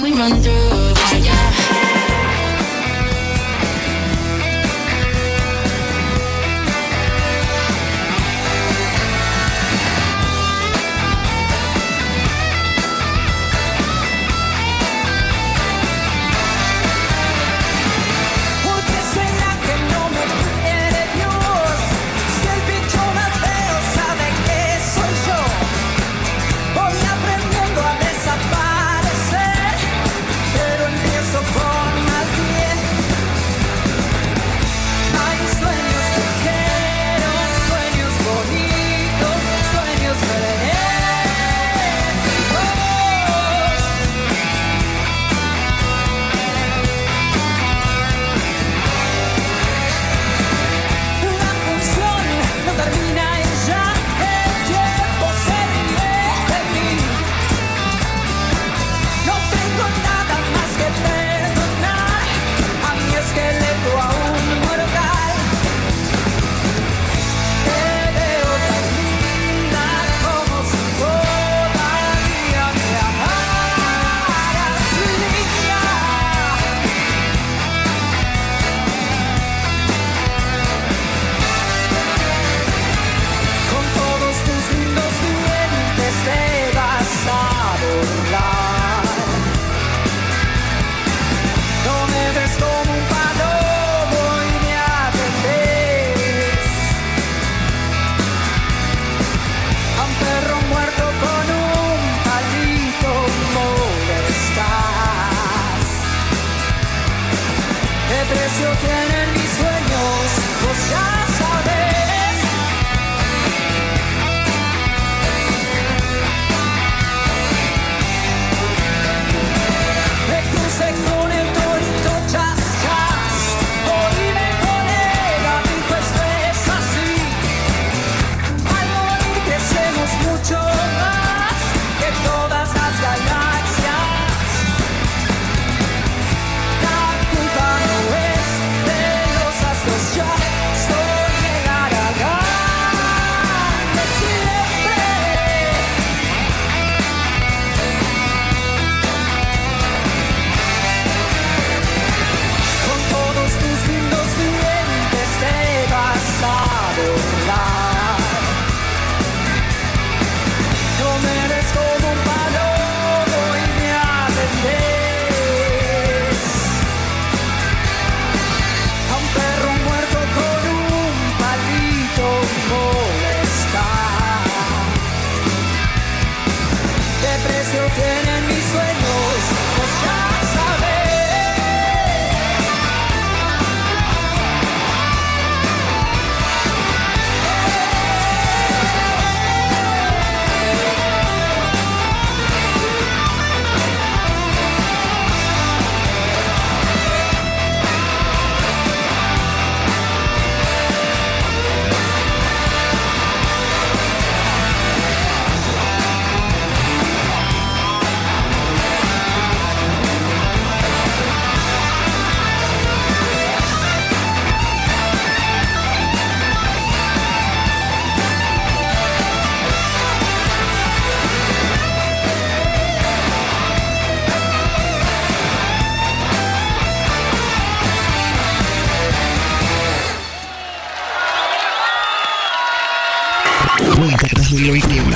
2021.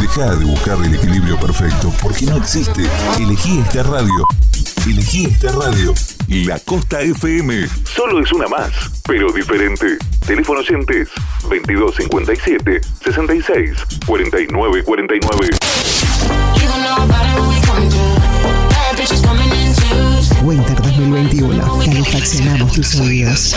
Deja de buscar el equilibrio perfecto porque no existe. Elegí esta radio. Elegí esta radio. La Costa FM. Solo es una más, pero diferente. Teléfono oyentes 2257 66 49 49. Winter 2021. Calefaccionamos tus oídos.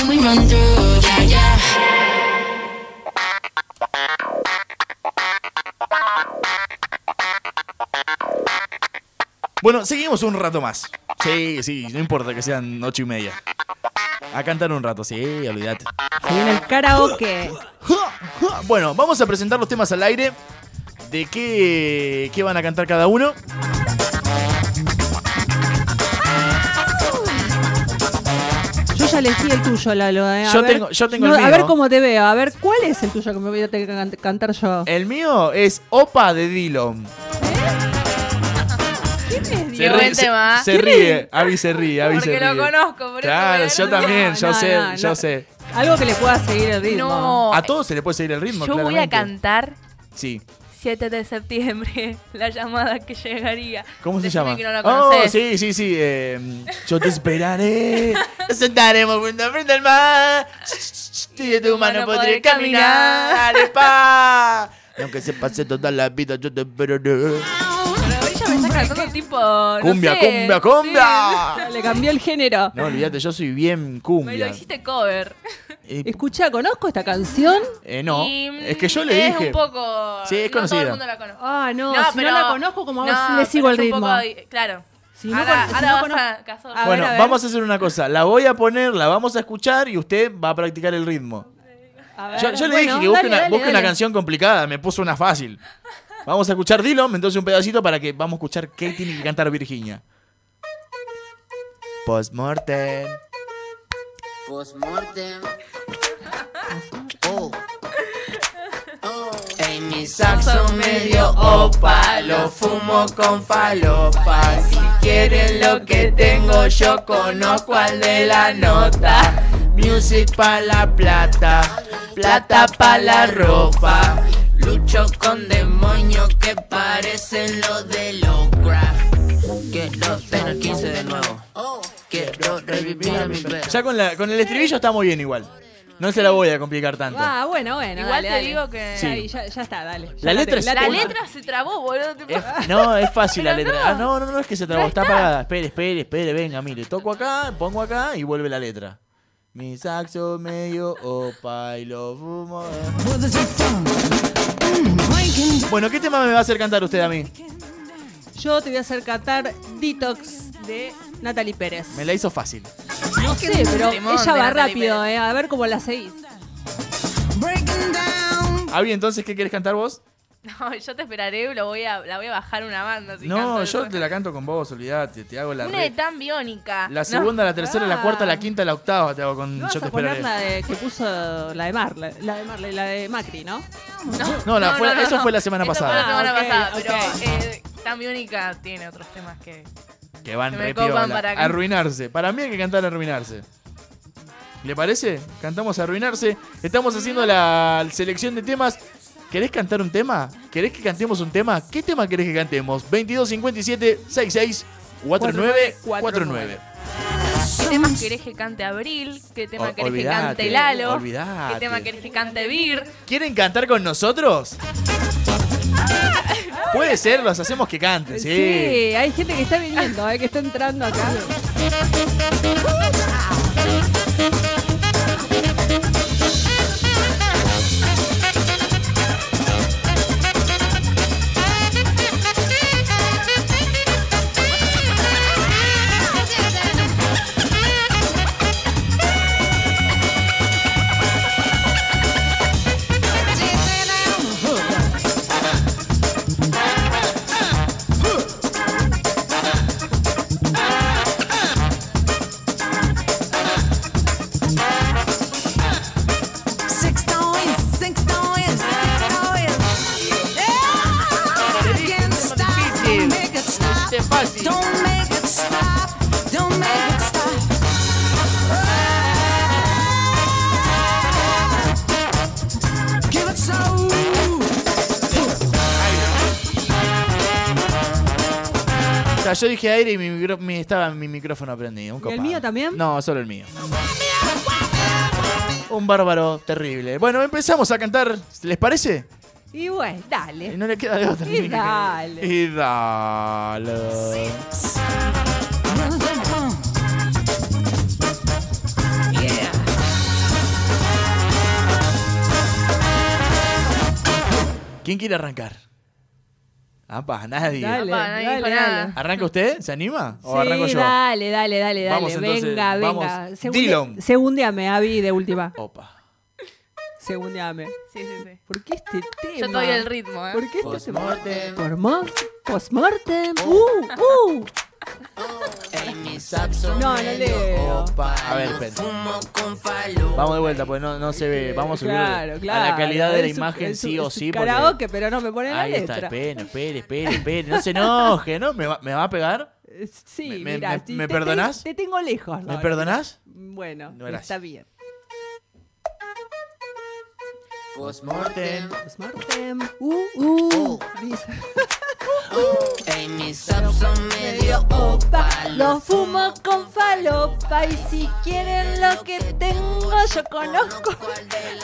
Bueno, seguimos un rato más. Sí, sí, no importa que sean ocho y media. A cantar un rato, sí, olvídate. Se viene el karaoke. Bueno, vamos a presentar los temas al aire. De qué, qué van a cantar cada uno. Ya elegí el tuyo, Lalo. eh. A Yo ver- tengo- yo tengo el No, A mío. ver cómo te veo. A ver, ¿cuál es el tuyo que me voy a tener que can- cantar yo? El mío es Opa de Dillon. Qué buen tema. se ríe, Avi se ríe, Avi se Porque ríe. lo conozco, por Claro, yo también, No, yo no, sé, no, yo no. sé. Algo que le pueda seguir el ritmo. No. A todos se le puede seguir el ritmo, Yo voy a cantar Sí. 7 de septiembre, la llamada que llegaría. ¿Cómo se Decime llama? que no la oh, sí, sí, sí. eh, yo te esperaré. Nos sentaremos juntos frente al mar. Y de tu mano podré caminar. Dale, pa. Y aunque se pase toda la vida, yo te esperaré. Tipo. no Cumbia, sé, cumbia, cumbia. Le cambió el género. No, olvídate, yo soy bien Me lo cumbia. hiciste cover. Escucha, ¿conozco esta canción? Eh, no, Y, es que yo le es dije. un poco. Sí, es no todo conocida. el mundo la conoce. Ah, no, No, si pero- no la conozco, como no, le sigo el pero es un ritmo. poco di- claro. Si no ahora con- si ahora no vas conozco- a bueno, ver, a ver. vamos a hacer una cosa. La voy a poner, la vamos a escuchar y usted va a practicar el ritmo. A ver, Yo, yo le bueno, dije que busque, dale, una, dale, busque una dale. canción complicada, me puso una fácil. Vamos a escuchar Dillon, entonces un pedacito para que vamos a escuchar qué tiene que cantar Virginia. Postmortem. Postmortem. Oh. En mi saxo medio opa, lo fumo con falopa. Si quieren lo que tengo, yo conozco al de la nota. Music pa' la plata, plata pa' la ropa. Lucho con demonios que parecen los de Lovecraft. Quiero tener 15 de nuevo. Quiero revivir a mi vez. Ya con, la, con el estribillo está muy bien igual. No se la voy a complicar tanto. Ah, bueno, bueno. Igual dale, te dale. digo que- Sí. Ahí, ya, ya está, dale. La letra te- es- La te- letra se trabó, boludo. tipo- Es- no, es fácil la letra. no. Ah, no, no, no, es que se trabó, No está está. apagada. Espere, espere, espere, venga, mire. Toco acá, pongo acá y vuelve la letra. Mi saxo medio opa y lo fumo. Bueno, ¿qué tema me va a hacer cantar usted a mí? Yo te voy a hacer cantar Detox de Natalie Pérez. Me la hizo fácil. No sé, pero ella va rápido, eh, a ver cómo la seguís. Avi, entonces, ¿qué quieres cantar vos? No, yo te esperaré, lo voy a, la voy a bajar una banda. si No, canto yo te la canto con vos, olvídate. Te hago la Una de tan biónica. La No. segunda, la tercera, la cuarta, la quinta, la octava te hago con No vas Yo te a poner esperaré. la de que puso la de Mar, la, la de Marley, la de Macri, ¿no? No, la- fue- eso fue la semana Eso pasada. fue la semana Ah, pasada, pero eh, tan biónica tiene otros temas que. Que van Que me re copan piola. para que- Arruinarse. Para mí hay que cantar Arruinarse. ¿Le parece? Cantamos Arruinarse. Estamos haciendo la selección de temas. ¿Querés cantar un tema? ¿Querés que cantemos un tema? ¿Qué tema querés que cantemos? 2257 66 49 49. ¿Qué temas querés que cante Abril? ¿Qué tema O- querés que cante Lalo? olvidate. ¿Qué tema querés que cante Vir? ¿Quieren cantar con nosotros? Puede ser, los hacemos que canten, sí. Sí, hay gente que está viniendo, eh, que está entrando acá. Yo dije aire y mi micro- mi- estaba mi micrófono prendido. un ¿Y el mío también? No, solo el mío. Un bárbaro terrible. Bueno, empezamos a cantar. ¿Les parece? Y bueno, dale. Y no le queda de otra. Y dale. Y dale. ¿Quién quiere arrancar? Apa, nadie. Dale, Apa, nadie dale, dijo nada. dale. ¿Arranca usted? ¿Se anima? ¿O Sí, arranco yo? dale, dale, dale, dale. Vamos, entonces, venga, vamos. venga. Segunde- Dillon. Segundeame, Avi, de última. Opa. Segundeame. Sí, sí, sí. ¿Por qué este tema? Yo estoy el ritmo, ¿eh? ¿Por qué este Postmortem. Por mo- Postmortem. Uh, uh. No, no leo. A ver, espera. Vamos de vuelta, pues no, no se ve. Vamos a subir Claro, claro. a la calidad de la Es imagen, es sí o es sí. porque- Karaoke, pero no me ponen la Ahí está, letra. espere, espere, espere, espere. No se enoje, ¿no? ¿Me va, me va a pegar? Sí, ¿Me- me- mira, me- si me te- perdonás? Te, te tengo lejos. ¿Me perdonás? Bueno, No, gracias. está bien. Postmortem. Postmortem. Uh, uh. Dice. Ey, mis subs son medio opa. Lo fumo con falopa y si quieren lo que tengo yo conozco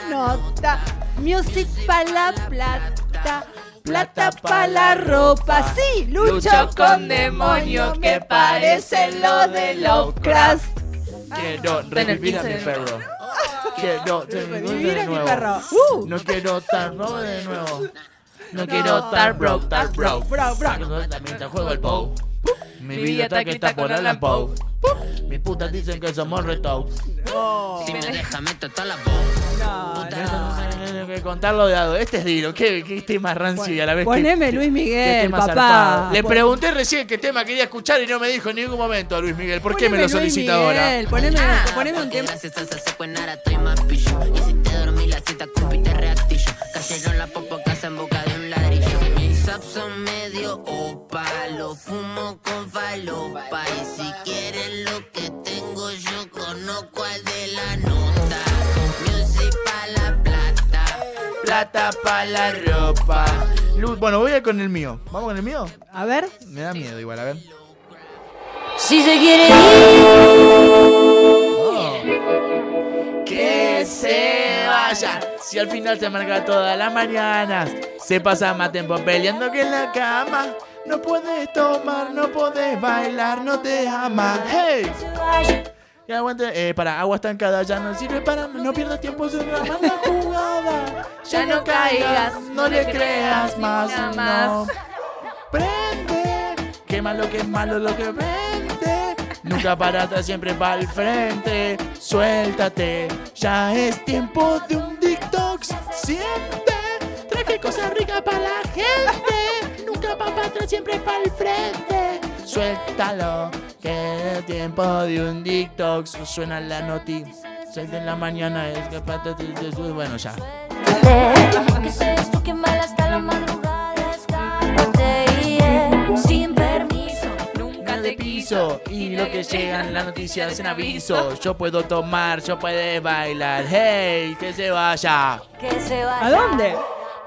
nota. Music pa' la plata, plata pa' la ropa. Sí, lucho con demonios que parecen lo de Lovecraft. Quiero revivir a mi perro. Quiero Revivir a mi perro. Uh. No quiero estar de nuevo. No No. quiero estar broke, estar broke. Bro, bro. Mientras juego al Pou. Mi vida está que está por Alan Pou. Mis putas dicen que somos retos. Si me deja, meto toda la voz. Tengo que contarlo de lado. Este es Dilo. ¿Qué, qué tema rancio y a la vez. Poneme qué- Luis qué Miguel, papá. zarpado. Le pregunté recién qué tema quería escuchar y no me dijo en ningún momento a Luis Miguel. ¿Por qué me lo Luis solicita ahora? Miguel, Poneme, Ah, poneme un tema. Gracias a esa secuenara estoy más pillo. Y si te dormí la cita, compite reactillo. Cayeron la popo casa en boca. Subs son medio opa. Lo fumo con falopa. Y si quieren lo que tengo, yo conozco al de la nota. Music pa' la plata. Plata para la ropa. Lu- Bueno, voy a con el mío. ¿Vamos con el mío? A ver. Me da miedo igual, a ver. Si se quiere Que se vaya. Si al final se marca todas las mañanas, se pasa más tiempo peleando que en la cama. No puedes tomar, no puedes bailar, no te ama. ¡Hey! Y aguante, eh, para agua estancada ya no sirve para no pierdas tiempo es una mala jugada. Ya no caigas, no le creas más, no. Prende, qué malo que es malo lo que vende. Nunca para atrás, siempre para el frente. Suéltate, ya es tiempo de un detox. Siente, traje cosas ricas para la gente. Nunca para atrás, siempre para el frente. Suéltalo, que es tiempo de un detox. Suena la noti. 6 de la mañana es que para bueno ya. Que hasta la madrugada. De piso y lo que llegan las noticias en aviso. Yo puedo tomar, yo puedo bailar. Hey, que se vaya. Que se vaya. ¿A dónde?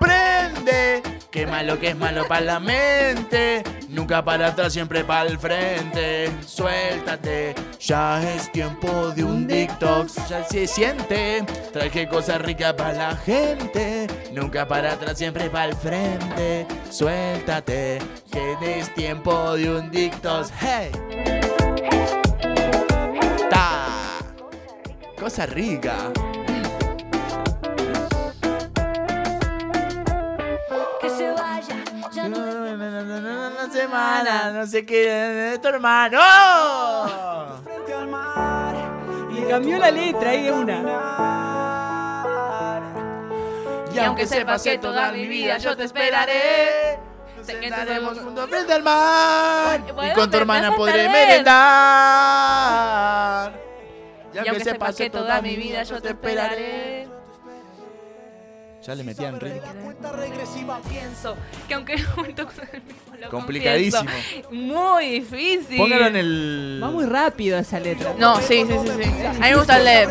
Prende, qué malo que es malo para la mente. Nunca para atrás, siempre para el frente. Suéltate, ya es tiempo de un detox. Ya se siente, traje cosas ricas para la gente. Nunca para atrás, siempre para el frente. Suéltate, que es tiempo de un detox. Hey. Ta. Cosa rica. No semana, no sé qué, de tu hermano. Le cambió la letra ahí de una. Y aunque sepas que toda mi vida yo te esperaré, estaremos tú- juntos frente al mar. Y con tu hermana podré merendar. Y aunque sepas que toda mi vida yo te esperaré. Ya le metían ritmo. Pienso que aunque me toque el mismo, lo Complicadísimo. confieso. Muy difícil. Póngalo en el. Va muy rápido esa letra. No, sí, sí, sí, sí. A mí me gusta leer.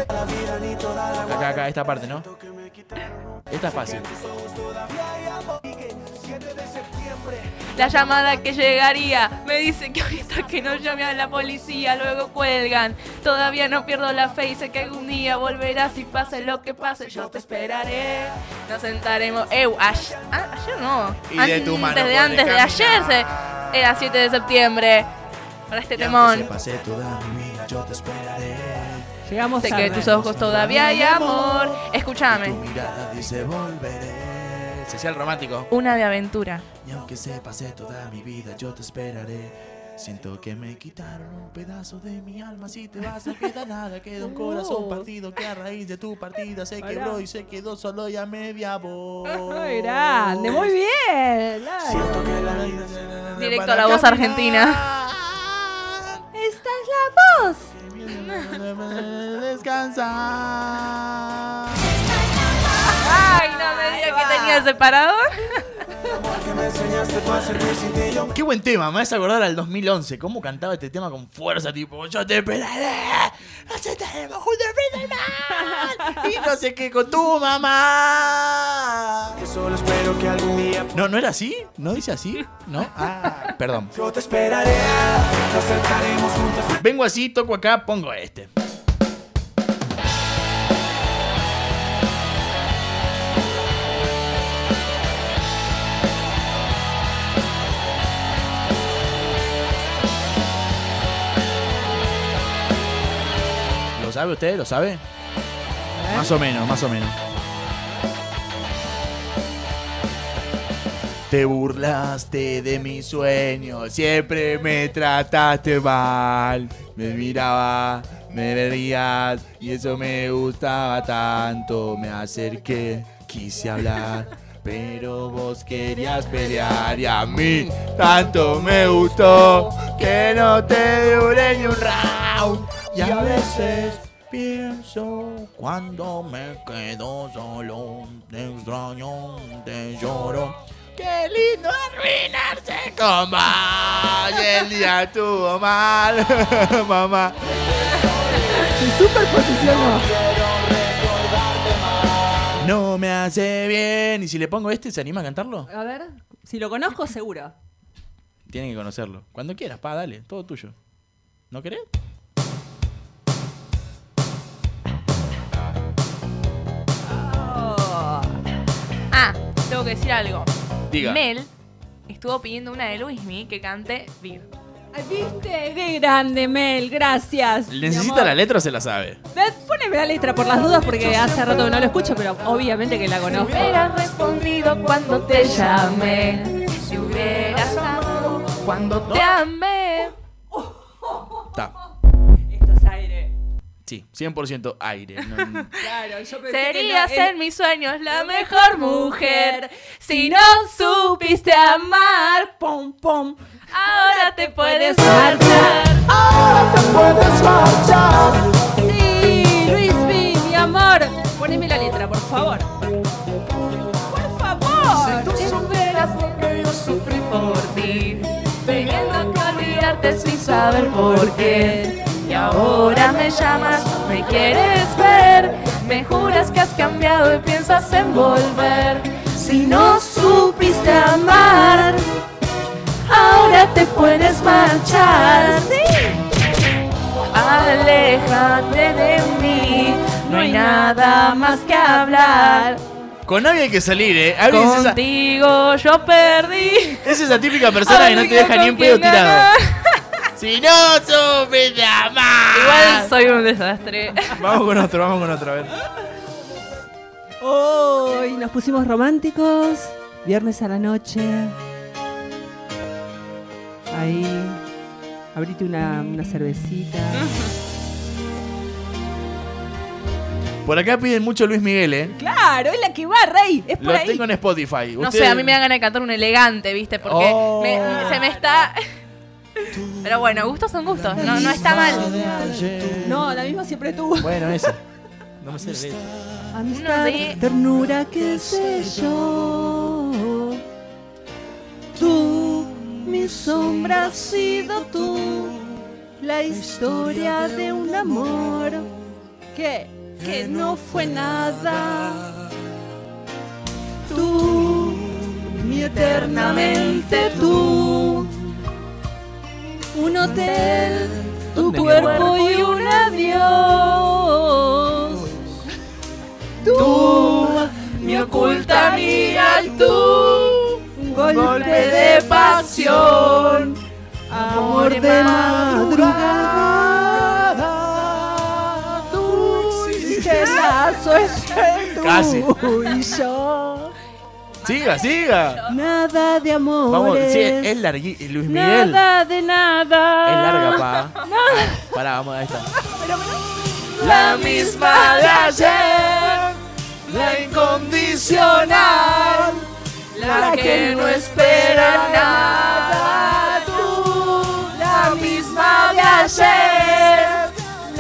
Acá, acá, esta parte, ¿no? Esta es fácil. La llamada que llegaría. Me dice que ahorita que no llame a la policía, luego cuelgan. Todavía no pierdo la fe y sé que algún día volverás y pase lo que pase, yo te esperaré. Nos sentaremos. Eh, ayer, ah, ayer no. Y de tu mano Antes de podré antes de ayer se, era 7 de septiembre. Para este temón. Pasé toda mi vida, yo te esperaré. Llegamos Sé que en tus ojos todavía hay amor. Escúchame. Tu mirada dice volveré. Social romántico. Una de aventura. Y aunque se pase toda mi vida, yo te esperaré. Siento que me quitaron un pedazo de mi alma. Si te vas, no queda nada. Queda un corazón Oh. partido que a raíz de tu partida se quebró y se quedó solo y a media voz. Ay, grande, muy bien. Ay. Directo a la voz argentina. Esta es la voz. Descansa. Que tenía separador. Qué buen tema, me hace acordar al 2011. ¿Cómo cantaba este tema con fuerza? Tipo, yo te esperaré. Nos estaremos juntos en el mar. Y no sé qué con tu mamá. Solo espero que algún día No, ¿no era así? ¿No dice así? ¿No? Ah, perdón. yo te esperaré. Nos sentaremos juntos. Vengo así, toco acá, pongo este. Sabe usted? ¿Lo sabe? Más o menos, más o menos. Te burlaste de mis sueños, siempre me trataste mal. Me miraba, me veías y eso me gustaba tanto. Me acerqué, quise hablar, pero vos querías pelear y a mí tanto me gustó que no te duré ni un round. Y a veces pienso cuando me quedo solo, te extraño, te lloro. Qué lindo arruinarse con. Y el día estuvo mal, mamá. Se superposicionó. No me hace bien. ¿Y si le pongo este, se anima a cantarlo? A ver, si lo conozco, seguro. Tienen que conocerlo. Cuando quieras, pa, dale, todo tuyo. ¿No querés? Tengo que decir algo. Diga. Mel estuvo pidiendo una de Luismi que cante Vir. ¿Viste? Qué grande, Mel, gracias. ¿Necesita la letra o se la sabe? Poneme la letra por las dudas porque hace rato que no lo escucho, pero obviamente que la conozco. hubieras respondido cuando te llamé. Si hubieras amado cuando te amé. Está. Sí, 100% aire. no- Claro, yo pensé Serías que no, en mis sueños la mejor mujer. Si no supiste amar, pom pom. ahora te puedes marchar. Ahora te puedes marchar. Sí, Luis B, mi amor. Poneme la letra, por favor. Por favor. Si tú supieras lo que yo sufrí por ti, teniendo que olvidarte sin saber por qué. Y ahora me llamas, me quieres ver, me juras que has cambiado y piensas en volver. Si no supiste amar, ahora te puedes marchar. Aléjate de mí, no hay nada más que hablar. Con nadie hay que salir, ¿eh? Alguien es esa, Contigo yo perdí. es esa típica persona que no te deja ni en pedo tirado. Si no amar. Igual soy un desastre. Vamos con otro, vamos con otro, a ver. Hoy nos pusimos románticos. Viernes a la noche. Ahí. Abrite una, una cervecita. Por acá piden mucho Luis Miguel, ¿eh? Claro, es la que va, Rey. Es por Lo ahí. tengo en Spotify. No Usted- sé, a mí me dan ganas de cantar un elegante, ¿viste? Porque Oh. me- se me está. Pero bueno, gustos son gustos, no, no está mal. No, la misma siempre tú. Bueno, ese. No me sé. Amistad, de- ternura, qué sé yo. Tú, mi sombra has sido tú. La historia de un amor que, que no fue nada. Tú, mi eternamente tú. Un hotel, tu ¿Dónde, mi cuerpo y un adiós. Tú, mi oculta amiga y tú. Un golpe de pasión, amor de madrugada. Tú qué lazo entre tú y yo. Siga, siga. Nada de amor. Vamos, sí, es largui- Luis Miguel. Nada de nada. Es larga, pa. Nada. Pará, vamos, ahí está. La misma de ayer, la incondicional, la que no espera nada. Tú, la misma de ayer,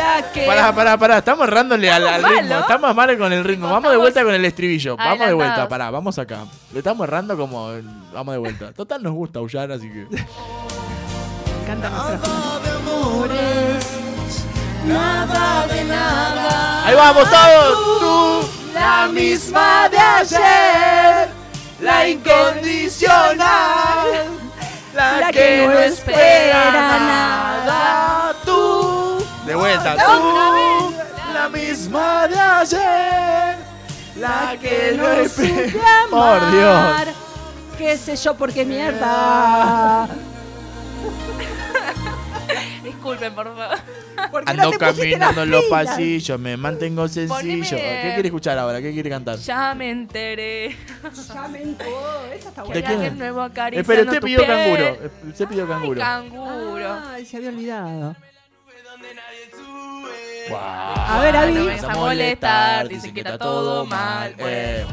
la que. Pará, pará, pará. Estamos errándole al, al ritmo. Estamos mal con el ritmo. Vamos de vuelta con el estribillo. Vamos de vuelta, pará, vamos acá. Le estamos errando como. Vamos de vuelta. Total, nos gusta aullar, así que. Canta amores, nada de nada. ¡Ahí vamos todos! Tú, la misma de ayer, la incondicional, la que no espera nada. De vuelta. Tú, la misma de ayer. la que no supe Por Dios. Qué sé yo, por qué mierda. Disculpen, por favor. Ando caminando en los pasillos, me mantengo sencillo. Poneme- ¿Qué quiere escuchar ahora? ¿Qué quiere cantar? Ya me enteré. Ya me enteró. Esa está Que ¿De quién? nuevo Espera, usted tu pidió piel. canguro. Eh, Usted pidió canguro. Canguro. Ay, se había olvidado. Wow. A ver, Abby. No vengas a molestar, dicen que está todo mal. Eh,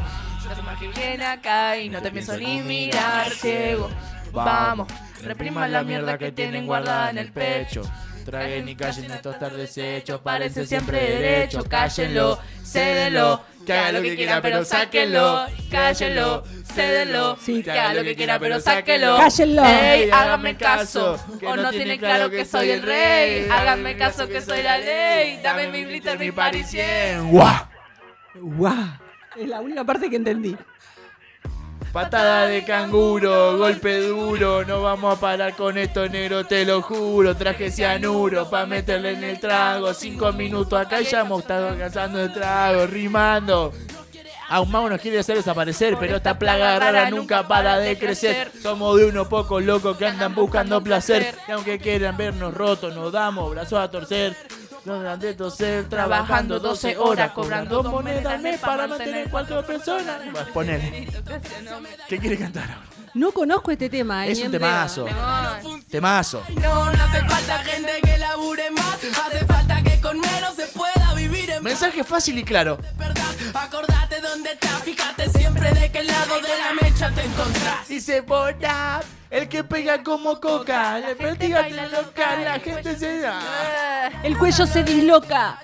No te bien acá y no te pienso ni mirar ciego. Vamos, repriman la mierda que tienen guardada en el pecho. Traguen y callen estos tardes hechos, Parece siempre derecho, cállenlo, cédenlo. Que haga lo que quiera, pero sáquenlo. Cállenlo, cédenlo. Que haga lo que quiera, pero sáquenlo. Cállenlo. Ey, háganme caso. O no tienen claro que soy el rey. Háganme caso que soy la ley. Dame mi glitter, mi parisien. ¡Guau! Guau. Es la única parte que entendí. Patada de canguro, golpe duro, no vamos a parar con esto negro, te lo juro. Traje cianuro pa' meterle en el trago. Cinco minutos acá ya hemos estado cazando el trago, rimando. A un mago nos quiere hacer desaparecer, pero esta plaga rara nunca para de crecer. Somos de unos pocos locos que andan buscando placer. Y aunque quieran vernos rotos, nos damos brazos a torcer. De toser, trabajando 12 horas, cobrando dos monedas al mes para mantener cuatro personas. Pues ponele. ¿Qué quiere cantar ahora? No conozco este tema. eh, Es un temazo. Temazo. No, no hace falta gente que labure más. Hace falta que con menos se pueda vivir en Mensaje fácil y claro. Acordate dónde estás, fíjate siempre de qué lado de la mecha te encontrás. Y se pone el que pega como coca. Le perdiga la loca, la gente se da. El cuello se disloca.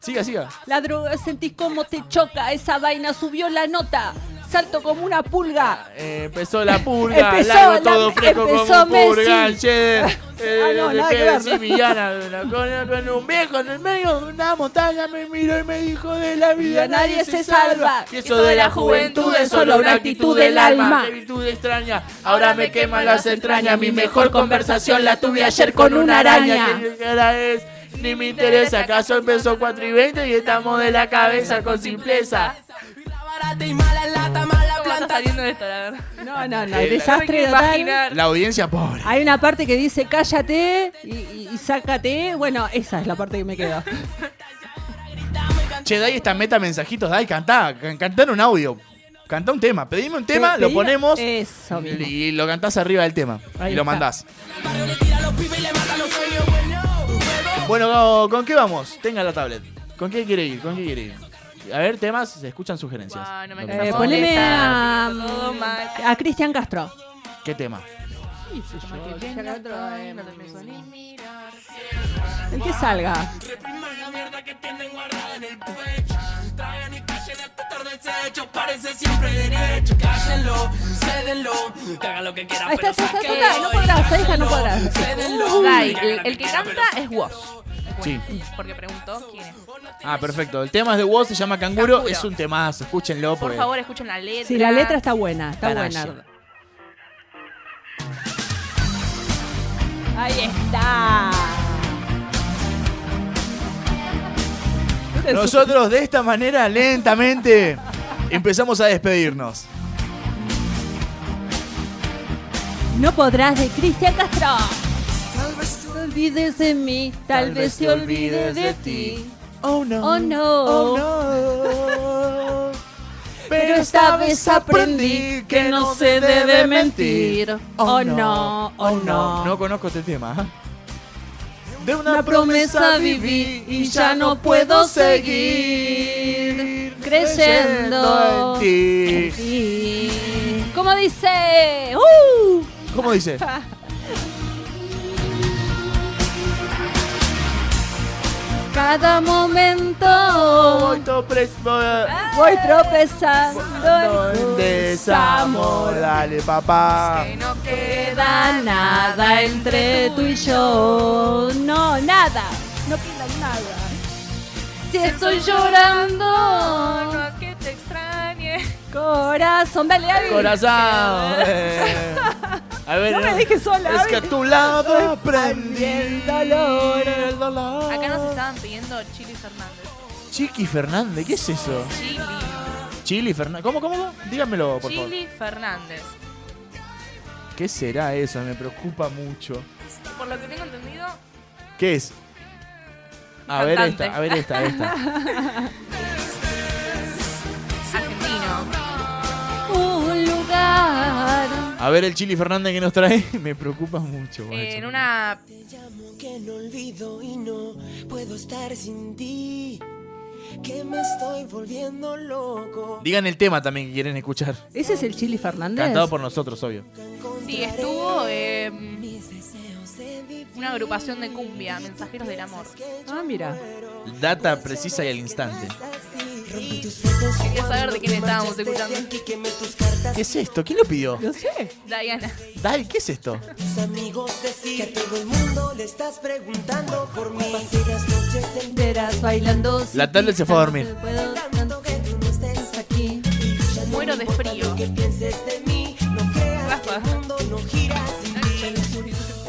Siga, siga. La droga sentís como te choca. Esa vaina subió la nota. Salto como una pulga. Eh, empezó la purga, Empezó largo la- todo fresco empezó como. Messi. Che, Ah, eh, no, nada que villana, con, con un viejo en el medio de una montaña me miró y me dijo de la vida nadie se salva. Y eso de la juventud es solo una actitud del alma. Qué virtud extraña, ahora me queman las entrañas. Mi mejor conversación la tuve ayer con una araña. ¿Qué es? Ni me interesa, acaso empezó 4 y 20 y estamos de la cabeza con simpleza. Barata y mala lata, mala ¿Cómo está saliendo esto, la verdad? No, no, no. Eh, desastre total. La audiencia pobre. Hay una parte que dice cállate y, y- y sácate. Bueno, esa es la parte que me quedó. Che, Dai está meta mensajitos, Dai, cantá, can- cantar un audio. Cantá un tema, pedime un tema, lo ponemos Eso mismo. y, y lo cantás arriba del tema. Ahí y lo está. mandás. Bueno, ¿con qué vamos? Tenga la tablet. ¿Con qué quiere ir? ¿Con qué quiere ir? A ver, temas, se escuchan sugerencias. Ah, no me Lo que queda Eh, poneme a, Todo mal. a Cristian Castro. ¿Qué tema? El que salga. Parece siempre derecho, cállenlo, cédenlo, que haga lo que quiera, Ahí está, pero está, está, está, no podrás, hija, no podrás. Cédenlo. Dai, el, el que canta es Woz. Sí. Porque preguntó quién es. Ah, perfecto. El tema es de Woz, se llama Canguro. Es un temazo, escúchenlo. Por porque... favor, escuchen la letra. Sí, la letra está buena, está buena. Ahí está. Nosotros de esta manera lentamente empezamos a despedirnos. No podrás de Cristian Castro. Olvides de mí, tal, vez te olvides de ti. Oh no. Oh no. Oh no. Pero esta vez aprendí que no se debe mentir. Oh no, oh no. No conozco este tema. De Una promesa viví y ya no puedo seguir creyendo en ti. en ti. ¿Cómo dice? ¡Uh! ¿Cómo dice? Cada momento Voy topres- voy- tropezando en desamor. Dale, papá. No queda nada entre tú y yo. No, nada. No queda nada. Si estoy llorando, No es que te extrañe. corazón, dale. Corazón. eh. A ver. No me dejes sola, Es que a tu lado aprendí el dolor. el dolor. Acá nos estaban pidiendo Chili Fernández. Chiqui Fernández, ¿qué es eso? Chili. Chili Fernández. ¿Cómo, cómo? cómo? Dígamelo, por favor. Chili Fernández. ¿Qué será eso? Me preocupa mucho. Por lo que tengo entendido, ¿Qué es? A ver Cantante. esta, a ver esta, esta. argentino. Un lugar. A ver el Chili Fernández que nos trae. Me preocupa mucho. Eh, en una. que no olvido y no puedo estar sin ti. Que me estoy volviendo loco. Digan el tema también que quieren escuchar. ¿Ese es el Chili Fernández? Cantado por nosotros, obvio. Sí, estuvo. eh, una agrupación de cumbia, Mensajeros del Amor. Ah, mira. Data precisa y al instante. Quería saber de quién estábamos escuchando. ¿Qué es esto? ¿Quién lo pidió? No sé. Diana. Dai, ¿qué es esto? Amigos decir que a todo el mundo le estás preguntando por mí. Pasé las noches enteras bailando. La tablet se fue a dormir. Muero de frío.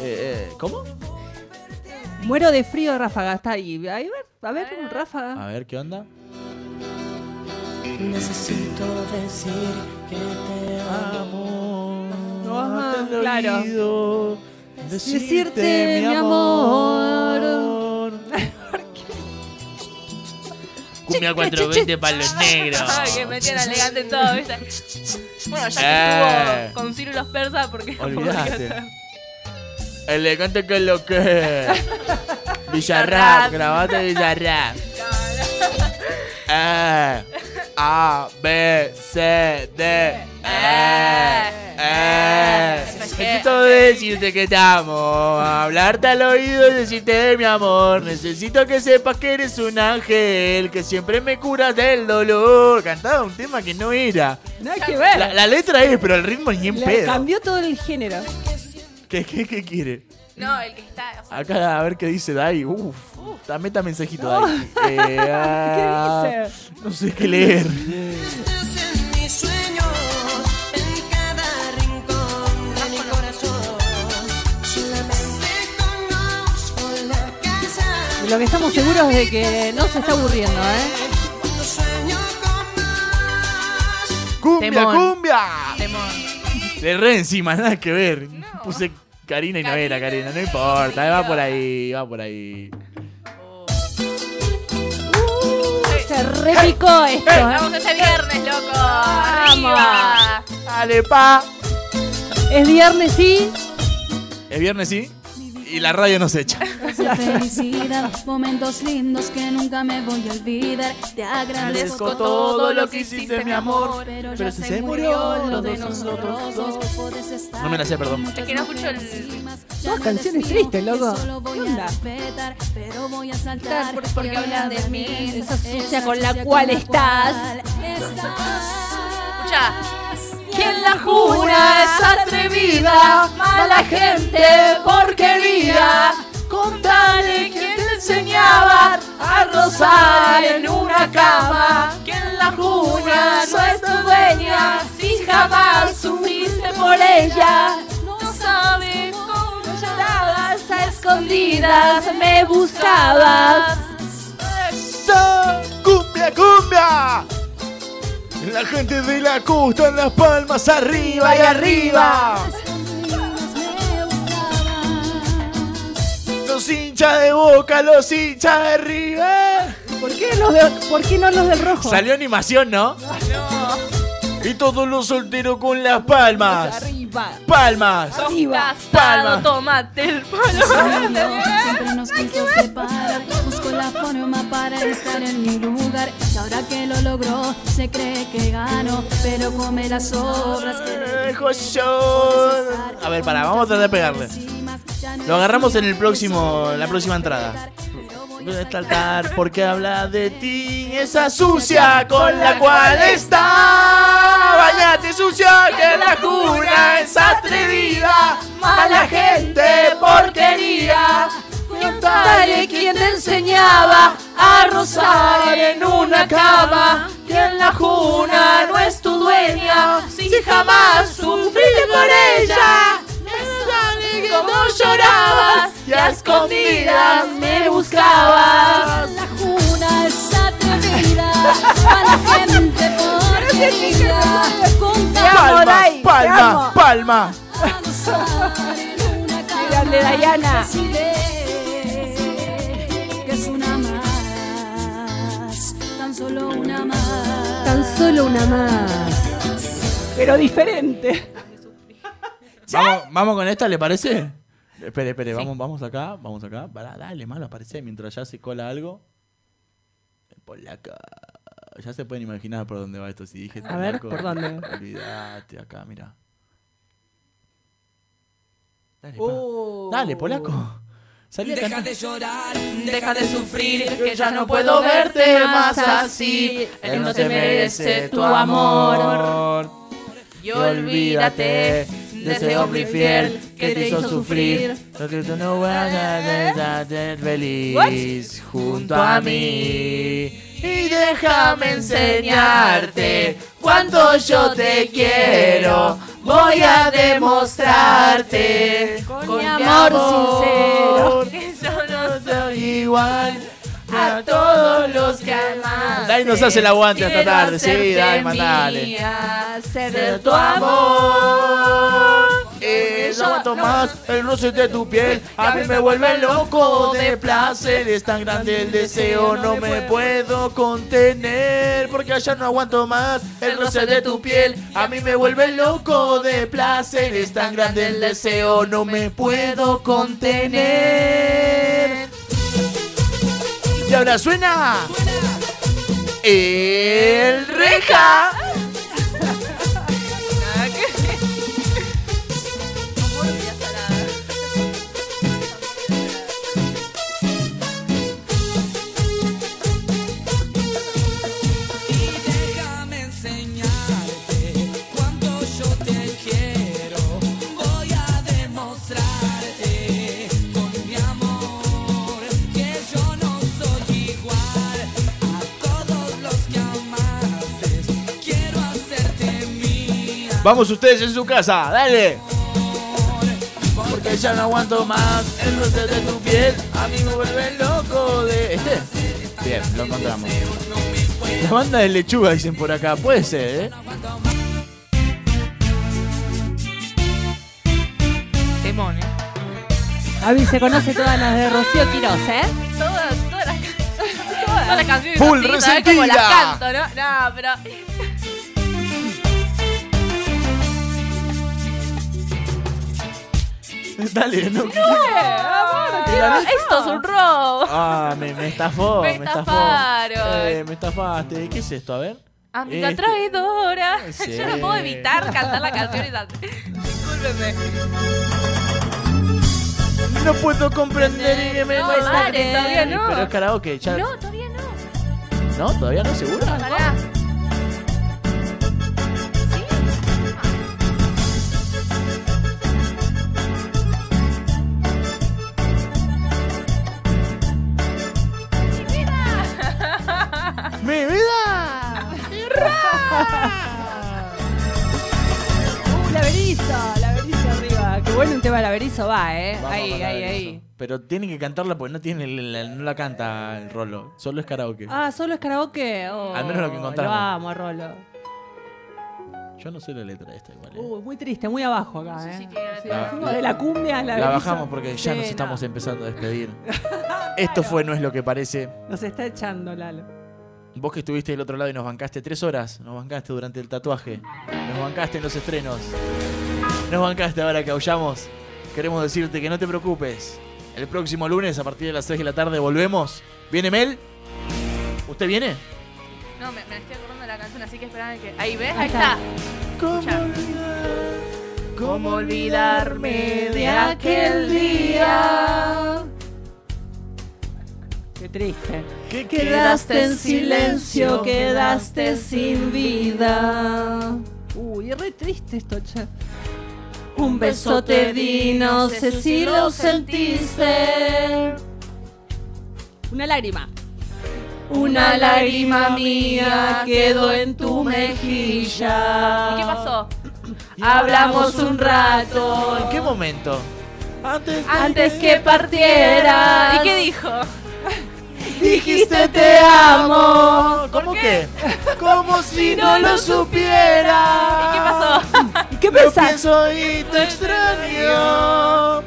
Eh, eh, ¿Cómo? Muero de frío, Ráfaga. Está ahí. A ver, a ver, Ráfaga. A ver, ¿qué onda? Necesito decir que te amo. Hasta el claro. oído, Decirte, mi amor. Cumbia 420 para los negros. Ay, que metían elegante en todo, ¿viste? Bueno, ya que Eh. estuvo con Ciro y los persas, porque Olvidaste. Elegante que es lo que es. Villarrap, grabate Villarrap. Eh, A, B, C, D. Eh, eh. Necesito decirte que te amo. Hablarte al oído y decirte mi amor. Necesito que sepas que eres un ángel. Que siempre me curas del dolor. Cantaba un tema que no era. Nada que ver. La, la letra es, pero el ritmo ni en Le pedo. cambió todo el género. ¿Qué, qué, qué quiere? No, el que está. o sea, Acá a ver qué dice Dai. Uf, da- meta mensajito, No. Dai. Eh, ah, ¿Qué dice? No sé qué leer. lo que estamos seguros es de que no se está aburriendo, ¿eh? ¡Cumbia, Temón. cumbia! Temón. Le re encima, nada que ver. Puse Karina y no era Karina, no importa. Va por ahí, va por ahí. Se repicó esto, ¿eh? Vamos este viernes, loco. Vamos. Arriba. Dale, pa. Es viernes, sí. Es viernes, sí. Y la radio nos echa. felicidad, momentos lindos que nunca me voy a olvidar. Te agradezco todo lo que hiciste, mi amor, pero ya se murió lo de nosotros dos. No me la sé, perdón. Es que no escucho el. Todas canciones tristes, loco. Solo voy ¿Qué a onda? pero voy a saltar Porque habla de mí. Esa sucia con la cual estás. Escucha. Quien la jura es atrevida, mala gente, porquería. Contale quién te enseñaba a rozar en una cama. Quien la jura no es tu dueña, si jamás sufriste por ella. No sabe cómo llorabas escondidas me buscabas. ¡Esa! ¡Cumbia, cumbia! La gente de la costa en las palmas arriba y arriba. Los hinchas de boca, los hinchas de River. ¿Por qué, los de- ¿Por qué no los del rojo? Salió animación, ¿no? Y todos los solteros con las palmas. Arriba. Palmas. Arriba. Palmas. tomate el palo. Siempre nos quiso separar. Busco la forma para estar en mi lugar. Y ahora que lo logró, se cree que ganó. Pero come las obras que. A ver, para, vamos a tratar de pegarle. Lo agarramos en el próximo, en la próxima entrada. ¿Dónde está el altar? Porque habla de ti esa sucia con la cual está. Bañate sucia que la cuna es atrevida. Mala gente, porquería. Dale quien te enseñaba a rozar en una cama. Que en la juna no es tu dueña. Si jamás sufriste por ella. Como llorabas y a escondidas me buscabas. La juna es atrevida, mala gente porquería. Con Palma, palma, palma. Grande Dayana. Que es una más, tan solo una más. Tan solo una más. Pero diferente. Vamos, vamos con esta, ¿le parece? Espere, espere, vamos, vamos acá, vamos acá. Pará, dale, malo, aparece mientras ya se cola algo. El polaco. Ya se pueden imaginar por dónde va esto. Si dije A ver, ¿por dónde? Olvídate, acá, mira. Dale, pa. Dale, polaco. Salí Deja de llorar, Deja de sufrir, que ya no puedo verte más así. Él no te merece tu amor. Y olvídate de ese hombre infiel que te hizo sufrir. Lo que tú no vas a ser feliz junto a mí. Y déjame enseñarte cuánto yo te quiero. Voy a demostrarte con, mi amor amor Que yo no soy igual a todos los que amas. Dale, nos hace el aguante hasta tarde. Sí, dale, mandale. mía, Ser tu amor. Aguanto más el roce de tu piel. A mí me vuelve loco de placer. Es tan grande el deseo, no me puedo contener. Porque allá no aguanto más el roce de tu piel. A mí me vuelve loco de placer. Es tan grande el deseo, no me puedo contener. Y ahora suena. El reja. Vamos ustedes en su casa, dale. Porque ya no aguanto más el roce de tu piel. A mí me vuelve loco de. ¿Este? Bien, lo encontramos. La banda de lechuga dicen por acá, puede ser, ¿eh? Temón, ¿eh? Avi se conoce todas las de Rocío Quiroz, ¿eh? Todas, todas las todas las canciones Full así, ¿sabes cómo las resentida. canto, no? No, pero Dale, no. no, esto es un robo. Ah, me, me estafó, Me me, estafó. estafaron. Eh, me estafaste. ¿Qué es esto? A ver. Amiga Este- traidora. Sí. Yo no puedo evitar cantar la canción esa. Discúlpeme. No puedo comprender y que me No, todavía. Pero es karaoke, ya. No, todavía no. ¿No? ¿Todavía no? ¿Segura? Pará. ¡Mi vida! Uh, la berizo, la berizo arriba. Qué bueno un tema de la berizo va, ¿eh? Vamos ahí, con la ahí, Berizo. ahí. Pero tienen que cantarla porque no tiene el- no la canta el Rolo. Solo es karaoke. Ah, solo es karaoke. Oh, Al menos lo que encontramos. Lo amo, a Rolo. Yo no sé la letra de esta igual. ¿eh? Uh, muy triste, muy abajo acá, ¿eh? Sí, La- fuimos de la cumbia a la La bajamos porque ya Sí, nos no. estamos empezando a despedir. Esto fue No es lo que parece. Nos está echando, Lalo. Vos que estuviste del otro lado y nos bancaste tres horas, nos bancaste durante el tatuaje, nos bancaste en los estrenos, nos bancaste ahora que aullamos. Queremos decirte que no te preocupes. El próximo lunes a partir de las 6 de la tarde volvemos. ¿Viene Mel? ¿Usted viene? No, me, me estoy acordando de la canción, así que esperaba que. Ahí ves, Ahí está. está. Escucha. ¿Cómo olvidarme de aquel día? Qué triste. Quedaste en silencio, quedaste sin vida. Uy, es re triste esto, che. Un beso te di, no sé si lo sentiste. Una lágrima. Una lágrima mía quedó en tu mejilla. ¿Y qué pasó? Hablamos un rato. ¿En qué momento? Antes, Antes que partieras. ¿Y qué dijo? Dijiste te amo. ¿Cómo que? Como si no lo supiera. ¿Y qué pasó? ¿Y qué pensás? pienso y te extraño.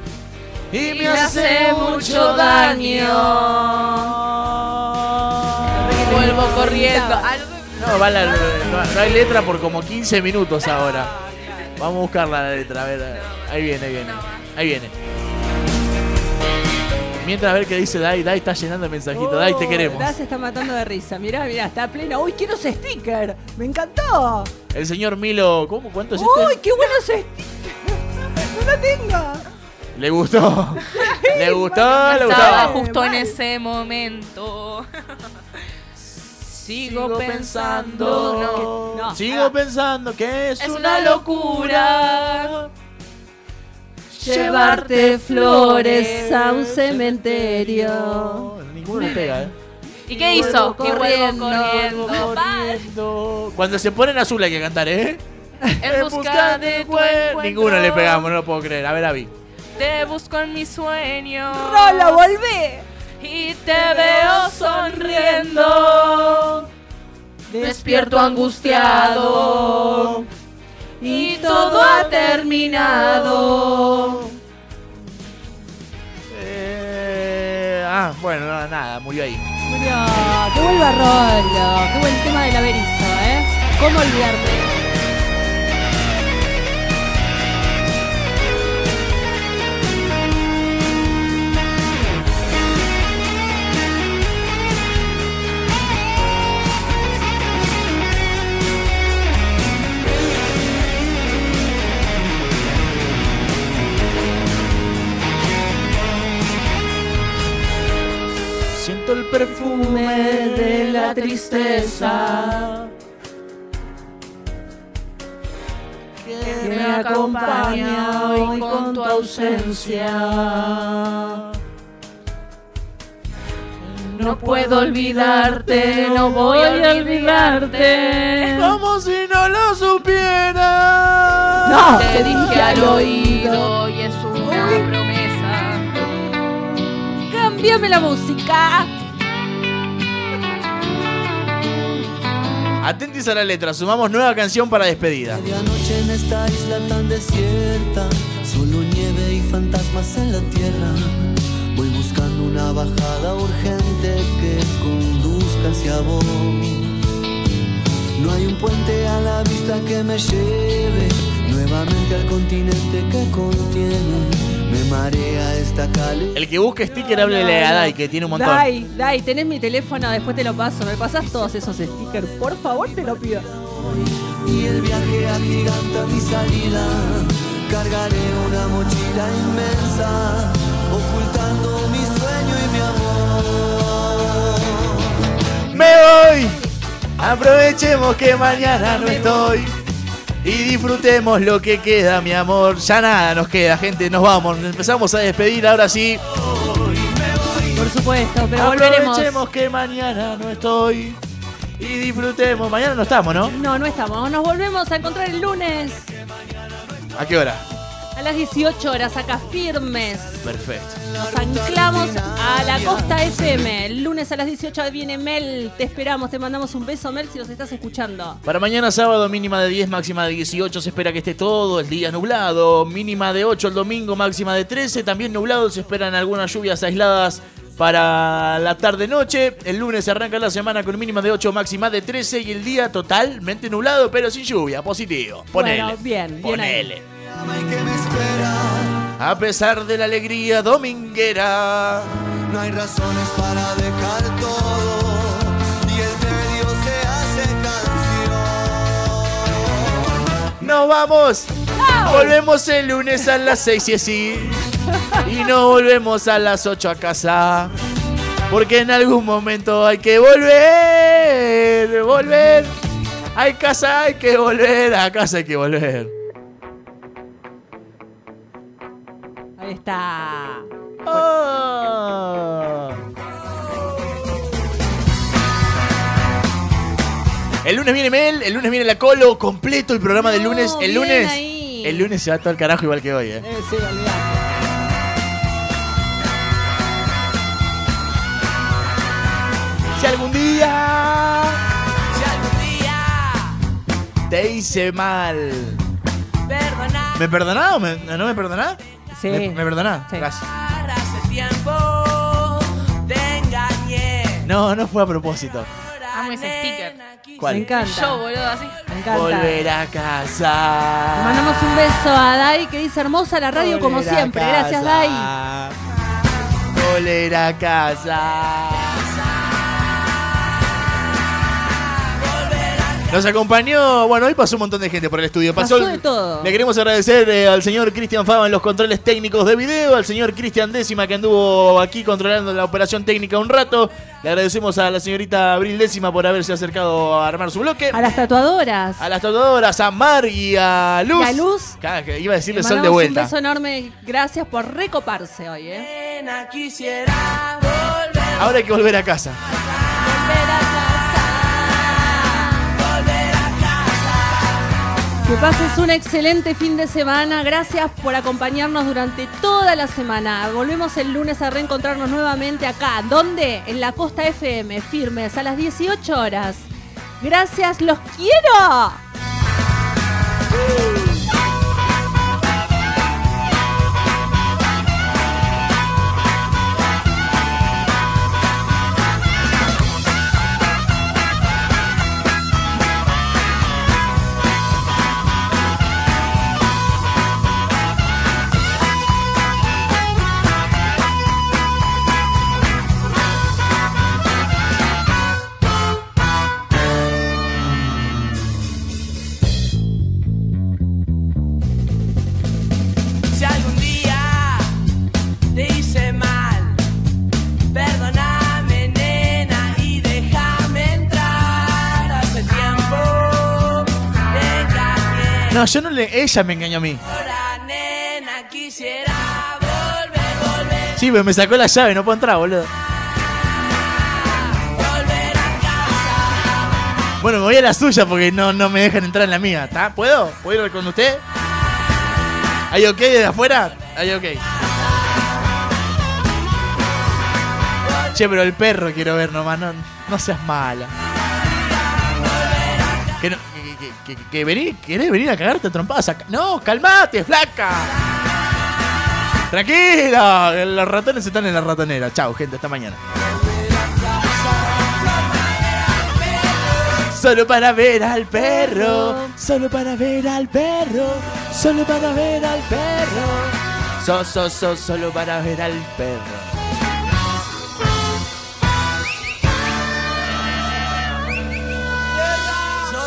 Y me hace mucho daño. Vuelvo corriendo. No, va la- no, no hay letra por como 15 minutos ahora. Vamos a buscar la letra, a ver. Ahí viene, ahí viene. Ahí viene. Mientras a ver qué dice Dai, Dai está llenando el mensajito. Dai, te queremos. Dai se está matando de risa. Mirá, mirá, está plena. Uy, quiero ese sticker. Me encantó. El señor Milo, ¿cómo? ¿Cuánto es Uy, este? qué bueno ese sticker. No lo tengo. Le gustó. Le gustó, le Estaba gustó. justo en ese momento. Sigo, pensando. No, Sigo pensando que es, Es una una locura. Llevarte flores a un cementerio. Ninguno le pega, ¿eh? ¿Y qué hizo? Que corriendo, corriendo. Corriendo. Cuando se ponen azul hay que cantar, ¿eh? En busca de tu encuentro. Ninguno le pegamos, no lo puedo creer. A ver, Avi. Te busco en mis sueños. Rolo, volvé. Y te veo sonriendo. Despierto angustiado. Y todo ha terminado. Eh, ah, bueno, no, nada, murió ahí. Murió. Que vuelva Rolo. Qué buen tema del averizo, ¿eh? ¿Cómo olvidarte? Siento el perfume de la tristeza que me acompaña hoy con tu ausencia. No puedo olvidarte, no voy a olvidarte. Como si no lo supiera. No. Te dije al oído y es una promesa. Cámbiame la música. Atentis a la letra, sumamos nueva canción para despedida. Medianoche en esta isla tan desierta, solo nieve y fantasmas en la tierra. Voy buscando una bajada urgente que conduzca hacia vos. No hay un puente a la vista que me lleve nuevamente al continente que contiene. Me marea esta calle. El que busque sticker, háblele a Dai, que tiene un montón. Dai, Dai, tenés mi teléfono, después te lo paso. ¿Me pasás todos esos stickers? Por favor, te lo pido. Y el viaje agiganta mi salida. Cargaré una mochila inmensa, ocultando mi sueño y mi amor. Me voy. Aprovechemos que mañana no estoy. Y disfrutemos lo que queda, mi amor. Ya nada nos queda, gente. Nos vamos. Nos empezamos a despedir ahora sí. Por supuesto, pero volveremos. Aprovechemos que mañana no estoy. Y disfrutemos. Mañana no estamos, ¿no? No, no estamos. Nos volvemos a encontrar el lunes. ¿A qué hora? A las 18 horas, acá firmes. Perfecto. Nos anclamos a la Costa FM. El lunes a las 18 viene Mel. Te esperamos, te mandamos un beso, Mel, si nos estás escuchando. Para mañana sábado, mínima de 10, máxima de 18. Se espera que esté todo el día nublado. Mínima de 8 el domingo, máxima de 13. También nublado. Se esperan algunas lluvias aisladas para la tarde-noche. El lunes se arranca la semana con mínima de 8, máxima de 13. Y el día totalmente nublado, pero sin lluvia. Positivo. Ponele. Bueno, bien, bien ahí. A pesar de la alegría dominguera. No hay razones para dejar todo y el medio se hace canción. ¡Nos vamos! Volvemos el lunes a las 6 y así. Y no volvemos a las 8 a casa. Porque en algún momento hay que volver. Volver. Hay casa, hay que volver. A casa hay que volver. Está. Ah. El lunes viene Mel, el lunes viene la Colo, completo el programa del lunes. El bien lunes. ahí. El lunes se va todo el carajo igual que hoy, eh. Eh, sí, olvidate. Si algún día. Si algún día. Te hice mal. Perdona ¿Me perdonás o me- no me perdonás? Sí. ¿Me, me perdonás? Gracias. No, no fue a propósito. Amo ese sticker. ¿Cuál? Me encanta. Yo, boludo, así. Me encanta. Volver a Le casa. mandamos un beso a Dai que dice hermosa la radio como Volver siempre. Gracias, Dai. Volver a casa. Nos acompañó, bueno, hoy pasó un montón de gente por el estudio. Pasó, Pasó de todo. Le queremos agradecer eh, al señor Cristian Fava en los controles técnicos de video, al señor Cristian Décima que anduvo aquí controlando la operación técnica un rato. Le agradecemos a la señorita Abril Décima por haberse acercado a armar su bloque. A las tatuadoras. A las tatuadoras, a Mar y a Luz. Y a Luz. Cada que Iba a decirle Le sol de vuelta. Un beso enorme. Gracias por recoparse hoy, ¿eh? Nena, quisiera volver, Ahora hay que volver a casa. volver a casa. Que pases un excelente fin de semana. Gracias por acompañarnos durante toda la semana. Volvemos el lunes a reencontrarnos nuevamente acá. ¿Dónde? En la Costa FM, firmes, a las 18 horas. Gracias, los quiero. No, yo no le. Ella me engañó a mí. Ahora, nena, quisiera volver, volver, Sí, pero me sacó la llave, no puedo entrar, boludo. Bueno, me voy a la suya porque no, no me dejan entrar en la mía. ¿Está? ¿Puedo? ¿Puedo ir con usted? ¿Hay ok desde afuera? Hay ok. Che, pero el perro quiero ver nomás, no, no seas mala. Que no, que, que, ¿Querés venir a cagarte a? No, calmate, flaca. Tranquila, los ratones están en la ratonera. Chao, gente, hasta mañana. Solo para ver al perro, solo para ver al perro, solo para ver al perro. So, so, so, solo para ver al perro.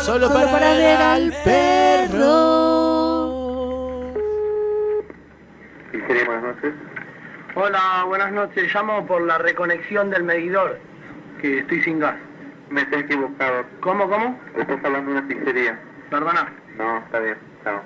Solo, para, ver al perro. buenas noches. Hola, buenas noches. Llamo por la reconexión del medidor, que estoy sin gas. Me estoy equivocado. ¿Cómo, cómo? Estás hablando de una pizzería. Perdona. No, está bien. Chao.